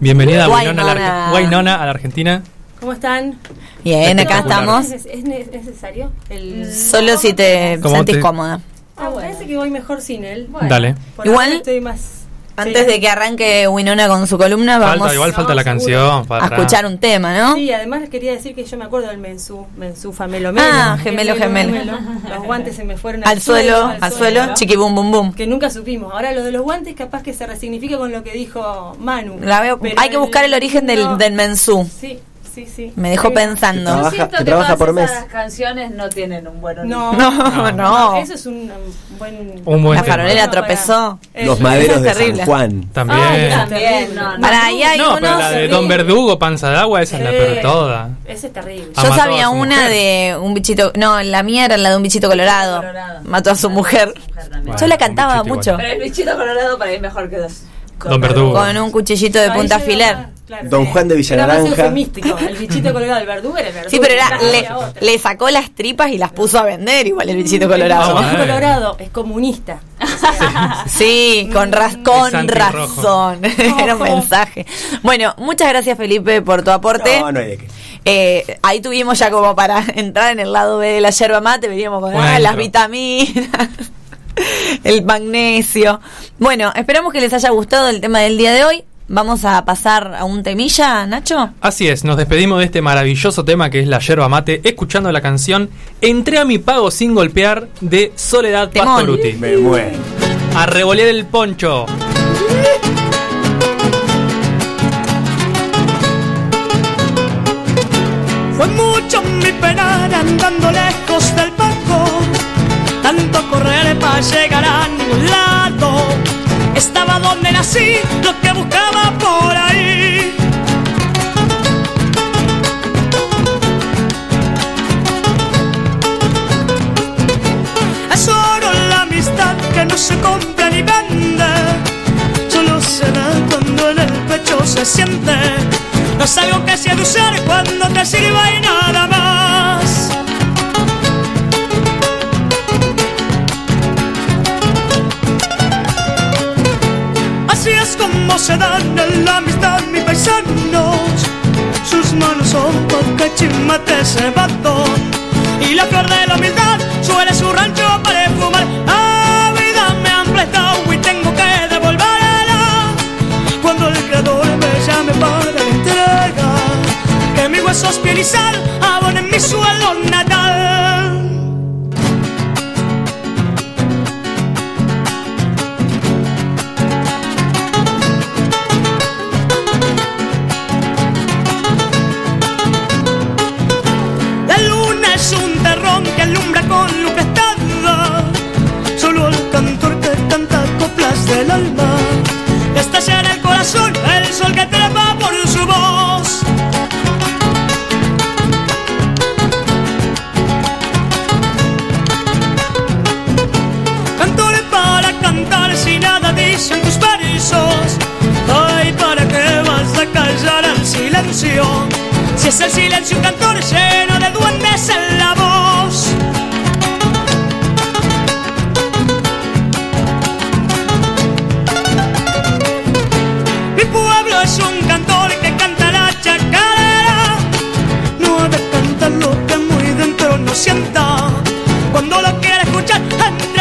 Bienvenida Winona, a la, Winona. A la Argentina. ¿Cómo están? Bien, acá estamos. ¿Es, es ne- es necesario? El... Solo si te ¿Cómo sentís te- cómoda. Ah, bueno. Parece que voy mejor sin él. Dale. Por Igual- estoy más... Antes Sí. de que arranque Winona con su columna, vamos Falta, igual falta No, la canción. a para- escuchar un tema, ¿no? Sí, además les quería decir que yo me acuerdo del mensú, mensú famelo Ah, gemelo, gemelo. Los guantes se me fueron Al suelo, al suelo, chiqui bum bum bum. Que nunca supimos. Ahora lo de los guantes capaz que se resignifica con lo que dijo Manu. La veo- hay que buscar el origen del, no- del mensú. Sí, sí, sí. Me dejó Sí. pensando. Trabaja- Yo siento que que trabaja todas por mes. esas canciones no tienen un buen origen. No, No, no. Eso es un, um, buen... Un buen La farolera No, para- tropezó. Eh, Los maderos de San. Juan. También. Ay, esa También, no, no. Para ahí hay no, pero unos. la de. Don Verdugo, Panza de Agua, esa es la peor de todas. Ese es terrible. Ah, Yo sabía una mujer. de un bichito. No, la mía era la de un bichito colorado. Colorado. Mató a su mujer. Bueno, Yo la un cantaba mucho. igual. Pero el bichito colorado para mí mejor que dos. Don Verdugo. Con un cuchillito de punta más, claro, Don. Juan de Era más Villararanja. eufemístico. El bichito colorado, el verdugo era el verdugo. Sí, pero era, le, sacó las tripas y las puso a vender igual el bichito El colorado. Ah, bichito colorado es comunista. Sí, con, raz- Es con razón. Era un mensaje. Bueno, muchas gracias Felipe por tu aporte. No, no hay de qué. Eh, ahí tuvimos ya como para entrar en el lado B de la yerba mate, veníamos con ah, las vitaminas, el magnesio. Bueno, esperamos que les haya gustado el tema del día de hoy. Vamos a pasar a un temilla, Nacho. Así es, nos despedimos de este maravilloso tema que es la yerba mate, escuchando la canción Entré a mi pago sin golpear de Soledad Temón. Pastoruti. Me muero. A revolear el poncho. Fue mucho mi penar andando lejos del banco, tanto correr para llegar a ningún lado. Estaba donde nací, lo que buscaba por ahí. Es oro la amistad que no se compra ni vende. Solo se da cuando en el pecho se siente. No es algo que se ha de usar cuando te sirva y nada más. Así es como se dan en la amistad mis paisanos. Sus manos son porque chimate ese vato. Y la flor de la humildad suele su rancho para fumar. La vida me han prestado y tengo que devolverla. Cuando el creador me llame para la entrega, que mis huesos piel y sal abonen mi suelo natal. Del alma. Estalla el corazón el sol que trepa por su voz. Cantor para cantar si nada dicen tus versos. Ay, ¿para qué vas a callar al silencio? Si es el silencio un cantor lleno de duendes en la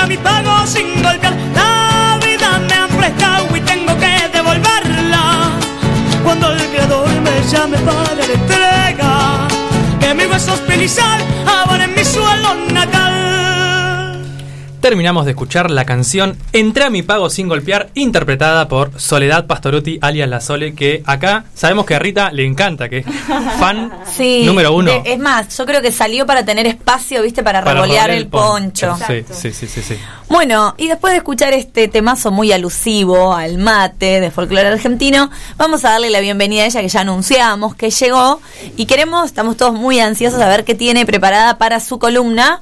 mi pago sin golpear. La vida me han prestado y tengo que devolverla. Cuando el creador me llame para la entrega, que mis huesos y sal abonen mi suelo. Terminamos de escuchar la canción Entré a mi pago sin golpear, interpretada por Soledad Pastoruti, alias La Sole, que acá sabemos que a Rita le encanta, que es fan Sí. número uno. de- es más, yo creo que salió para tener espacio, viste, para, para revolear el poncho. Sí, sí, sí, sí, sí. Bueno, y después de escuchar este temazo muy alusivo al mate de folclore argentino, vamos a darle la bienvenida a ella que ya anunciamos que llegó y queremos, estamos todos muy ansiosos a ver qué tiene preparada para su columna.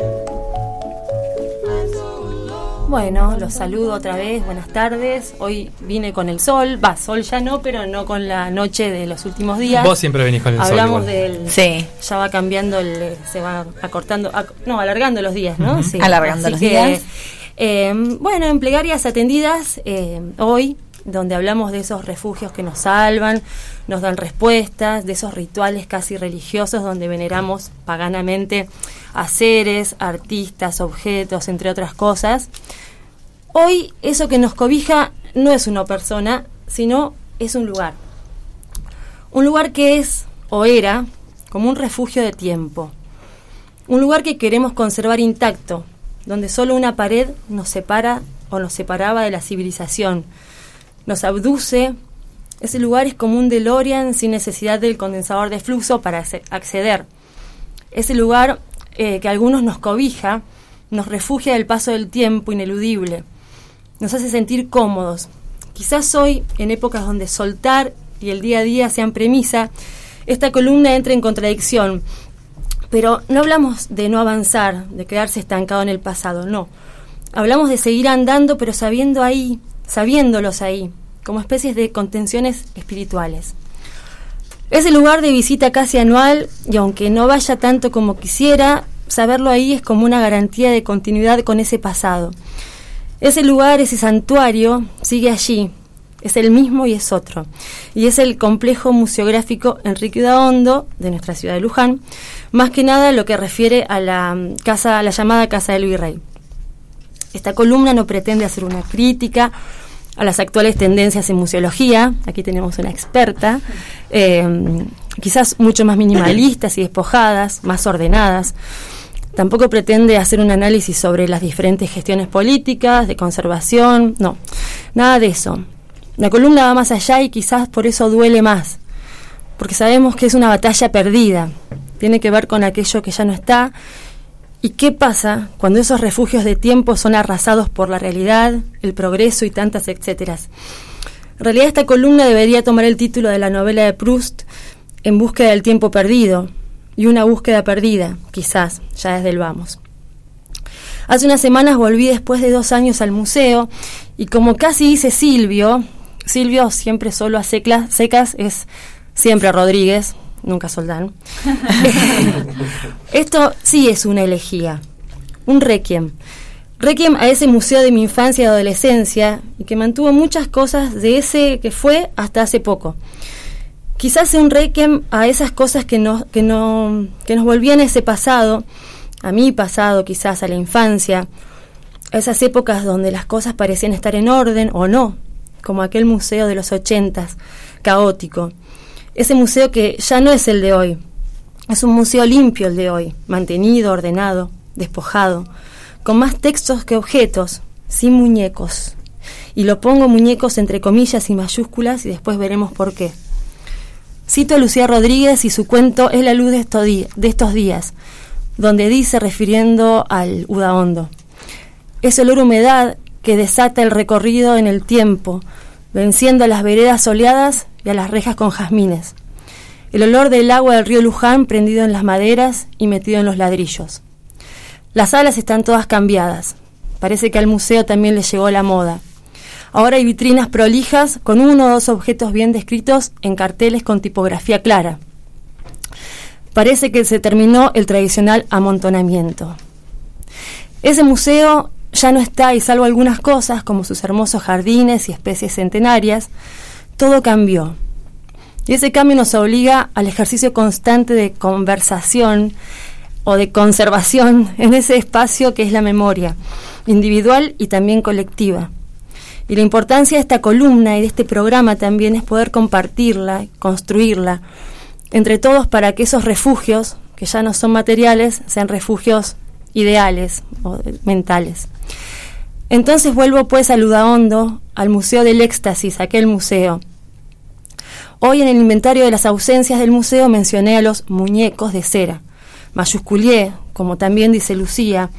Bueno, los saludo otra vez, buenas tardes. Hoy vine con el sol, va, sol ya no, pero no con la noche de los últimos días. Vos siempre venís con el sol Hablamos del. Sí. Ya va cambiando, el, se va acortando, ac- no, alargando los días, ¿no? Sí. Alargando Así los que, días. eh, bueno, en plegarias atendidas, eh, hoy, donde hablamos de esos refugios que nos salvan, nos dan respuestas, de esos rituales casi religiosos donde veneramos paganamente a seres, artistas, objetos, entre otras cosas. Hoy eso que nos cobija no es una persona, sino es un lugar. Un lugar que es o era como un refugio de tiempo. Un lugar que queremos conservar intacto, donde solo una pared nos separa o nos separaba de la civilización. Nos abduce. Ese lugar es como un DeLorean sin necesidad del condensador de flujo para acce- acceder. Ese lugar eh, que a algunos nos cobija, nos refugia del paso del tiempo ineludible, nos hace sentir cómodos. Quizás hoy, en épocas donde soltar y el día a día sean premisa, esta columna entra en contradicción. Pero no hablamos de no avanzar, de quedarse estancado en el pasado, no. Hablamos de seguir andando, pero sabiendo ahí, sabiéndolos ahí, como especies de contenciones espirituales. Es el lugar de visita casi anual y aunque no vaya tanto como quisiera, saberlo ahí es como una garantía de continuidad con ese pasado. Ese lugar, ese santuario, sigue allí, es el mismo y es otro. Y es el complejo museográfico Enrique Udaondo de nuestra ciudad de Luján, más que nada lo que refiere a la casa, a la llamada Casa del Virrey. Esta columna no pretende hacer una crítica a las actuales tendencias en museología, aquí tenemos una experta, eh, quizás mucho más minimalistas y despojadas, más ordenadas. Tampoco pretende hacer un análisis sobre las diferentes gestiones políticas, de conservación, no, nada de eso. La columna va más allá y quizás por eso duele más, porque sabemos que es una batalla perdida, tiene que ver con aquello que ya no está. ¿Y qué pasa cuando esos refugios de tiempo son arrasados por la realidad, el progreso y tantas etcéteras? En realidad esta columna debería tomar el título de la novela de Proust, En búsqueda del tiempo perdido, y una búsqueda perdida, quizás, ya desde el vamos. Hace unas semanas volví después de dos años al museo y como casi dice Silvio, Silvio siempre solo a secas es siempre Rodríguez, nunca Soldán. Esto sí es una elegía, un requiem. Requiem a ese museo de mi infancia y adolescencia y que mantuvo muchas cosas de ese que fue hasta hace poco. Quizás sea un requiem a esas cosas que nos, que no, que nos volvían a ese pasado, a mi pasado quizás, a la infancia, a esas épocas donde las cosas parecían estar en orden o no, como aquel museo de los ochentas, caótico. Ese museo que ya no es el de hoy, es un museo limpio el de hoy, mantenido, ordenado, despojado, con más textos que objetos, sin muñecos. Y lo pongo muñecos entre comillas y mayúsculas y después veremos por qué. Cito a Lucía Rodríguez y su cuento Es la luz de estos, días, donde dice, refiriendo al Udaondo, es olor humedad que desata el recorrido en el tiempo, venciendo a las veredas soleadas y a las rejas con jazmines. El olor del agua del río Luján prendido en las maderas y metido en los ladrillos. Las salas están todas cambiadas. Parece que al museo también le llegó la moda. Ahora hay vitrinas prolijas con uno o dos objetos bien descritos en carteles con tipografía clara. Parece que se terminó el tradicional amontonamiento. Ese museo ya no está y salvo algunas cosas como sus hermosos jardines y especies centenarias, todo cambió. Y ese cambio nos obliga al ejercicio constante de conversación o de conservación en ese espacio que es la memoria, individual y también colectiva. Y la importancia de esta columna y de este programa también es poder compartirla, construirla entre todos para que esos refugios, que ya no son materiales, sean refugios ideales o mentales. Entonces vuelvo pues a Ludahondo, al Museo del Éxtasis, aquel museo. Hoy en el inventario de las ausencias del museo mencioné a los muñecos de cera. Mayusculié, como también dice Lucía,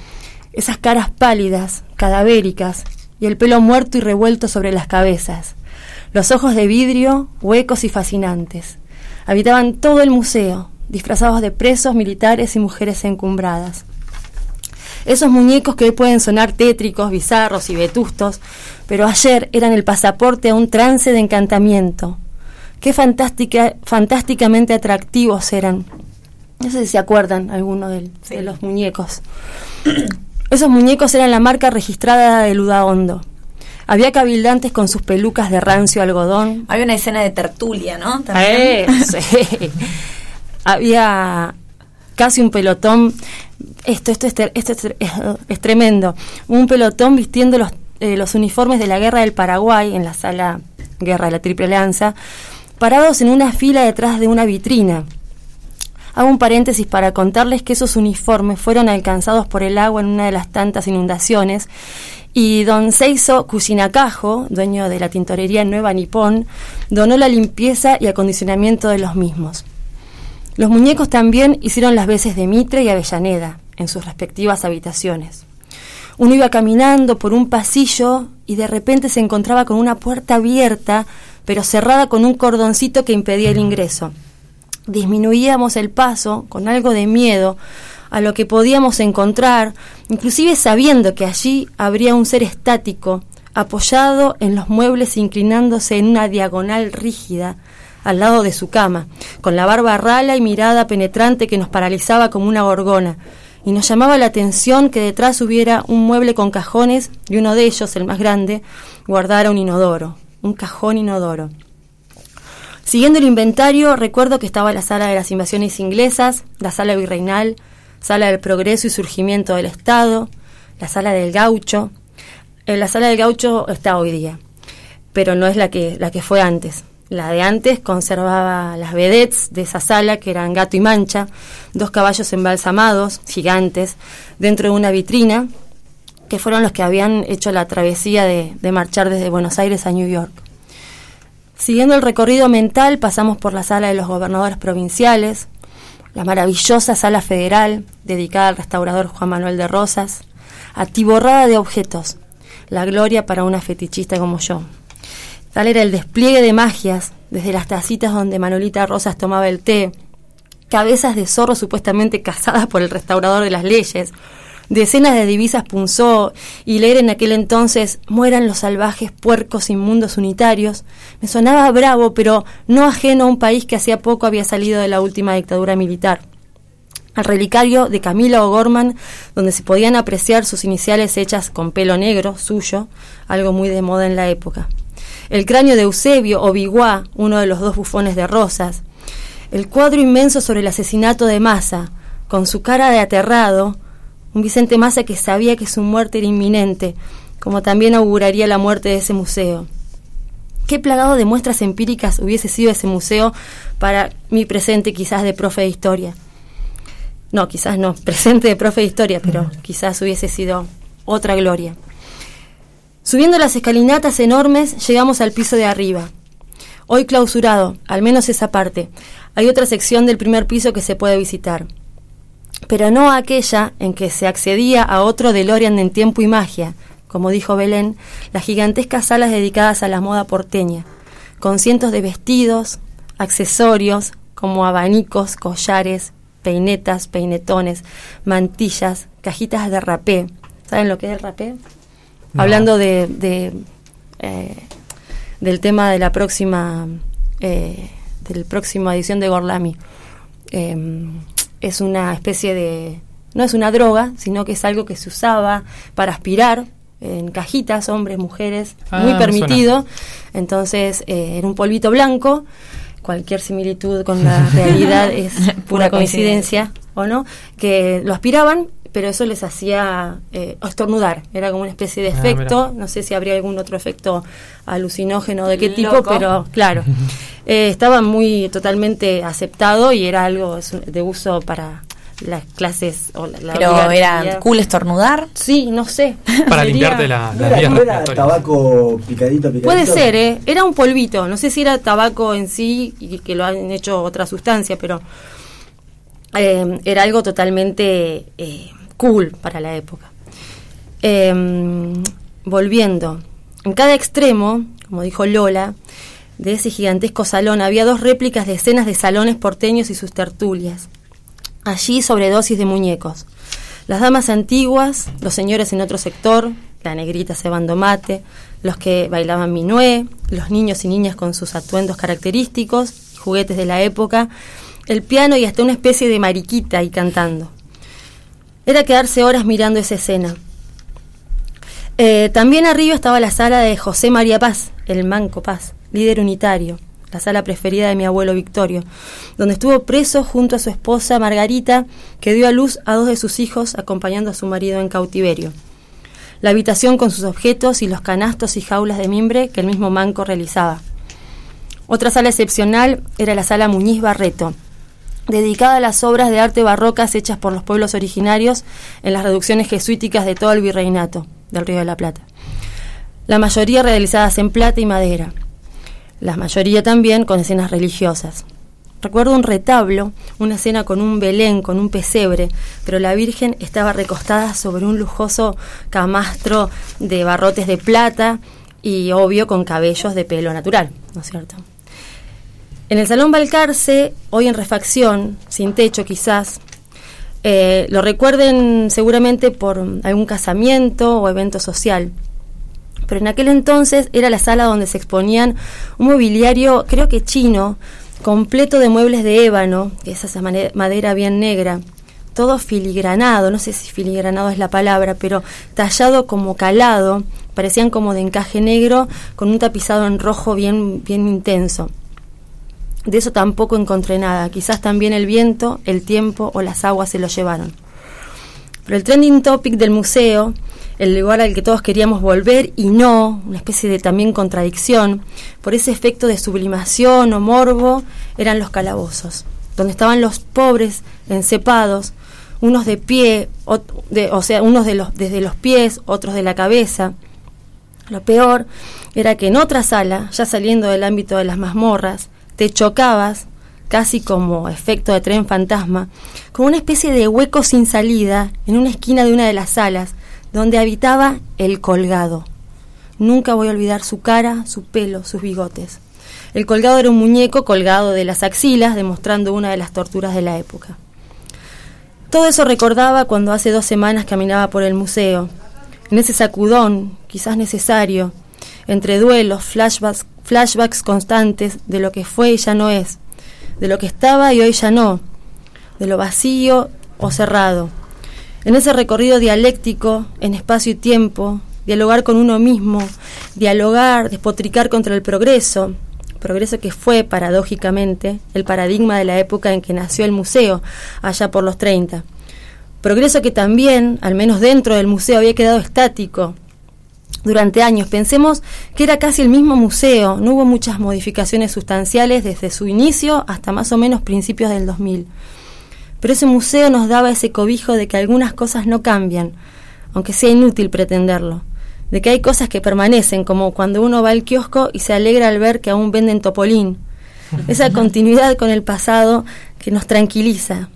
esas caras pálidas, cadavéricas, y el pelo muerto y revuelto sobre las cabezas, los ojos de vidrio, huecos y fascinantes. Habitaban todo el museo, disfrazados de presos, militares y mujeres encumbradas. Esos muñecos que hoy pueden sonar tétricos, bizarros y vetustos, pero ayer eran el pasaporte a un trance de encantamiento. Qué fantástica, fantásticamente atractivos eran. No sé si se acuerdan alguno de, de los muñecos. Esos muñecos eran la marca registrada de Ludahondo. Había cabildantes con sus pelucas de rancio algodón. Había una escena de tertulia, ¿no? Eh, sí. Había casi un pelotón. Esto, esto, es, esto es, tremendo. Un pelotón vistiendo los, eh, los uniformes de la guerra del Paraguay en la sala Guerra de la Triple Alianza, parados en una fila detrás de una vitrina. Hago un paréntesis para contarles que esos uniformes fueron alcanzados por el agua en una de las tantas inundaciones y don Seiso Cucinacajo, dueño de la tintorería Nueva Nipón, donó la limpieza y acondicionamiento de los mismos. Los muñecos también hicieron las veces de Mitre y Avellaneda en sus respectivas habitaciones. Uno iba caminando por un pasillo y de repente se encontraba con una puerta abierta, pero cerrada con un cordoncito que impedía el ingreso. disminuíamos el paso con algo de miedo a lo que podíamos encontrar, inclusive sabiendo que allí habría un ser estático, apoyado en los muebles inclinándose en una diagonal rígida al lado de su cama, con la barba rala y mirada penetrante que nos paralizaba como una gorgona, y nos llamaba la atención que detrás hubiera un mueble con cajones y uno de ellos, el más grande, guardara un inodoro, un cajón inodoro. Siguiendo el inventario, recuerdo que estaba la sala de las invasiones inglesas, la sala virreinal, sala del progreso y surgimiento del Estado, la sala del gaucho. En la sala del gaucho está hoy día, pero no es la que, la que fue antes. La de antes conservaba las vedettes de esa sala, que eran gato y mancha, dos caballos embalsamados, gigantes, dentro de una vitrina, que fueron los que habían hecho la travesía de, de marchar desde Buenos Aires a New York. Siguiendo el recorrido mental, pasamos por la sala de los gobernadores provinciales, la maravillosa sala federal, dedicada al restaurador Juan Manuel de Rosas, atiborrada de objetos, la gloria para una fetichista como yo. Tal era el despliegue de magias, desde las tacitas donde Manolita Rosas tomaba el té, cabezas de zorro supuestamente cazadas por el restaurador de las leyes, decenas de divisas punzó y leer en aquel entonces mueran los salvajes puercos inmundos unitarios, me sonaba bravo, pero no ajeno a un país que hacía poco había salido de la última dictadura militar. Al relicario de Camila O'Gorman, donde se podían apreciar sus iniciales hechas con pelo negro suyo, algo muy de moda en la época. El cráneo de Eusebio o Biguá, uno de los dos bufones de Rosas. El cuadro inmenso sobre el asesinato de Massa, con su cara de aterrado, un Vicente Massa que sabía que su muerte era inminente, como también auguraría la muerte de ese museo. Qué plagado de muestras empíricas hubiese sido ese museo para mi presente quizás de profe de historia. No, quizás no, presente de profe de historia, pero quizás hubiese sido otra gloria. Subiendo las escalinatas enormes, llegamos al piso de arriba. Hoy clausurado, al menos esa parte. Hay otra sección del primer piso que se puede visitar pero no aquella en que se accedía a otro DeLorean en tiempo y magia, como dijo Belén, las gigantescas salas dedicadas a la moda porteña, con cientos de vestidos, accesorios como abanicos, collares, peinetas, peinetones, mantillas, cajitas de rapé. ¿Saben lo que es el rapé? No. Hablando de, de, eh, del tema de la próxima eh, del próxima edición de Gorlami. Em, es una especie de no es una droga, sino que es algo que se usaba para aspirar en cajitas, hombres, mujeres, Ah, muy permitido. Entonces, eh, era un polvito blanco. Cualquier similitud con la realidad es pura coincidencia, ¿o no? Que lo aspiraban, pero eso les hacía eh, estornudar. Era como una especie de Ah, efecto. mira. no sé si habría algún otro efecto alucinógeno de qué tipo, pero claro. Eh, estaba muy totalmente aceptado y era algo de uso para las clases o la, la Pero era cool estornudar. Sí, no sé. Para Sería- limpiarte la, ¿No las era, vías no era tabaco picadito, picadito? Puede ser, ¿eh? Era un polvito. No sé si era tabaco en sí y que lo han hecho otra sustancia, pero eh, era algo totalmente eh, cool para la época. Eh, volviendo, en cada extremo, como dijo Lola, de ese gigantesco salón había dos réplicas de escenas de salones porteños y sus tertulias. Allí sobredosis de muñecos. Las damas antiguas, los señores en otro sector, la negrita cebando mate, los que bailaban minué, los niños y niñas con sus atuendos característicos, juguetes de la época, el piano y hasta una especie de mariquita ahí cantando. Era quedarse horas mirando esa escena. Eh, también arriba estaba la sala de José María Paz, el Manco Paz, líder unitario, la sala preferida de mi abuelo Victorio, donde estuvo preso junto a su esposa Margarita, que dio a luz a dos de sus hijos acompañando a su marido en cautiverio. La habitación con sus objetos y los canastos y jaulas de mimbre que el mismo Manco realizaba. Otra sala excepcional era la sala Muñiz Barreto, dedicada a las obras de arte barrocas hechas por los pueblos originarios en las reducciones jesuíticas de todo el virreinato del Río de la Plata. La mayoría realizadas en plata y madera, la mayoría también con escenas religiosas. Recuerdo un retablo, una escena con un belén, con un pesebre, pero la Virgen estaba recostada sobre un lujoso camastro de barrotes de plata y obvio con cabellos de pelo natural, ¿no es cierto? En el Salón Balcarce, hoy en refacción, sin techo quizás, eh, lo recuerden seguramente por algún casamiento o evento social. Pero en aquel entonces era la sala donde se exponían un mobiliario, creo que chino, completo de muebles de ébano, que es esa madera bien negra, todo filigranado, no sé si filigranado es la palabra, pero tallado como calado, parecían como de encaje negro con un tapizado en rojo bien, bien intenso. De eso tampoco encontré nada, quizás también el viento, el tiempo o las aguas se lo llevaron. Pero el trending topic del museo, el lugar al que todos queríamos volver y no, una especie de también contradicción, por ese efecto de sublimación o morbo, eran los calabozos, donde estaban los pobres encepados, unos de pie, ot- de- o sea, unos de los, desde los pies, otros de la cabeza. Lo peor era que en otra sala, ya saliendo del ámbito de las mazmorras, te chocabas, casi como efecto de tren fantasma, con una especie de hueco sin salida en una esquina de una de las salas, donde habitaba el colgado. Nunca voy a olvidar su cara, su pelo, sus bigotes. El colgado era un muñeco colgado de las axilas, demostrando una de las torturas de la época. Todo eso recordaba cuando hace dos semanas caminaba por el museo, en ese sacudón, quizás necesario, entre duelos, flashbacks, flashbacks constantes de lo que fue y ya no es, de lo que estaba y hoy ya no, de lo vacío o cerrado. En ese recorrido dialéctico, en espacio y tiempo, dialogar con uno mismo, dialogar, despotricar contra el progreso, progreso que fue, paradójicamente, el paradigma de la época en que nació el museo, allá por los 30. Progreso que también, al menos dentro del museo, había quedado estático durante años. Pensemos que era casi el mismo museo, no hubo muchas modificaciones sustanciales desde su inicio hasta más o menos principios del 2000. Pero ese museo nos daba ese cobijo de que algunas cosas no cambian, aunque sea inútil pretenderlo. De que hay cosas que permanecen, como cuando uno va al kiosco y se alegra al ver que aún venden topolín. Esa continuidad con el pasado que nos tranquiliza.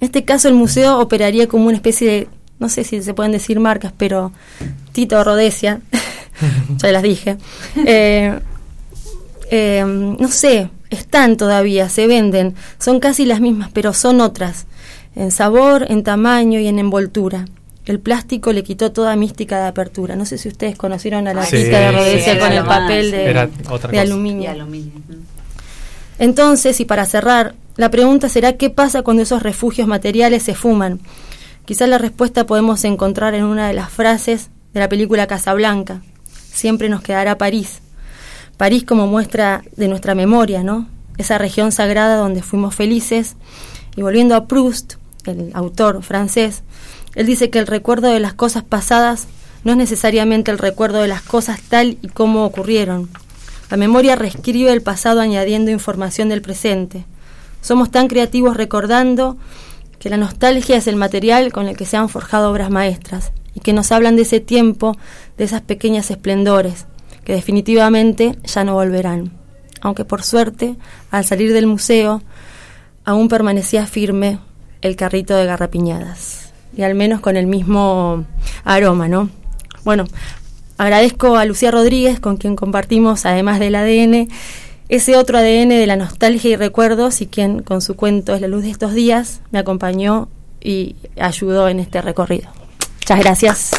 En este caso el museo operaría como una especie de, no sé si se pueden decir marcas, pero Tito Rodesia, ya las dije, eh, eh, no sé, están todavía, se venden, son casi las mismas, pero son otras, en sabor, en tamaño y en envoltura. El plástico le quitó toda mística de apertura. No sé si ustedes conocieron a la Sí, Tita de Rodesia sí, con el papel sí. de, aluminio. Entonces, y para cerrar, la pregunta será qué pasa cuando esos refugios materiales se fuman. Quizás la respuesta podemos encontrar en una de las frases de la película Casablanca. Siempre nos quedará París. París como muestra de nuestra memoria, ¿no? Esa región sagrada donde fuimos felices. Y volviendo a Proust, el autor francés, él dice que el recuerdo de las cosas pasadas no es necesariamente el recuerdo de las cosas tal y como ocurrieron. La memoria reescribe el pasado añadiendo información del presente. Somos tan creativos recordando que la nostalgia es el material con el que se han forjado obras maestras y que nos hablan de ese tiempo, de esas pequeñas esplendores, que definitivamente ya no volverán. Aunque por suerte, al salir del museo, aún permanecía firme el carrito de garrapiñadas, y al menos con el mismo aroma, ¿no? Bueno, agradezco a Lucía Rodríguez, con quien compartimos, además del ADN, ese otro ADN de la nostalgia y recuerdos, y quien con su cuento Es la luz de estos días me acompañó y ayudó en este recorrido. Muchas gracias.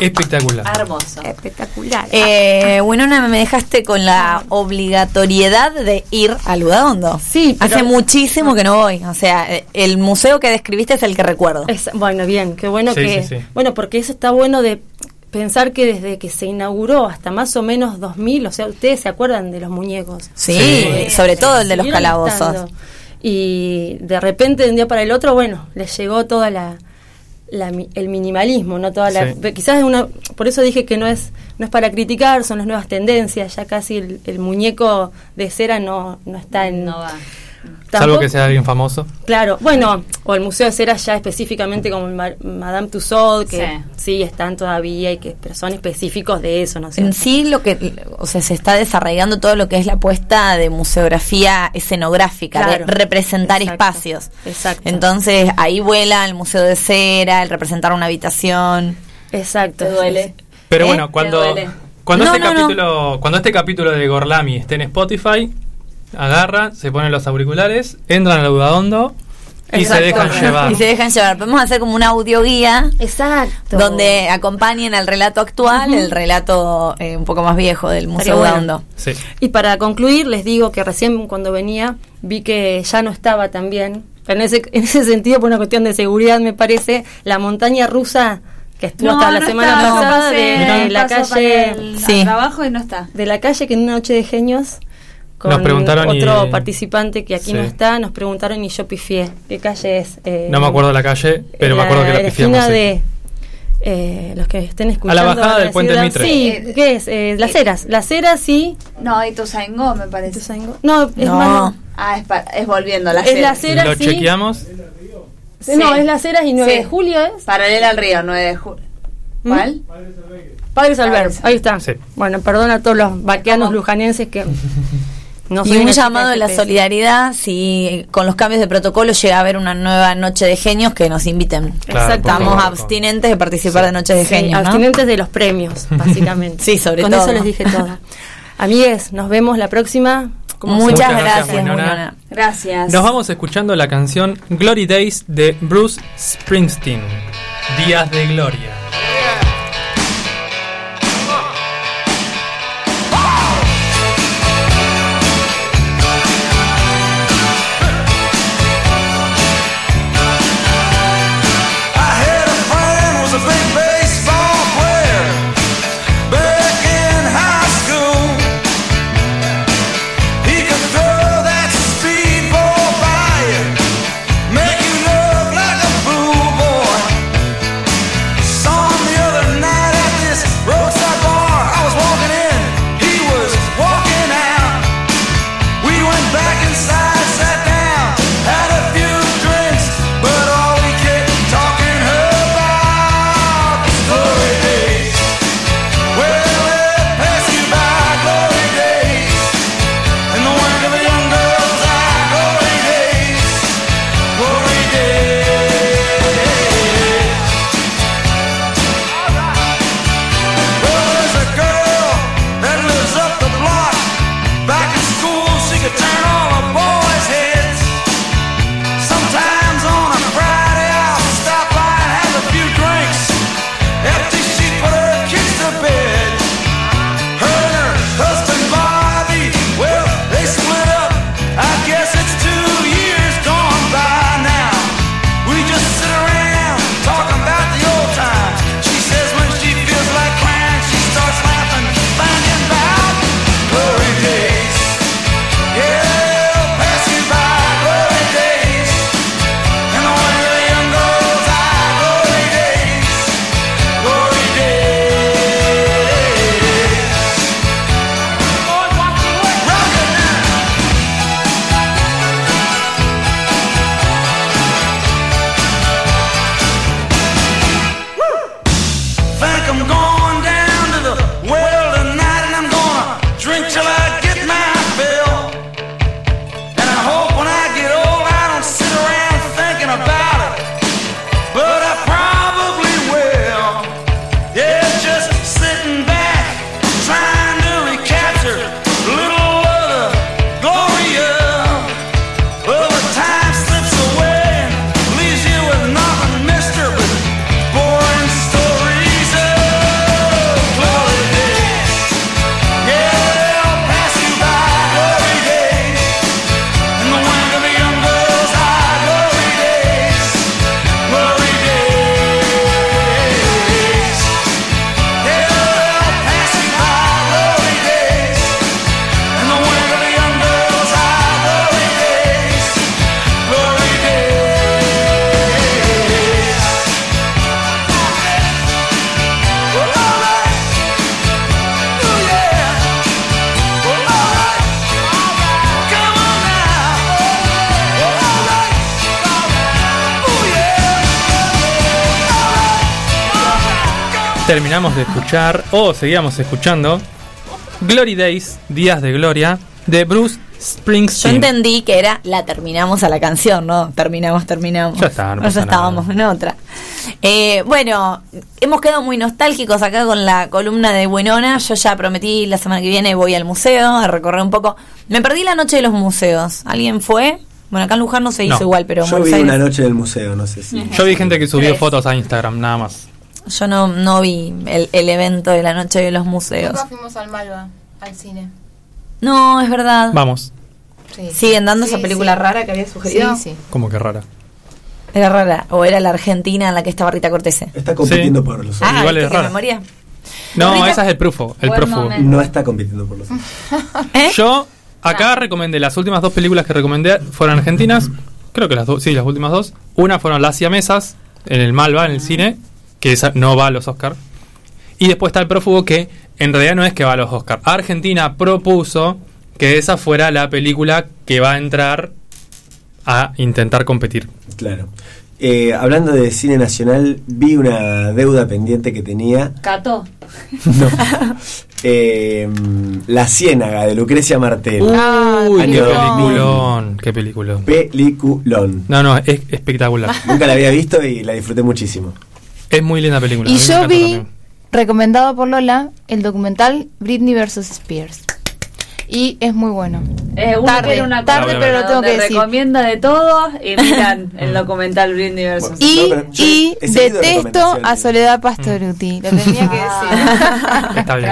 Espectacular. Hermoso. Espectacular. Eh, bueno, me dejaste con la obligatoriedad de ir al Ludahondo. Sí, pero- Hace muchísimo que no voy. O sea, el museo que describiste es el que recuerdo. Es- bueno, bien, qué bueno Sí, que... sí, sí. Bueno, porque eso está bueno de pensar que desde que se inauguró hasta más o menos 2000, o sea, ustedes se acuerdan de los muñecos. Sí, Sí. sobre todo el de los calabozos. Y de repente, de un día para el otro, bueno, les llegó toda la, el minimalismo, no toda la, Sí. quizás es una, por eso dije que no es no es para criticar, son las nuevas tendencias, ya casi el, el muñeco de cera no no está en No va. Salvo que sea alguien famoso. Claro, bueno, o el Museo de Cera ya específicamente como Madame Tussauds, que Sí. sí. están todavía y que pero son específicos de eso, ¿no sé. En sí, lo que, o sea, se está desarrollando todo lo que es la apuesta de museografía escenográfica, Claro. de representar Exacto. espacios. Exacto. Entonces, ahí vuela el museo de cera, el representar una habitación. Exacto. ¿Te duele? Pero ¿Eh? bueno, ¿Te cuando, duele? cuando, No, este no, no. capítulo, cuando este capítulo de Gorlami esté en Spotify, agarran, se ponen los auriculares, entran al Audadondo y se dejan llevar. Y se dejan llevar. Podemos hacer como una audioguía. Exacto. Donde acompañen al relato actual, el relato eh, un poco más viejo del Museo bueno. Daondo. Sí. Y para concluir, les digo que recién cuando venía vi que ya no estaba tan bien. En ese, en ese sentido, por una cuestión de seguridad, me parece, la montaña rusa que estuvo No, hasta la no semana yo pasada pasé, de la calle el- Sí. al trabajo y no está. de la calle que en una noche de genios con Nos preguntaron y- otro participante que aquí Sí. no está, nos preguntaron y yo pifié. ¿Qué calle es? Eh, No me acuerdo de la calle, pero me acuerdo que la la pifiamos. sí. de eh, los que estén escuchando. A la bajada del puente decir, Mitre. Sí, ¿qué es? Eh, las Heras. Las Heras sí. No, Ituzaingó me parece. No, es No. más. Ah, es, pa- es volviendo a la Es las Heras, Lo sí. chequeamos. No, es Las Heras y 9 Sí. de julio es. Paralela al río, 9 de julio. ¿Mm? ¿Cuál? Padres Alberto. Padres Ahí está. Sí. Bueno, perdón a todos los vaqueanos lujanenses que. No y un llamado de la solidaridad, si con los cambios de protocolo llega a haber una nueva noche de genios, que nos inviten. Claro, Estamos favor. abstinentes de participar Sí. de noches de Sí, genios, ¿no? abstinentes de los premios, básicamente. Sí, sobre Con todo. eso les dije todo. Amigues, nos vemos la próxima. Como Muchas, Muchas gracias, gracias, Winona. Winona. Gracias. Nos vamos escuchando la canción Glory Days de Bruce Springsteen. Días de Gloria. De escuchar, o seguíamos escuchando, Glory Days, Días de Gloria, de Bruce Yo Springsteen. entendí que era la terminamos a la canción, ¿no? Terminamos, terminamos. Ya está, no Ahora pasa ya estábamos en otra. Eh, bueno, hemos quedado muy nostálgicos acá con la columna de Winona. Yo ya prometí la semana que viene voy al museo a recorrer un poco. Me perdí la noche de los museos. ¿Alguien fue? Bueno, acá en Luján no se hizo No. igual, pero Yo Buenos vi una noche en el museo, no sé si. Yo vi gente que subió Tres. fotos a Instagram, nada más. Yo no, no vi el, el evento de la noche de los museos. Nunca fuimos al Malva, al cine. No, es verdad. Vamos. Sí. ¿Siguen dando Sí, esa película sí. rara que había sugerido? Sí, sí. Como que rara. Era rara. O era la Argentina en la que estaba Rita Cortese. Está compitiendo Sí. por los Ah, Igual ¿viste es qué rara. memoria? No, Rita- esa es el prófugo. El prófugo. No está compitiendo por los ¿Eh? Yo acá recomendé las últimas dos películas que recomendé fueron argentinas. Creo que las dos, sí, las últimas dos. Una fueron Las Siamesas en el Malva, en el cine, que esa no va a los Oscar. Y después está el prófugo que en realidad no es que va a los Oscar. Argentina propuso que esa fuera la película que va a entrar a intentar competir. Claro. Eh, hablando de cine nacional, vi una deuda pendiente que tenía. Cato. No. Eh, La Ciénaga de Lucrecia Martel. Uy, qué peliculón, qué peliculón. Peliculón. No, no, es espectacular. Nunca la había visto y la disfruté muchísimo. Es muy linda película. Y yo vi, también. recomendado por Lola, el documental Britney vs. Spears. Y es muy bueno. Eh, uno Tarde, una tarde, pero lo tengo que decir. recomienda de todo y miran el documental Britney versus. Y, No, y detesto a Soledad Pastoruti. Lo tenía que decir. Está bien.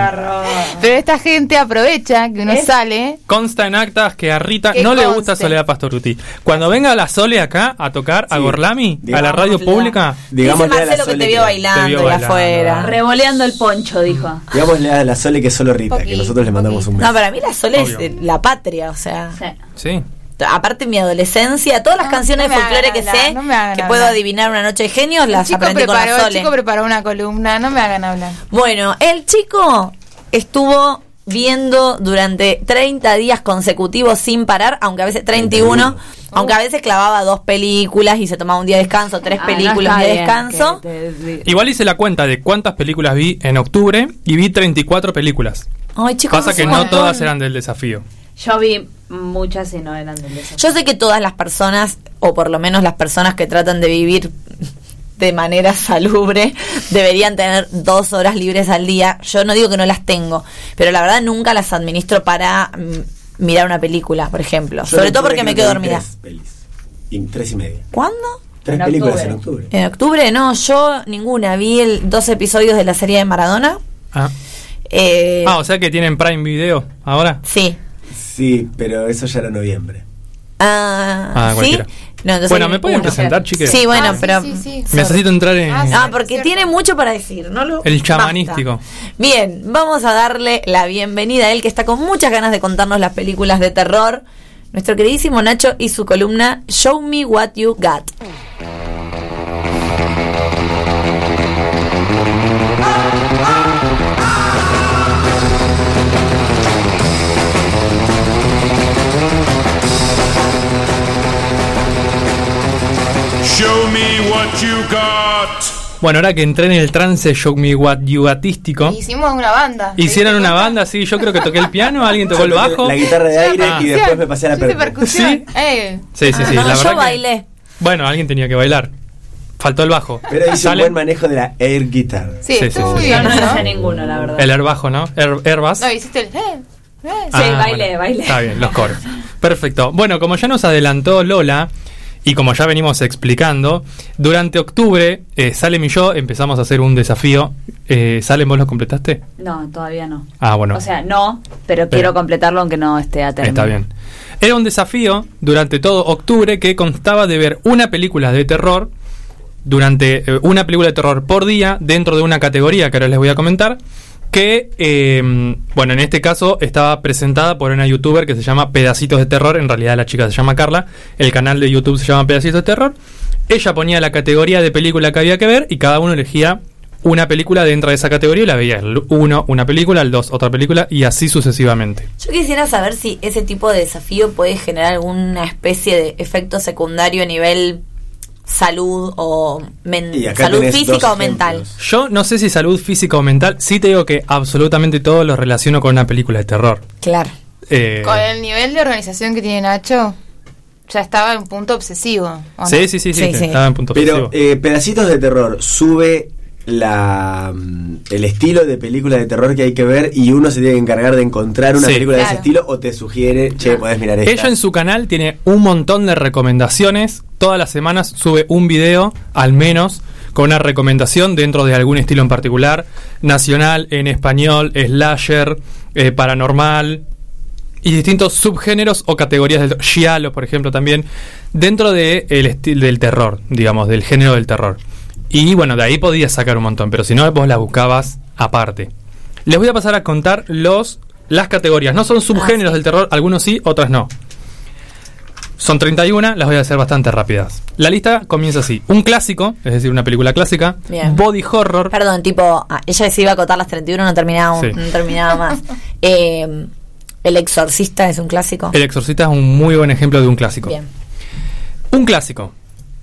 Pero esta gente aprovecha que uno Es- sale. Consta en actas que a Rita no le conste. gusta Soledad Pastoruti. Cuando venga la Sole acá a tocar a Sí. Gorlami, a la Digamos, radio la- pública, a la Marcelo que te vio bailando Te vio bailando. afuera. Revoleando el poncho, dijo. Digámosle a la Sole que es solo Rita, que nosotros le mandamos un beso. No, para mí la Sole es Obvio. eh, la patria, o sea. Sí. sí. Aparte mi adolescencia, todas las No, canciones no de folclore hagan que hablar, sé, no que hablar. puedo adivinar una noche de genios, El las chico, aprendí con la preparó, el Sole. chico preparó una columna, no me hagan hablar. Bueno, el chico estuvo viendo durante 30 días consecutivos sin parar, aunque a veces 31, aunque a veces clavaba dos películas y se tomaba un día de descanso, tres Ah, películas, de bien descanso. te- Igual hice la cuenta de cuántas películas vi en octubre y vi 34 películas. Ay, chicos, Pasa que no todas eran del desafío. Yo vi muchas y no eran del desafío. Yo sé que todas las personas, o por lo menos las personas que tratan de vivir de manera salubre, deberían tener dos horas libres al día. Yo no digo que no las tengo, pero la verdad nunca las administro para mm, mirar una película, por ejemplo. Yo Sobre todo porque me quedo dormida. Tres, pelis. Y tres y media. ¿Cuándo? Tres En películas octubre. en octubre. En octubre, no, yo ninguna. Vi el, dos episodios de la serie de Maradona. Ah. Eh, Ah, o sea que tienen Prime Video ahora. Sí. Sí, pero eso ya era noviembre. Ah, Ah, ¿sí? cualquiera. No, entonces Bueno, ¿me pueden uno. presentar, chiques? Sí, bueno, Ah, sí, pero... sí, sí. Necesito entrar en Ah. Ah, porque Cierto. tiene mucho para decir, ¿no? Lo, el chamanístico. Basta. Bien, vamos a darle la bienvenida a él que está con muchas ganas de contarnos las películas de terror. Nuestro queridísimo Nacho y su columna Show Me What You Got. Show me what you got. Bueno, ahora que entré en el trance Show Me What You Gatístico, Hicimos una banda. hicieron ¿Te una banda, sí, yo creo que toqué el piano, alguien tocó el bajo. La guitarra de aire Ah. y después me pasé a la percusión. percusión? Eh, Sí, sí, sí, No, la yo verdad que- bailé. Bueno, alguien tenía que bailar. Faltó el bajo. Pero hice Sale un buen manejo de la air guitar. sí, Sí, sí, sí. Bien, no ¿no? hice ninguno, la verdad. el air bajo, ¿no? Air, air bass. No, hiciste el... Eh, eh. Sí, bailé, bailé. Está bien, los coros. Perfecto. Bueno, como ya nos adelantó Lola, y como ya venimos explicando, durante octubre, eh, Salem y yo empezamos a hacer un desafío. Eh, Salem, ¿vos lo completaste? No, todavía no. Ah, bueno. O sea, no, pero, quiero completarlo aunque no esté a término. Está bien. Era un desafío durante todo octubre que constaba de ver una película de terror durante eh, una película de terror por día dentro de una categoría que ahora les voy a comentar que eh, bueno en este caso estaba presentada por una youtuber que se llama Pedacitos de Terror. En realidad la chica se llama Carla. El canal de YouTube se llama Pedacitos de Terror. Ella ponía la categoría de película que había que ver y cada uno elegía una película dentro de esa categoría. Y la veía el uno una película el dos otra película y así sucesivamente. Yo quisiera saber si ese tipo de desafío puede generar alguna especie de efecto secundario a nivel salud o men- salud física o mental. Yo no sé si salud física o mental, sí te digo que absolutamente todo lo relaciono con una película de terror. Claro. Eh, Con el nivel de organización que tiene Nacho, ya estaba en punto obsesivo. ¿o no? sí, sí, sí, sí, estaba en punto Pero obsesivo. eh, Pedacitos de Terror sube la mm, el estilo de película de terror que hay que ver y uno se tiene que encargar de encontrar una Sí. película de ese estilo o te sugiere, che, podés mirar esta. Ella en su canal tiene un montón de recomendaciones. Todas las semanas sube un video, al menos, con una recomendación dentro de algún estilo en particular. Nacional, en español, slasher, eh, paranormal. Y distintos subgéneros o categorías del Giallo, por ejemplo, también. Dentro de el estilo del terror, digamos, del género del terror. Y bueno, de ahí podías sacar un montón, pero si no, vos las buscabas aparte. Les voy a pasar a contar los las categorías. No son subgéneros del terror, algunos sí, otras no. Son 31, las voy a hacer bastante rápidas. La lista comienza así. Un clásico, es decir, una película clásica. Bien. Body horror. Perdón, tipo, ah, ella se iba a acotar las 31, no terminaba, un- Sí. no terminaba más. Eh, el Exorcista es un clásico. El Exorcista es un muy buen ejemplo de un clásico. Bien. Un clásico.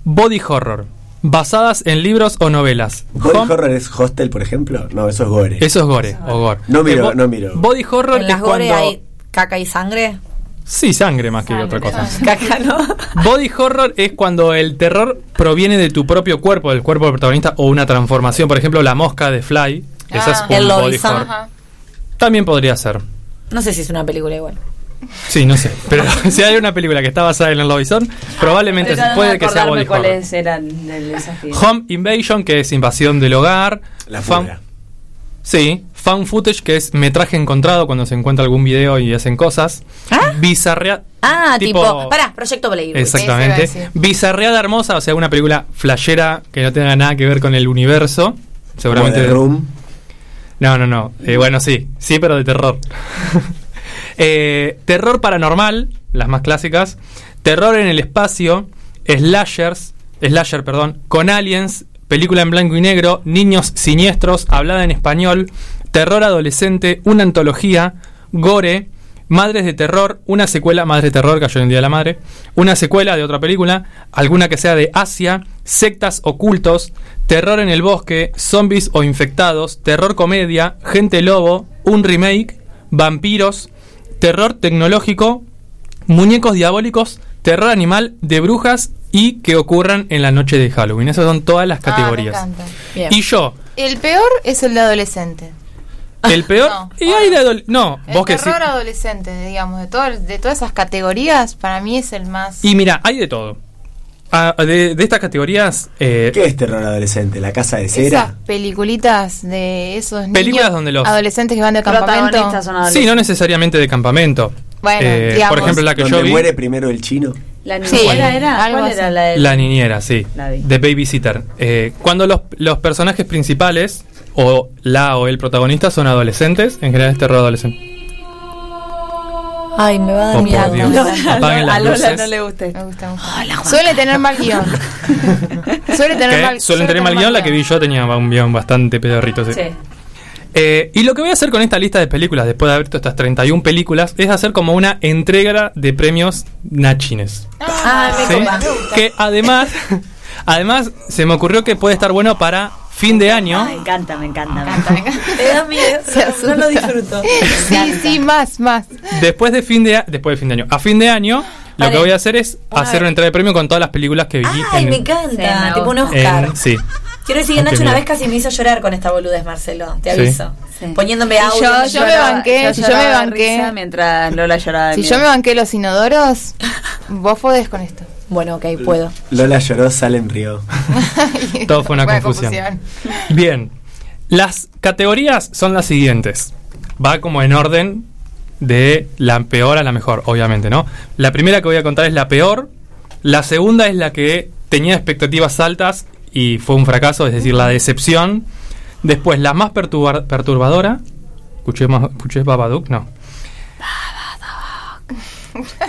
Body horror. Basadas en libros o novelas. ¿Body Home- Horror es Hostel, por ejemplo? No, eso es Gore. Eso es gore o gore. No miro, Eh, no miro. Body horror En las es gore cuando... hay caca y sangre. Sí, sangre más que otra cosa. Caca, ¿no? Body horror es cuando el terror proviene de tu propio cuerpo, del cuerpo del protagonista, o una transformación. Por ejemplo, la mosca de Fly. Esa es Ah. El un body horror. También podría ser. No sé si es una película igual. Sí, no sé. Pero si hay una película que está basada en el lobizón, probablemente Tratando puede de que sea body horror. cuáles eran del desafío. Home Invasion, que es invasión del hogar. La Fan-. Sí, found footage, que es metraje encontrado cuando se encuentra algún video y hacen cosas. Bizarrea. Ah, Tipo- tipo, pará, Proyecto Playboy. Exactamente. Bizarreada hermosa, o sea, una película flashera que no tenga nada que ver con el universo. Seguramente. Como The Room. No, no, no. Eh, bueno, sí, sí, pero de terror. Eh, terror paranormal, las más clásicas. Terror en el espacio. Slashers, slasher, perdón, con aliens. Película en blanco y negro. Niños siniestros, hablada en español. Terror adolescente, una antología. Gore. Madres de terror, una secuela, Madres de terror, cayó en el Día de la Madre, una secuela de otra película, alguna que sea de Asia, sectas ocultos, terror en el bosque, zombies o infectados, terror comedia, gente lobo, un remake, vampiros, terror tecnológico, muñecos diabólicos, terror animal, de brujas y que ocurran en la noche de Halloween. Esas son todas las Ah, me categorías. y yo, El peor es el de adolescente. el peor... y hay de No, El vos que sí. terror adolescente, digamos, de, todo, de todas esas categorías, para mí es el más... Y mira, hay de todo. Ah, de, de estas categorías... eh, ¿Qué es terror adolescente? ¿La casa de Esas cera? peliculitas de esos Películas niños donde los- adolescentes que van de campamento. Son Sí, no necesariamente de campamento. Bueno, Eh, digamos. por ejemplo, la que yo ¿Donde vi, muere primero el chino? La Sí, niñera era, algo ¿cuál era la de La niñera, sí. La. De Babysitter. Eh, cuando los, los personajes principales, o la o el protagonista, son adolescentes, en general es terror adolescente. Ay, me va a dar Oh, miedo. Dios. Apaguen las a Lola luces. no le gusta esto. Me gusta mucho. Suele tener mal guion. Suele tener mal suelen tener mal guion, la que vi yo tenía un guion bastante pedorrito. sí. Sí. Eh, y lo que voy a hacer con esta lista de películas, después de haber visto estas 31 películas, es hacer como una entrega de premios nachines. Ah, me ¿sí? copa. Que además, además se me ocurrió que puede estar bueno para fin de año. Me encanta, me encanta. me encanta. Me da miedo. No lo disfruto. Sí, sí, más, más. Después de fin de a- después de fin de año, a fin de año, lo Vale. que voy a hacer es Una hacer una entrega de premio con todas las películas que vi. Ay, en me encanta. Sí, me tipo un. Oscar. en- sí. Quiero decir que Nacho una vez casi me hizo llorar con esta boludez, Marcelo. Te aviso. Sí. Poniéndome audio. yo- yo me banqué, si yo me banqué. risa mientras Lola lloraba Si miedo. yo me banqué los inodoros, vos podés con esto. Bueno, ok, puedo. Lola lloró, Salem rió. Todo fue una confusión. Bien. Las categorías son las siguientes. Va como en orden de la peor a la mejor, obviamente, ¿no? La primera que voy a contar es la peor. La segunda es la que tenía expectativas altas y fue un fracaso, es decir, la decepción. Después, la más perturba- perturbadora. ¿Escuché, más, ¿Escuché Babadook? No.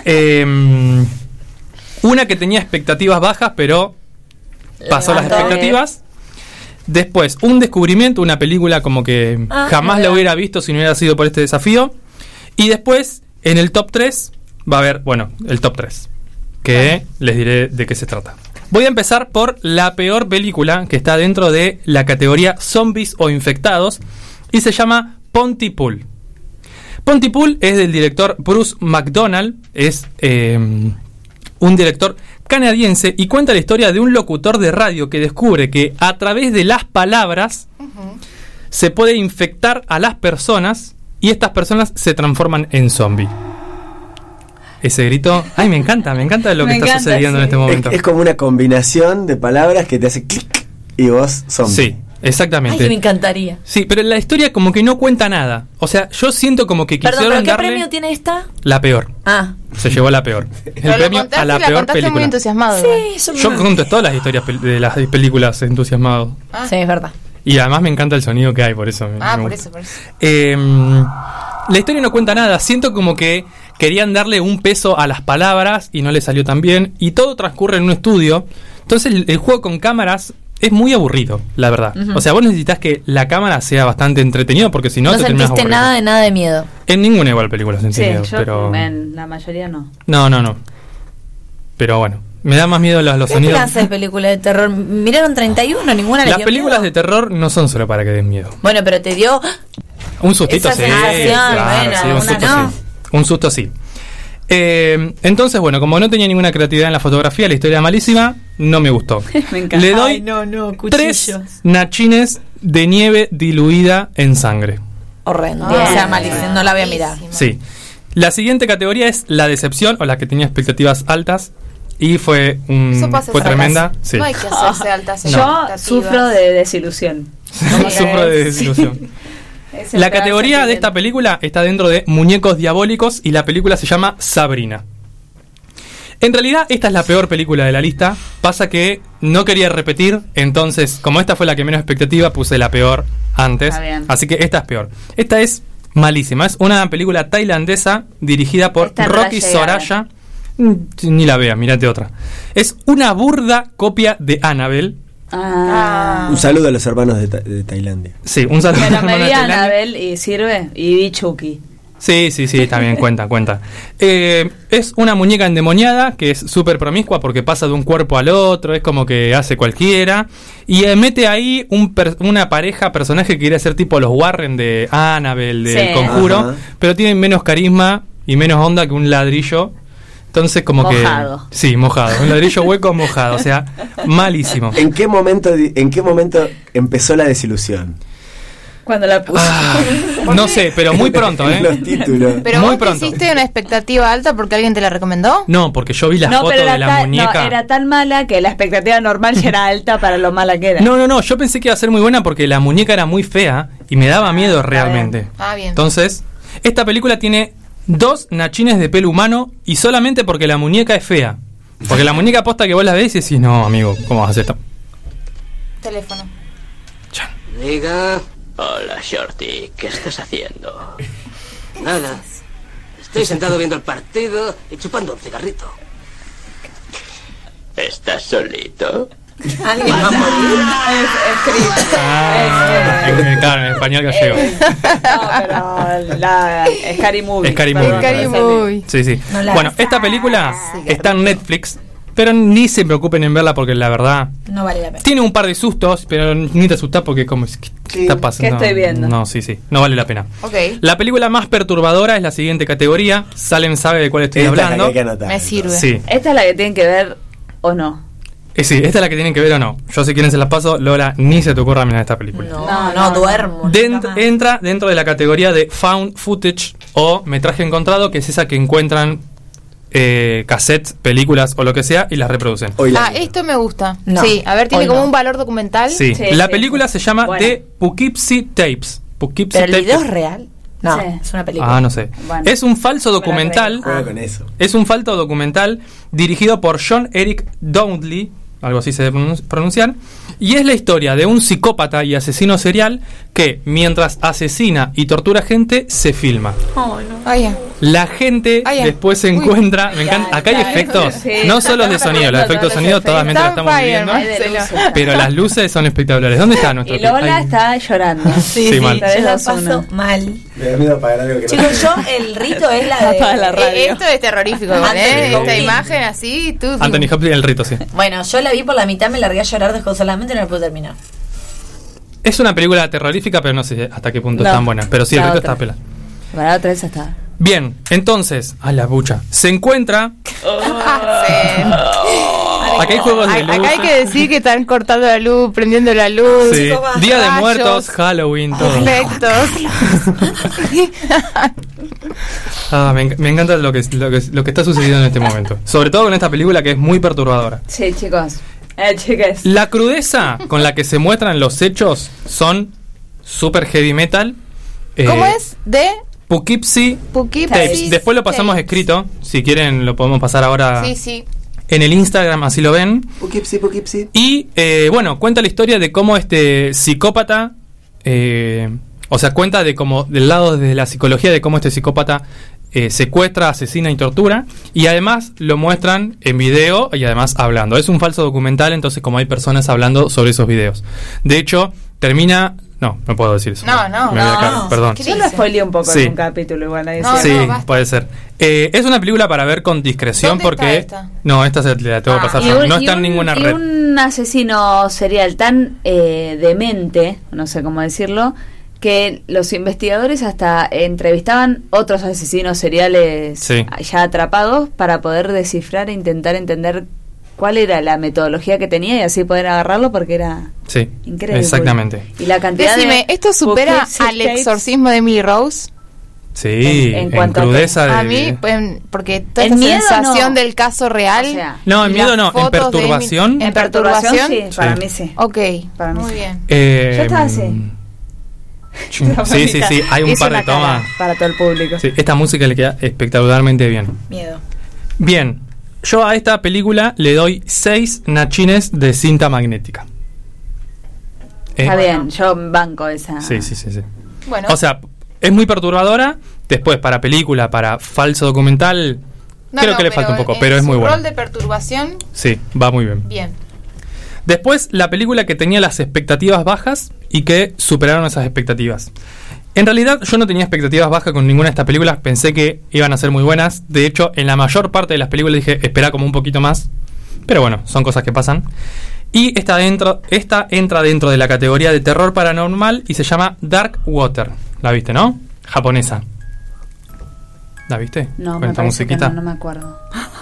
Em, una que tenía expectativas bajas, pero pasó las expectativas. Después, un descubrimiento, una película como que Ah, jamás la hubiera visto si no hubiera sido por este desafío. Y después, en el top 3, va a haber, bueno, el top 3, que les diré de qué se trata. Voy a empezar por la peor película que está dentro de la categoría zombies o infectados y se llama Pontypool. Pontypool es del director Bruce McDonald, es eh, un director canadiense y cuenta la historia de un locutor de radio que descubre que a través de las palabras se puede infectar a las personas y estas personas se transforman en zombies. Ese grito, ay, me encanta, me encanta lo que está sucediendo en este momento. Es, es como una combinación de palabras que te hace clic y vos zombie. Sí, exactamente. Ay, me encantaría. Sí, pero la historia como que no cuenta nada. O sea, yo siento como que Perdón, quisieron ¿pero qué darle premio tiene esta? la peor. Ah. Se llevó la peor. El Pero lo premio contaste a la y la peor muy película. entusiasmado. Sí, Yo conto todas las historias de las películas entusiasmado. Sí, es verdad. Y además me encanta el sonido que hay, por eso. me- Ah, me por eso, por eso. Eh, la historia no cuenta nada. Siento como que querían darle un peso a las palabras y no le salió tan bien. Y todo transcurre en un estudio. Entonces el, el juego con cámaras es muy aburrido, la verdad. Ujú. O sea, vos necesitas que la cámara sea bastante entretenido porque si no, No, te terminas sentiste aburriendo. nada de nada de miedo. En ninguna igual película sentí Sí, miedo, yo pero... en la mayoría no. No, no, no. Pero bueno, me da más miedo los, los ¿Qué sonidos. clase de película de terror? Miraron 31, ninguna les Las dio películas miedo? de terror no son solo para que den miedo. Bueno, pero te dio Un sustito Esa sí. claro, bueno, sí, un susto no. sí. Un susto sí. Eh, entonces, bueno, como no tenía ninguna creatividad en la fotografía, la historia malísima, no me gustó. Me encanta. Le doy Ay, no, no, tres nachines de nieve diluida en sangre. Horrendo. O sea, malísimo, no la voy a mirar. Sí. La siguiente categoría es la decepción o la que tenía expectativas altas y fue, pasa fue en tremenda. Sí. No hay que hacerse altas Yo sufro de desilusión. Sufro de desilusión. La categoría de esta película está dentro de Muñecos Diabólicos y la película se llama Sabrina. En realidad, esta es la peor película de la lista. Pasa que no quería repetir, entonces, como esta fue la que menos expectativa, puse la peor antes. Así que esta es peor. Esta es malísima. Es una película tailandesa dirigida por Esta Rocky. Soraya. Mm, Ni la veas, mirate otra. Es una burda copia de Annabelle. Ah. Un saludo a los hermanos de, Ta- de Tailandia. Sí, un saludo. Pero me hermano de vi a Tailandia. Anabel y sirve. Y vi Chucky. Sí, sí, sí, también cuenta, cuenta. Eh, es una muñeca endemoniada que es súper promiscua porque pasa de un cuerpo al otro, es como que hace cualquiera. Y eh, mete ahí un per- una pareja, personaje que quiere ser tipo los Warren de Annabelle, del Sí. conjuro, Ajá. pero tienen menos carisma y menos onda que un ladrillo. Entonces como Mojado. que... Sí, mojado. Un ladrillo hueco mojado, o sea, malísimo. ¿En qué momento, di- en qué momento empezó la desilusión? Cuando la puse. Ah, no sé, pero muy pronto, ¿eh? Los títulos. Pero Muy vos te pronto. hiciste una expectativa alta porque alguien te la recomendó. No, porque yo vi la no, foto de la tan, muñeca. no, era tan mala que la expectativa normal ya era alta para lo mala que era. No, no, no, yo pensé que iba a ser muy buena porque la muñeca era muy fea y me daba miedo realmente. Ah, bien. Entonces, esta película tiene dos nachines de pelo humano y solamente porque la muñeca es fea. Porque la muñeca posta que vos la ves y decís, no, amigo, ¿cómo vas a hacer esto? Teléfono. Diga. Hola, Shorty. ¿Qué estás haciendo? Nada. Estoy sentado viendo el partido y chupando un cigarrito. ¿Estás solito? ¿Alguien va a morir? Ah, en- claro, en español gallego. No, pero la Scary Movie. Scary Perdón, Movie. Scary perdón. Movie. Sí, sí. No Bueno, esta película está en Netflix, pero ni se preocupen en verla porque la verdad No vale la pena. Tiene un par de sustos, pero ni te asustás porque como ¿qué, qué está pasando? ¿qué estoy viendo? No, sí, sí, no vale la pena. Ok. La película más perturbadora es la siguiente categoría. Salem sabe de cuál estoy Esta es la que hablando. hay que anotar. Me sirve. Sí, Esta es la que tienen que ver o no. Eh, sí, esta es la que tienen que ver o no. Yo si quieren se las paso, Lola, ni se te ocurra mirar esta película. No, No, duermo. Dent- entra dentro de la categoría de found footage o metraje encontrado, que es esa que encuentran eh, cassettes, películas o lo que sea y las reproducen. Hoy la Ah, esto me gusta. No. Sí, a ver, tiene Hoy como no. un valor documental. Sí, Sí, la sí, película se llama Bueno. The Poughkeepsie Tapes. Poughkeepsie ¿Pero el Tapes. video es real? No, Sí. es una película. Ah, no sé. Bueno. es un falso documental. Juega con eso. Es un falso documental dirigido por John Eric Dowdley, algo así se debe pronun- pronunciar, y es la historia de un psicópata y asesino serial que mientras asesina y tortura gente se filma. Oh, no. La gente Ah, después se Uy. encuentra, me encanta, acá hay efectos, sí. no solo de sonido, los efectos de sonido todas mientras estamos fire, viendo, Hay de Marcelo. luces. pero las luces son espectaculares. ¿Dónde está nuestro Y Lola Ay, está llorando. Sí, Sí, sí, mal. yo la paso mal. Me da miedo apagar algo que no- Chicos, yo el rito es la de... La radio. Eh, esto es terrorífico, igual, ¿eh? Esta imagen así, tú. Anthony Hopkins el rito, sí. Bueno, yo la vi por la mitad, me largué a llorar desconsoladamente y no la pude terminar. Es una película terrorífica, pero no sé hasta qué punto No, es tan buena. Pero sí, el otra. está pela. Para la otra vez está. Bien, entonces, a la bucha. Se encuentra. Acá hay juegos de Acá luz. hay que decir que están cortando la luz, prendiendo la luz. Sí. Día de rayos, Muertos, Halloween, todo. Efectos. Ah, me, enc- me encanta lo que, lo, que, lo que está sucediendo en este momento. Sobre todo con esta película que es muy perturbadora. Sí, chicos. Eh, chicas. La crudeza con la que se muestran los hechos son super heavy metal. eh, ¿Cómo es? De Poughkeepsie Poughkeepsie Tapes. Después lo pasamos Tapes. escrito. Si quieren, lo podemos pasar ahora Sí, sí. en el Instagram, así lo ven. Poughkeepsie, Poughkeepsie. Y eh, bueno, cuenta la historia de cómo este psicópata, eh, o sea, cuenta de cómo, del lado de la psicología, de cómo este psicópata eh, secuestra, asesina y tortura. Y además lo muestran en video y además hablando. Es un falso documental, entonces como hay personas hablando sobre esos videos. De hecho, termina... No, no puedo decir eso. No, no, Me voy acá, no. perdón. Yo lo spoileé un poco Sí. en un capítulo igual. nadie No, sí, no, puede ser. Eh, es una película para ver con discreción ¿Dónde porque... está esta? No, esta se la tengo que Ah. pasar un- No está en un- ninguna y red. un asesino serial tan eh, demente, no sé cómo decirlo, que los investigadores hasta entrevistaban otros asesinos seriales Sí. ya atrapados para poder descifrar e intentar entender cuál era la metodología que tenía y así poder agarrarlo porque era Sí, increíble. exactamente. Y la cantidad Decime, de ¿esto supera al exorcismo de Emily Rose? Sí, En- en en, cuanto a de... A mí, pues, porque toda En esta miedo, sensación no. del caso real. O sea, No, en miedo no, en perturbación. En perturbación. sí, para Sí. mí sí. Ok, Para mí muy sí. bien. Eh, Yo estaba así. Sí, sí, sí, hay un par de tomas. para todo el público. Sí, esta música le queda espectacularmente bien. Miedo. Bien, yo a esta película le doy 6 nachines de cinta magnética. ¿Eh? Está bien, yo banco esa. Sí, sí, sí, sí. Bueno, O sea, es muy perturbadora. Después, para película, para falso documental, no, creo no, que le falta un poco, pero es muy rol bueno. de perturbación, Sí, va muy bien. bien. Después, la película que tenía las expectativas bajas y que superaron esas expectativas. En realidad, yo no tenía expectativas bajas con ninguna de estas películas. Pensé que iban a ser muy buenas. De hecho, en la mayor parte de las películas dije, espera como un poquito más. Pero bueno, son cosas que pasan. Y esta, dentro, esta entra dentro de la categoría de terror paranormal y se llama Dark Water. ¿La viste, no? Japonesa. ¿La viste? No, Con me esta musiquita. no, no me acuerdo.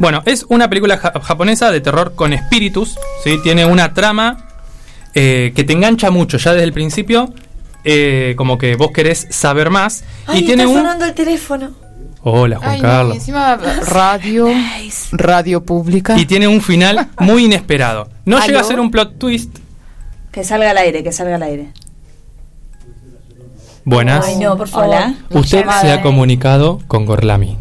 Bueno, es una película ja- japonesa de terror con espíritus, ¿sí? Tiene una trama eh, que te engancha mucho ya desde el principio, eh, como que vos querés saber más. Ay, y tiene está un... sonando el teléfono. Hola, Juan Ay, no, Carlos. y encima radio, radio pública. Y tiene un final muy inesperado. No ¿Aló? llega a ser un plot twist. Que salga al aire, que salga al aire. Buenas. Ay, no, por favor. Hola. Usted Llamada. se ha comunicado con Gorlami.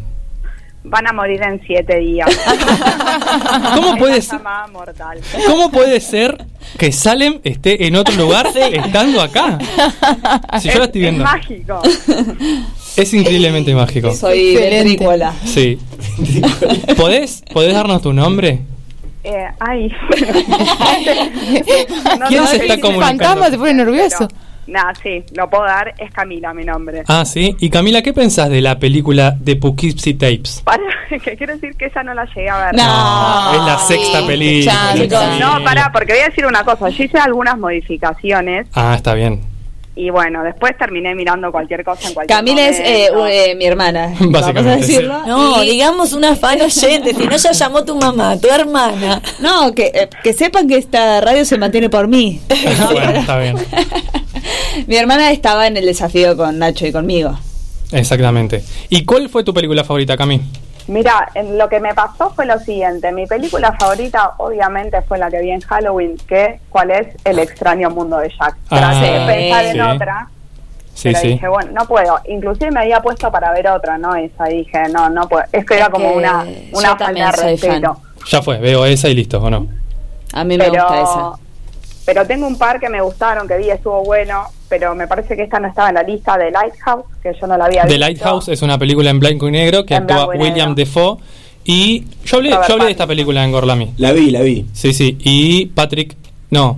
Van a morir en siete días. ¿Cómo puede Es ser? mortal. ¿Cómo puede ser que Salem esté en otro lugar estando acá? Si yo la estoy Es viendo. mágico. Es increíblemente mágico. Soy ventrícola. Sí. ¿Podés, ¿Podés darnos tu nombre? Eh, ay. ¿Quién se sé está comunicando? fantasma se pone nervioso. Nah, sí, lo puedo dar. Es Camila mi nombre. Ah, sí. Y Camila, ¿qué pensás de la película de Poughkeepsie Tapes? Para, que quiero decir que esa no la llegué a ver. No, es la sexta película. chicos. No, pará, porque voy a decir una cosa. Yo hice algunas modificaciones Ah, está bien. y bueno, después terminé mirando cualquier cosa en cualquier Camila es eh, u- eh, mi hermana. Vamos a Básicamente, sí. decirlo. No, Y- digamos una fan oyente, si no ya llamó tu mamá, tu hermana. No, que, eh, que sepan que esta radio se mantiene por mí. Bueno, está bien. Mi hermana estaba en el desafío con Nacho y conmigo. Exactamente. ¿Y cuál fue tu película favorita, Cami? Mira, en lo que me pasó fue lo siguiente. Mi película favorita, obviamente, fue la que vi en Halloween, que ¿cuál es? El extraño mundo de Jack. Traté de Ah, pensar en otra, Sí, pero sí. dije, bueno, no puedo. Inclusive me había puesto para ver otra, ¿no? Esa. Y dije, no, no puedo. Es que era como que una, una falta de respeto. Ya fue, veo esa y listo, ¿o no? A mí me Pero, gusta esa. Pero tengo un par que me gustaron, que vi, estuvo bueno, pero me parece que esta no estaba en la lista de Lighthouse, que yo no la había The visto. Lighthouse es una película en blanco y negro que En actúa William negro. Defoe. Y yo hablé, Robert yo hablé de esta película en Gorlami. La vi, la vi. Sí, sí. Y Patrick. No,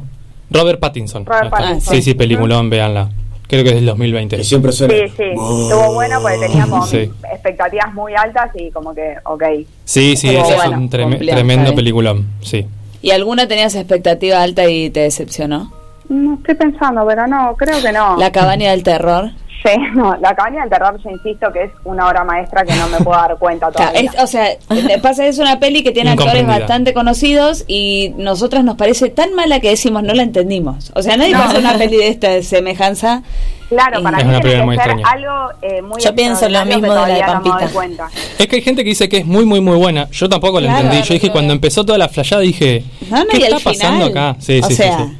Robert Pattinson. Robert. Pattinson. Sí, sí, peliculón, véanla. Creo que es del 2020. Que siempre suena. Sí, sí, estuvo bueno porque teníamos Sí. expectativas muy altas y como que, ok. Sí, sí, Estuvo ese es bueno, un treme- cumplió, tremendo está bien. peliculón. Sí. ¿Y alguna tenías expectativa alta y te decepcionó? No estoy pensando, pero no, creo que no. La cabaña del terror. Sí, no, la cabaña del terror, yo insisto que es una obra maestra que no me puedo dar cuenta todavía. es- o sea, pasa es una peli que tiene actores bastante conocidos y nosotras nos parece tan mala que decimos no la entendimos. O sea, nadie No. pasa una peli de esta semejanza. Claro, para Es mí una tiene que muy ser algo eh, muy Yo pienso lo mismo que de la de no Pampita. cuenta. Es que hay gente que dice que es muy, muy, muy buena. Yo tampoco la Claro, entendí. Yo dije, cuando empezó toda la flayada, dije, No, no, ¿qué está pasando final, acá? Sí, o sí, sí, sea, sí.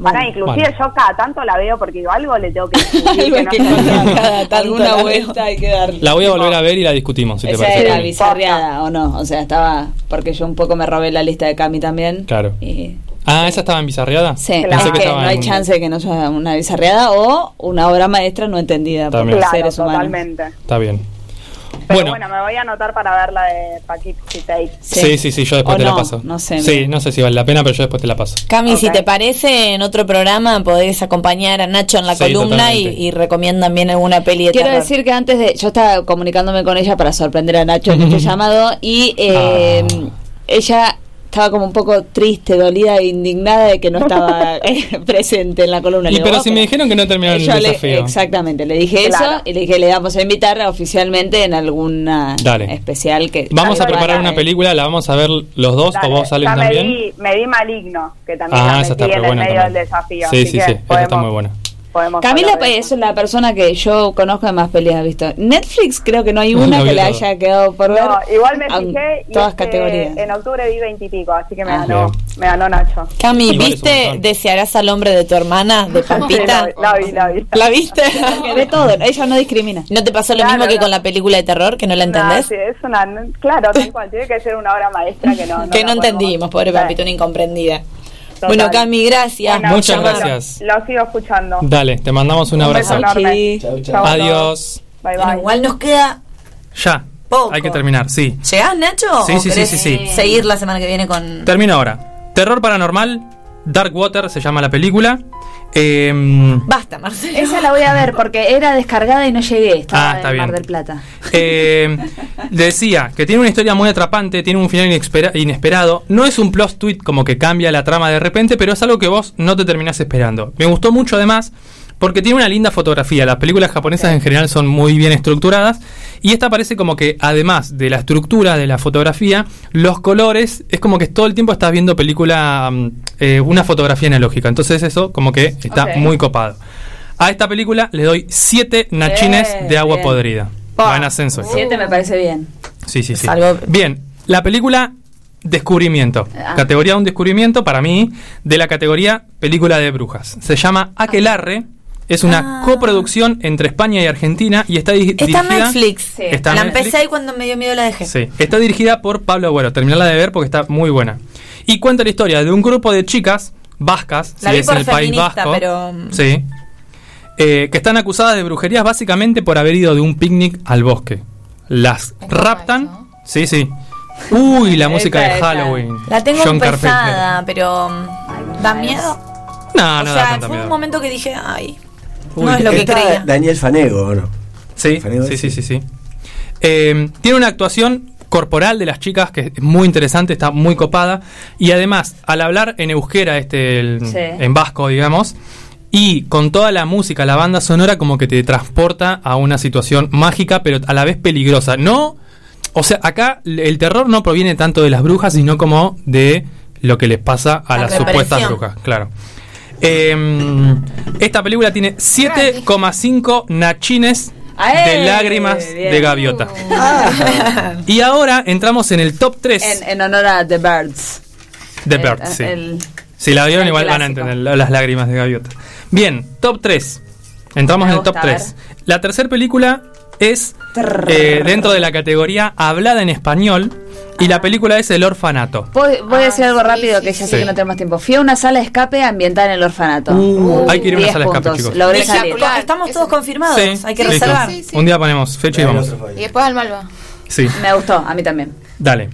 Pará, inclusive Bueno. yo cada tanto la veo porque digo, algo le tengo que decir no que sé. encontrar cada tanto, Alguna la vuelta hay que darle. La voy a volver a ver y la discutimos, si te Esa parece. era bizarreada o no, o sea, estaba porque yo un poco me robé la lista de Cami también. Claro. Y- Ah, ¿esa estaba en bizarreada? Sí, Pensé es que estaba no hay en- chance de que no sea una bizarreada o una obra maestra no entendida por También. los Claro, seres humanos. totalmente. Está bien. Pero Bueno. bueno, me voy a anotar para ver la de Poughkeepsie Tapes. Sí, sí, sí, yo después O te la paso. no sé, Sí, mira. no sé si vale la pena, pero yo después te la paso. Cami, si te parece, en otro programa podés acompañar a Nacho en la Sí, columna y, y recomiendan bien alguna peli de Quiero terror. decir que antes de. Yo estaba comunicándome con ella para sorprender a Nacho en este llamado y eh, ella estaba como un poco triste, dolida e indignada de que no estaba eh, presente en la columna. Y Le digo, pero "Oh, si me dijeron que no terminaron Yo el le- desafío. exactamente, le dije Claro. eso y le dije le vamos a invitar oficialmente en alguna Dale. especial que Vamos a preparar dale. una película, la vamos a ver los dos Dale, o vos me también. me vi Maligno, que también Ah, la esa metí está en el medio también. del desafío. Sí, así sí, que sí, esa está muy buena. Podemos Camila hablar de es la persona que yo conozco de más peleas visto. Netflix creo que no hay una No que le haya quedado por ver. No, igual me fijé y todas este, categorías. en octubre vi veintipico, así que me Ah. ganó, me ganó Nacho. Cami, ¿viste. Desearás al hombre de tu hermana, de Pampita? Sí, la, la vi, la vi. ¿La viste? Que ve todo, ella no discrimina. ¿No te pasó lo Claro, mismo que no. con la película de terror, que no la No, entendés? sí, es una, claro, tal cual, tiene que ser una obra maestra que no, que no entendimos, pobre. Pampita, una incomprendida. Total. Bueno, Cami, gracias. Bueno, Muchas gracias. Lo, sigo escuchando. Dale, te mandamos un abrazo. enorme. Chau, Chau. Adiós. Bye, Bueno, bye. igual nos queda Ya. Poco. Hay que terminar, sí. ¿Llegás, Nacho? Sí, ¿O sí, sí, sí, sí. seguir la semana que viene con...? Termino ahora. Terror paranormal, Dark Water se llama la película. Eh, Basta, Marcelo. Esa la voy a ver porque era descargada y no llegué. Estaba Ah, está en bien. Mar del Plata. eh, decía que tiene una historia muy atrapante, tiene un final inesperado. No es un plot tweet como que cambia la trama de repente, pero es algo que vos no te terminás esperando. Me gustó mucho además porque tiene una linda fotografía. Las películas japonesas en general son muy bien estructuradas. Y esta parece como que además de la estructura de la fotografía, los colores, es como que todo el tiempo estás viendo película, mm, eh, una fotografía analógica. Entonces eso como que está muy copado. A esta película le doy 7 nachines Bien, de agua bien. podrida. Va en ascenso. Siete me parece bien. Sí, sí, sí. Bien, la película Descubrimiento. Ah. Categoría de un descubrimiento para mí de la categoría película de brujas. Se llama Aquelarre. Es una Ah. coproducción entre España y Argentina y está di- Está dirigida. en Netflix. Está en la Netflix. empecé y cuando me dio miedo la dejé. Sí, está dirigida por Pablo Agüero. Terminarla de ver porque está muy buena. Y cuenta la historia de un grupo de chicas vascas, La si vi es por en el país vasco. pero-. Sí. eh, que están acusadas de brujerías básicamente por haber ido de un picnic al bosque. Las raptan. Sí, sí. Uy, la música Esa, de esa. Halloween. La tengo John pero... mm, ¿Da miedo? No, o no da sea, tanto fue un momento que dije, ay, Uy, no es lo que Está creía. Daniel Fanego, ¿o no? Sí, Fanego sí, sí, sí, sí. Eh, tiene una actuación corporal de las chicas que es muy interesante, está muy copada. Y además, al hablar en euskera, este, el- Sí. en vasco, digamos, y con toda la música, la banda sonora, como que te transporta a una situación mágica, pero a la vez peligrosa. No. O sea, acá el terror no proviene tanto de las brujas, sino como de lo que les pasa a La las supuestas brujas, claro. Eh, esta película tiene 7,5 nachines de lágrimas Bien. de gaviota. Y ahora entramos en el top 3 En, en honor a The Birds. de El- Bird. Sí. el- si la vieron, igual van a entender las lágrimas de gaviota. Bien, top 3. Entramos en el top gusta, a 3. La tercera película es eh, dentro de la categoría hablada en español. Y la película es El Orfanato. Voy, voy a decir algo rápido que ya sé sí. que no tenemos tiempo. Fui a una sala de escape ambientada en el orfanato. Uh, hay que ir a una 10 sala de escape, chicos. Logré salir. Estamos todos confirmados, Sí, hay que reservar. Sí, sí. Un día ponemos fecha y vamos. Y después al Malva. Sí. Me gustó, a mí también. Dale.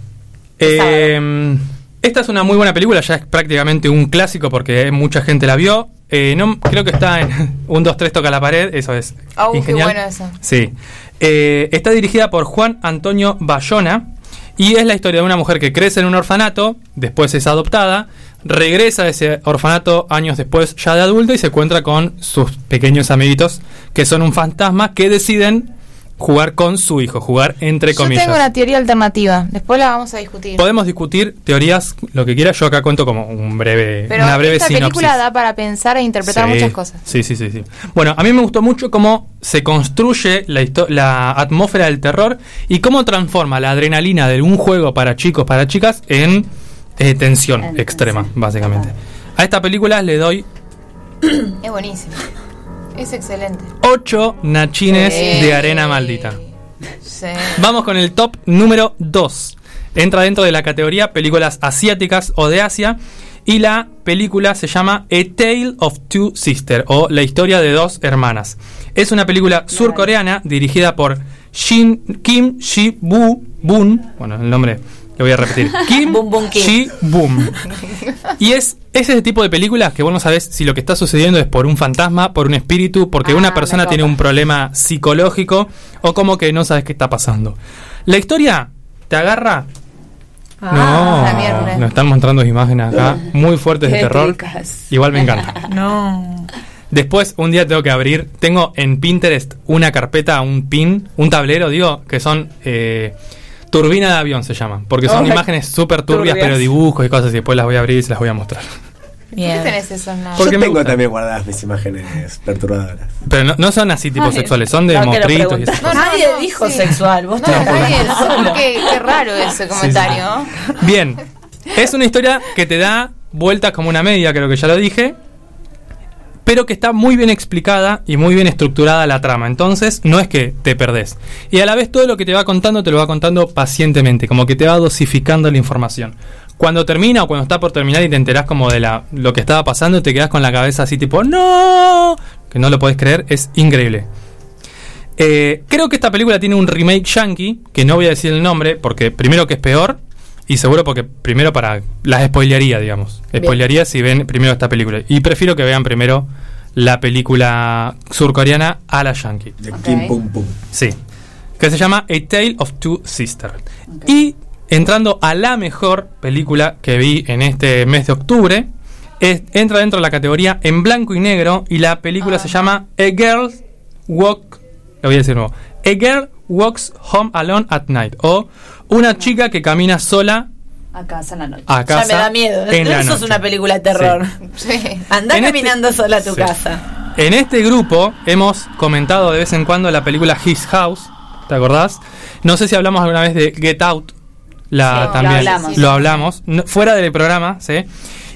Eh, esta es una muy buena película, ya es prácticamente un clásico porque mucha gente la vio. Eh, no, creo que está en un 2, 3 toca la pared, eso es. Oh, qué bueno eso. Sí. Eh, está dirigida por Juan Antonio Bayona y es la historia de una mujer que crece en un orfanato, después es adoptada, regresa a ese orfanato años después, ya de adulto, y se encuentra con sus pequeños amiguitos, que son un fantasma, que deciden jugar con su hijo, jugar entre Yo comillas. tengo una teoría alternativa. Después la vamos a discutir. Podemos discutir teorías, lo que quiera. Yo acá cuento como un breve, Pero una breve esta sinopsis. película da para pensar e interpretar Sí, muchas cosas. Sí, sí, sí, sí. Bueno, a mí me gustó mucho cómo se construye la, atmósfera del terror y cómo transforma la adrenalina de un juego para chicos, para chicas, en eh, tensión extrema, básicamente. A esta película le doy Es buenísimo. Es excelente. 8 nachines Sí. de arena maldita. Sí. Vamos con el top número 2. Entra dentro de la categoría películas asiáticas o de Asia. Y la película se llama A Tale of Two Sisters o La historia de dos hermanas. Es una película surcoreana dirigida por Shin, Kim Shi-bu Boon. Bueno, el nombre lo voy a repetir. Kim Boon Boon Kim. Shi-boon. Y es, es ese tipo de películas que vos no sabés si lo que está sucediendo es por un fantasma, por un espíritu, porque Ah, una me persona tiene un problema psicológico o como que no sabes qué está pasando. La historia te agarra. Ah, no, nos están mostrando imágenes acá muy fuertes de terror. Igual me encanta. No. Después, un día tengo que abrir. Tengo en Pinterest una carpeta, un pin, un tablero, digo, que son. eh, turbina de avión se llaman. Porque son imágenes súper turbias, turbias. pero dibujos y cosas. Y después las voy a abrir y se las voy a mostrar. ¿Por qué tenés esos? Porque Yo tengo gusta. también guardadas mis imágenes perturbadoras. Pero no, no son así tipo Ay, sexuales, son de no, mostritos y No. Nadie no, dijo sí. sexual. Vos No, nadie, qué, qué raro ese comentario. Bien, es una historia que te da vueltas como una media, creo que ya lo dije, pero que está muy bien explicada y muy bien estructurada la trama. Entonces, no es que te perdés. Y a la vez todo lo que te va contando te lo va contando pacientemente, como que te va dosificando la información. Cuando termina o cuando está por terminar y te enterás como de la, lo que estaba pasando, te quedas con la cabeza así tipo, ¡No! Que no lo podés creer, es increíble. Eh, creo que esta película tiene un remake yankee, que no voy a decir el nombre, porque primero que es peor, y seguro porque primero para las spoilearía, digamos. Bien. Spoilearía si ven primero esta película. Y prefiero que vean primero la película surcoreana a la yankee. De. Kim Pum Pum. Sí. Que se llama A Tale of Two Sisters. Y entrando a la mejor película que vi en este mes de octubre, es- entra dentro de la categoría en blanco y negro y la película se llama A Girl Walk, lo voy a decir de nuevo, A Girl Walks Home Alone at Night o Una chica que camina sola A casa en la noche. a casa Ya me da miedo. en la Eso es una película de terror. Sí. Andá En este- caminando sola a tu Sí. casa. En este grupo hemos comentado de vez en cuando la película His House, ¿te acordás? No sé si hablamos alguna vez de Get Out, la Sí, también lo hablamos. lo hablamos, no- fuera del programa, ¿sí?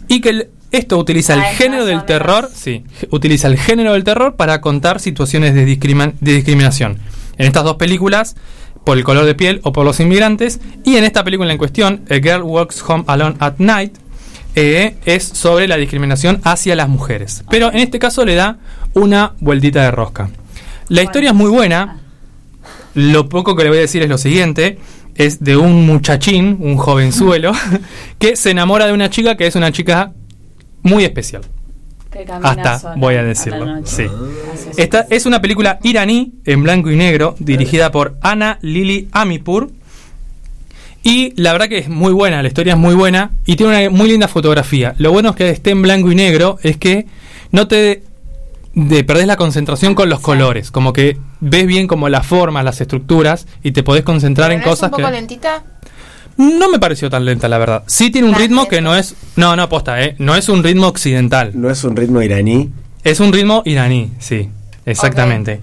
Y que el- esto utiliza el Ah, género del terror, sí, utiliza el género del terror para contar situaciones de discriminación. En estas dos películas, por el color de piel o por los inmigrantes, y en esta película en cuestión, A Girl Walks Home Alone at Night, eh, es sobre la discriminación hacia las mujeres. Pero en este caso le da una vueltita de rosca. La historia es muy buena. Lo poco que le voy a decir es lo siguiente. Es de un muchachín, un jovenzuelo, que se enamora de una chica que es una chica muy especial. Que Hasta sola voy a decirlo. Sí. Esta es una película iraní en blanco y negro, dirigida por Ana Lili Amipur. Y la verdad que es muy buena, la historia es muy buena y tiene una muy linda fotografía. Lo bueno es que esté en blanco y negro es que no te de perdés la concentración con los colores, como que ves bien como las formas, las estructuras y te podés concentrar en ¿Pero no cosas es un poco que lentita? No me pareció tan lenta la verdad. Sí tiene un ritmo que no es no, no aposta, eh, no es un ritmo occidental. No es un ritmo iraní. Es un ritmo iraní, sí, exactamente.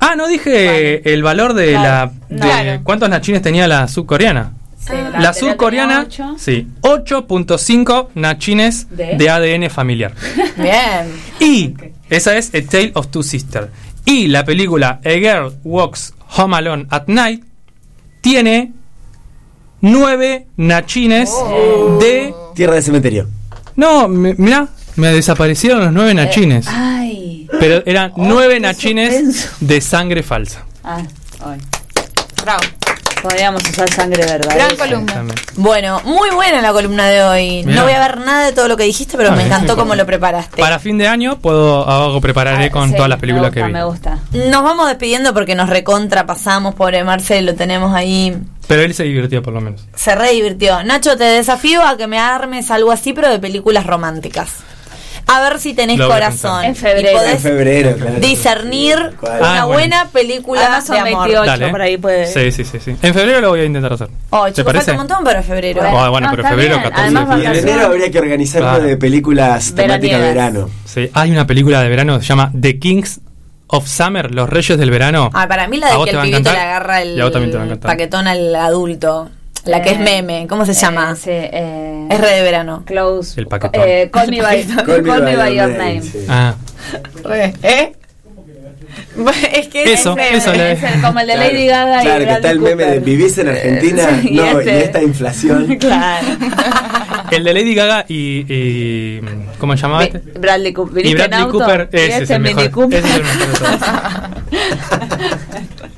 Ah, no dije el valor de Claro, la. no. de Claro. ¿Cuántos nachines tenía la subcoreana? Sí, la anterior surcoreana, ocho. sí, 8.5 nachines ¿De? de ADN familiar. Bien. Y esa es A Tale of Two Sisters. Y la película A Girl Walks Home Alone at Night tiene 9 nachines Oh. de. Tierra de cementerio. No, me- mirá, me desaparecieron los 9 nachines. Ay. Pero eran Oh, nueve nachines suspenso. de sangre falsa. Ah, ay. Bravo. Podríamos usar sangre verdadera. Gran columna. Bueno, muy buena la columna de hoy. Mirá. No voy a ver nada de todo lo que dijiste, pero Ah, me bien, encantó cómo lo preparaste. Para fin de año puedo algo prepararé con Ah, Sí, todas las películas que vi. Me gusta. Nos vamos despidiendo porque nos recontra pasamos, pobre Marcelo, tenemos ahí Pero él se divirtió por lo menos. Se re divirtió. Nacho, te desafío a que me armes algo así, pero de películas románticas. A ver si tenés corazón. En Y febrero. podés En febrero, claro. discernir ¿Cuál? una Ah, bueno. buena película Amazon de amor. 28 Dale. por ahí puede. Sí, sí, sí, sí. En febrero lo voy a intentar hacer. Oh, ¿Te chicos, parece? falta un montón para febrero. Ah, bueno, No, pero febrero bien. 14 Además, de Y en febrero. enero habría que organizar Claro. de películas temática Veraniegas. verano. Sí, hay una película de verano que se llama The Kings of Summer, Los Reyes del Verano. Ah, para mí la ¿A de que el pibito le agarra el paquetón al adulto. La que es Eh, meme. ¿Cómo se llama? Eh, sí, eh, Es re de verano. Close. El paquetón. Eh, call me by, call me by your name. sí. Ah, Re, ¿Eh? es que Eso, es meme. eso le- Es el- como el de Claro, Lady Gaga y Claro, que Bradley está el meme de vivís en Argentina, Sí, y no, este- y esta inflación. Claro. el de Lady Gaga y, y- ¿cómo se llamaba este? Bradley Cooper. Y ¿Viniste en Bradley auto? Cooper, Y ese es este el mejor. Ese es el mejor de todos.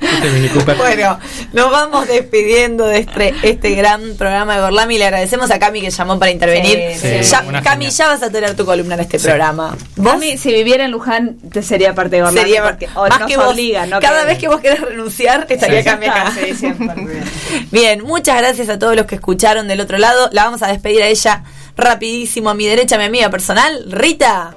Este. Bueno, nos vamos despidiendo de este, este gran programa de Gorlami. Le agradecemos a Cami que llamó para intervenir. Sí, sí. Ya- una Cami, genia. ya vas a tener tu columna en este Sí. programa. Vos, si viviera en Luján, te sería parte de Gorlami. Sería porque, o más nos que vos. obliga, ¿no? Cada vez que vos querés renunciar, estaría Sí. Cami acá. Sí, siempre. Bien, muchas gracias a todos los que escucharon del otro lado. La vamos a despedir a ella rapidísimo. A mi derecha, mi amiga personal, Rita.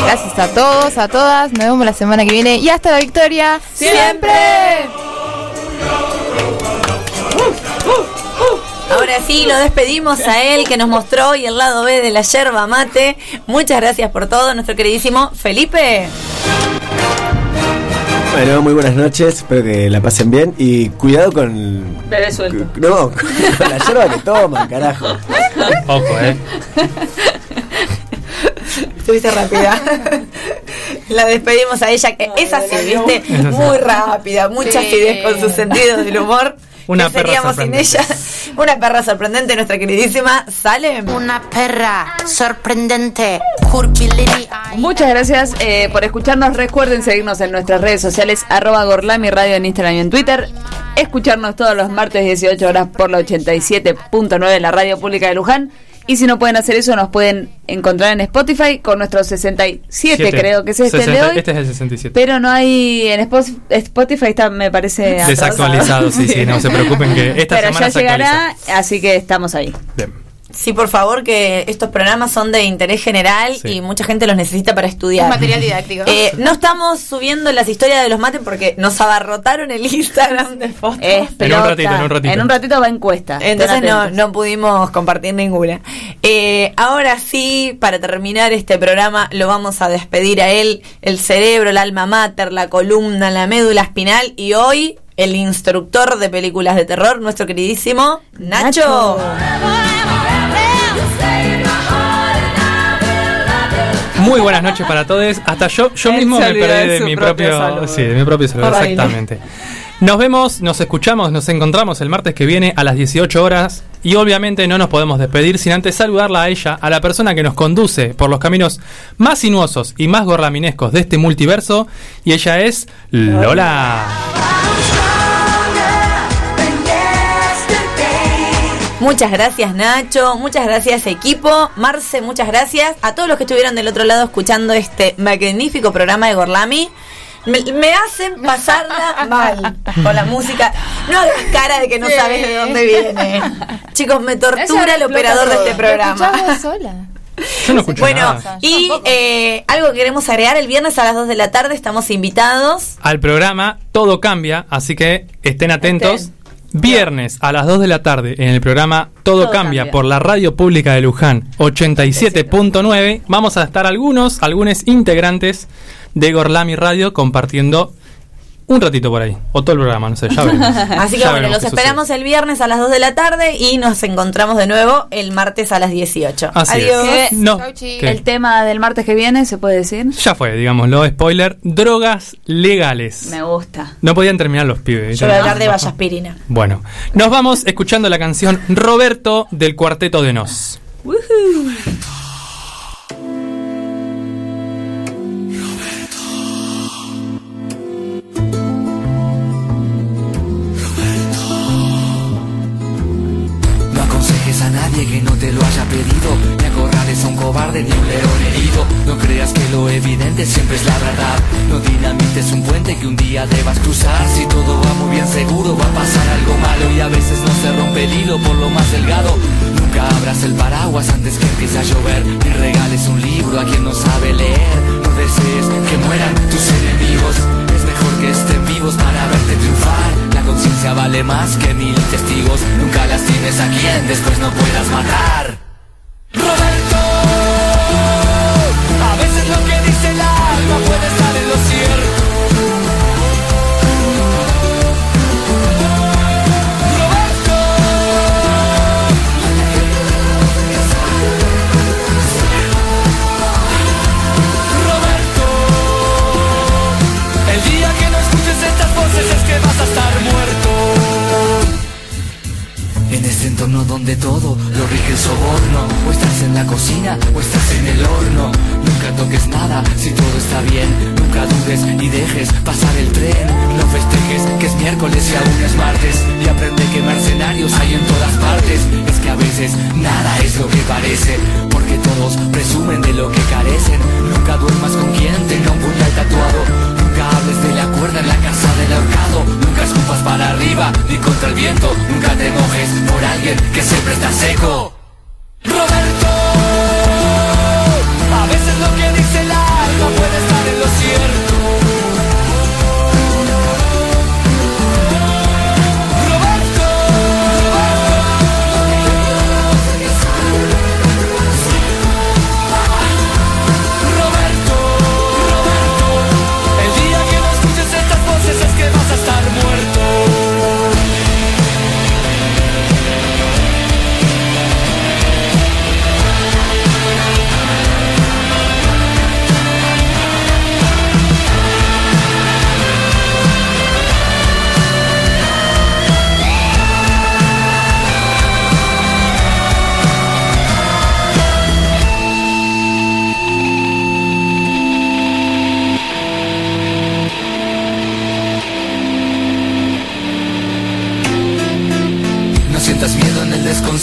Gracias a todos, a todas. Nos vemos la semana que viene. Y hasta la victoria. ¡Siempre! Ahora sí, lo despedimos a él que nos mostró hoy el lado B de la yerba mate. Muchas gracias por todo, nuestro queridísimo Felipe. Bueno, muy buenas noches, espero que la pasen bien y cuidado con... Bebé suelto. No, con la yerba que toman, carajo. Ojo, eh. Estuviste rápida. La despedimos a ella, que es así, ¿viste? Es así. Muy rápida, mucha Sí. acidez con su sentido del humor. Una ¿Qué perra seríamos sin sorprendente. ella? Una perra sorprendente, nuestra queridísima Salem. Una perra sorprendente. Muchas gracias eh, por escucharnos. Recuerden seguirnos en nuestras redes sociales, arroba Gorlami Radio en Instagram y en Twitter. Escucharnos todos los martes 18 horas por la 87.9 de la Radio Pública de Luján. Y si no pueden hacer eso, nos pueden encontrar en Spotify con nuestro 67, Siete. creo que es este el de 60 hoy. Este es el 67. Pero no hay en Spotify está me parece Desactualizado, sí, sí, no se preocupen que esta Pero semana ya se llegará, así que estamos ahí. Bien. Sí, por favor, que estos programas son de interés general Sí. y mucha gente los necesita para estudiar. Material didáctico. Eh, no estamos subiendo las historias de los mates porque nos abarrotaron el Instagram de fotos. Es En un ratito, en un ratito. En un ratito va encuesta. Entonces no, no pudimos compartir ninguna. Eh, ahora sí, para terminar este programa, lo vamos a despedir a él, el cerebro, el alma mater, la columna, la médula espinal y hoy el instructor de películas de terror, nuestro queridísimo Nacho. Muy buenas noches para todos. Hasta yo, yo Él mismo me perdí de mi propio propio, saludo. sí, de mi propio saludo, exactamente. Nos vemos, nos escuchamos, nos encontramos el martes que viene a las 18 horas y obviamente no nos podemos despedir sin antes saludarla a ella, a la persona que nos conduce por los caminos más sinuosos y más gorlaminescos de este multiverso y ella es Lola. Muchas gracias Nacho, muchas gracias equipo, Marce, muchas gracias a todos los que estuvieron del otro lado escuchando este magnífico programa de Gorlami. Me, me hacen pasarla mal con la música. No hagas cara de que no Sí. sabes de dónde viene. Chicos, me tortura el operador de este programa. sola. Yo no escucho Bueno, nada. y eh, algo que queremos agregar, el viernes a las 2 de la tarde estamos invitados. Al programa todo cambia, así que estén atentos. Estén. Viernes a las 2 de la tarde en el programa Todo, Todo cambia, cambia. por la Radio Pública de Luján 87.9. Vamos a estar algunos, algunos integrantes de Gorlami Radio compartiendo un ratito por ahí. O todo el programa, no sé, ya veremos. Así que Ya bueno, los esperamos el viernes a las 2 de la tarde y nos encontramos de nuevo el martes a las 18. Así es. Adiós. ¿Qué? No. El tema del martes que viene, ¿se puede decir? Ya fue, digámoslo, spoiler, drogas legales. Me gusta. No podían terminar los pibes. Yo voy a hablar de Vallaspirina. Bueno, nos vamos escuchando la canción Roberto del Cuarteto de Nos. es un cobarde ni un león herido. No creas que lo evidente siempre es la verdad. No dinamites un puente que un día debas cruzar. Si todo va muy bien seguro va a pasar algo malo. Y a veces no se rompe el hilo por lo más delgado. Nunca abras el paraguas antes que empiece a llover. Ni regales un libro a quien no sabe leer. No desees que mueran tus enemigos. Es mejor que estén vivos para verte triunfar. La conciencia vale más que mil testigos. Nunca las tienes a quien después no puedas matar. Roberto, a veces lo que dice el alma puede estar en lo cierto. En este entorno donde todo lo rige el soborno. O estás en la cocina o estás en el horno. Nunca toques nada si todo está bien. Nunca dudes y dejes pasar el tren. No festejes que es miércoles y aún es martes. Y aprende que mercenarios hay en todas partes. Es que a veces nada es lo que parece Porque todos presumen de lo que carecen. Nunca duermas con quien tenga un puñal tatuado Nunca hables de la cuerda en la casa del ahorcado. Nunca escupas para arriba ni contra el viento. Nunca te mojes por alguien que siempre está seco. Roberto A veces lo que dice el alma puede estar en lo cierto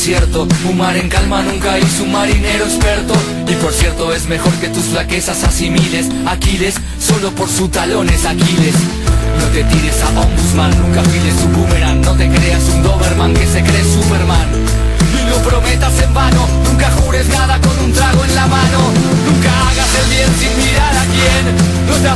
desierto. Mar en calma nunca hizo un marinero experto. Y por cierto es mejor que tus flaquezas asimiles. Aquiles, solo por su talón es Aquiles. No te tires a Ombudsman, nunca files su boomerang. No te creas un Doberman que se cree Superman. Y lo prometas en vano, nunca jures nada con un trago en la mano. Nunca hagas el bien sin mirar a quién. No te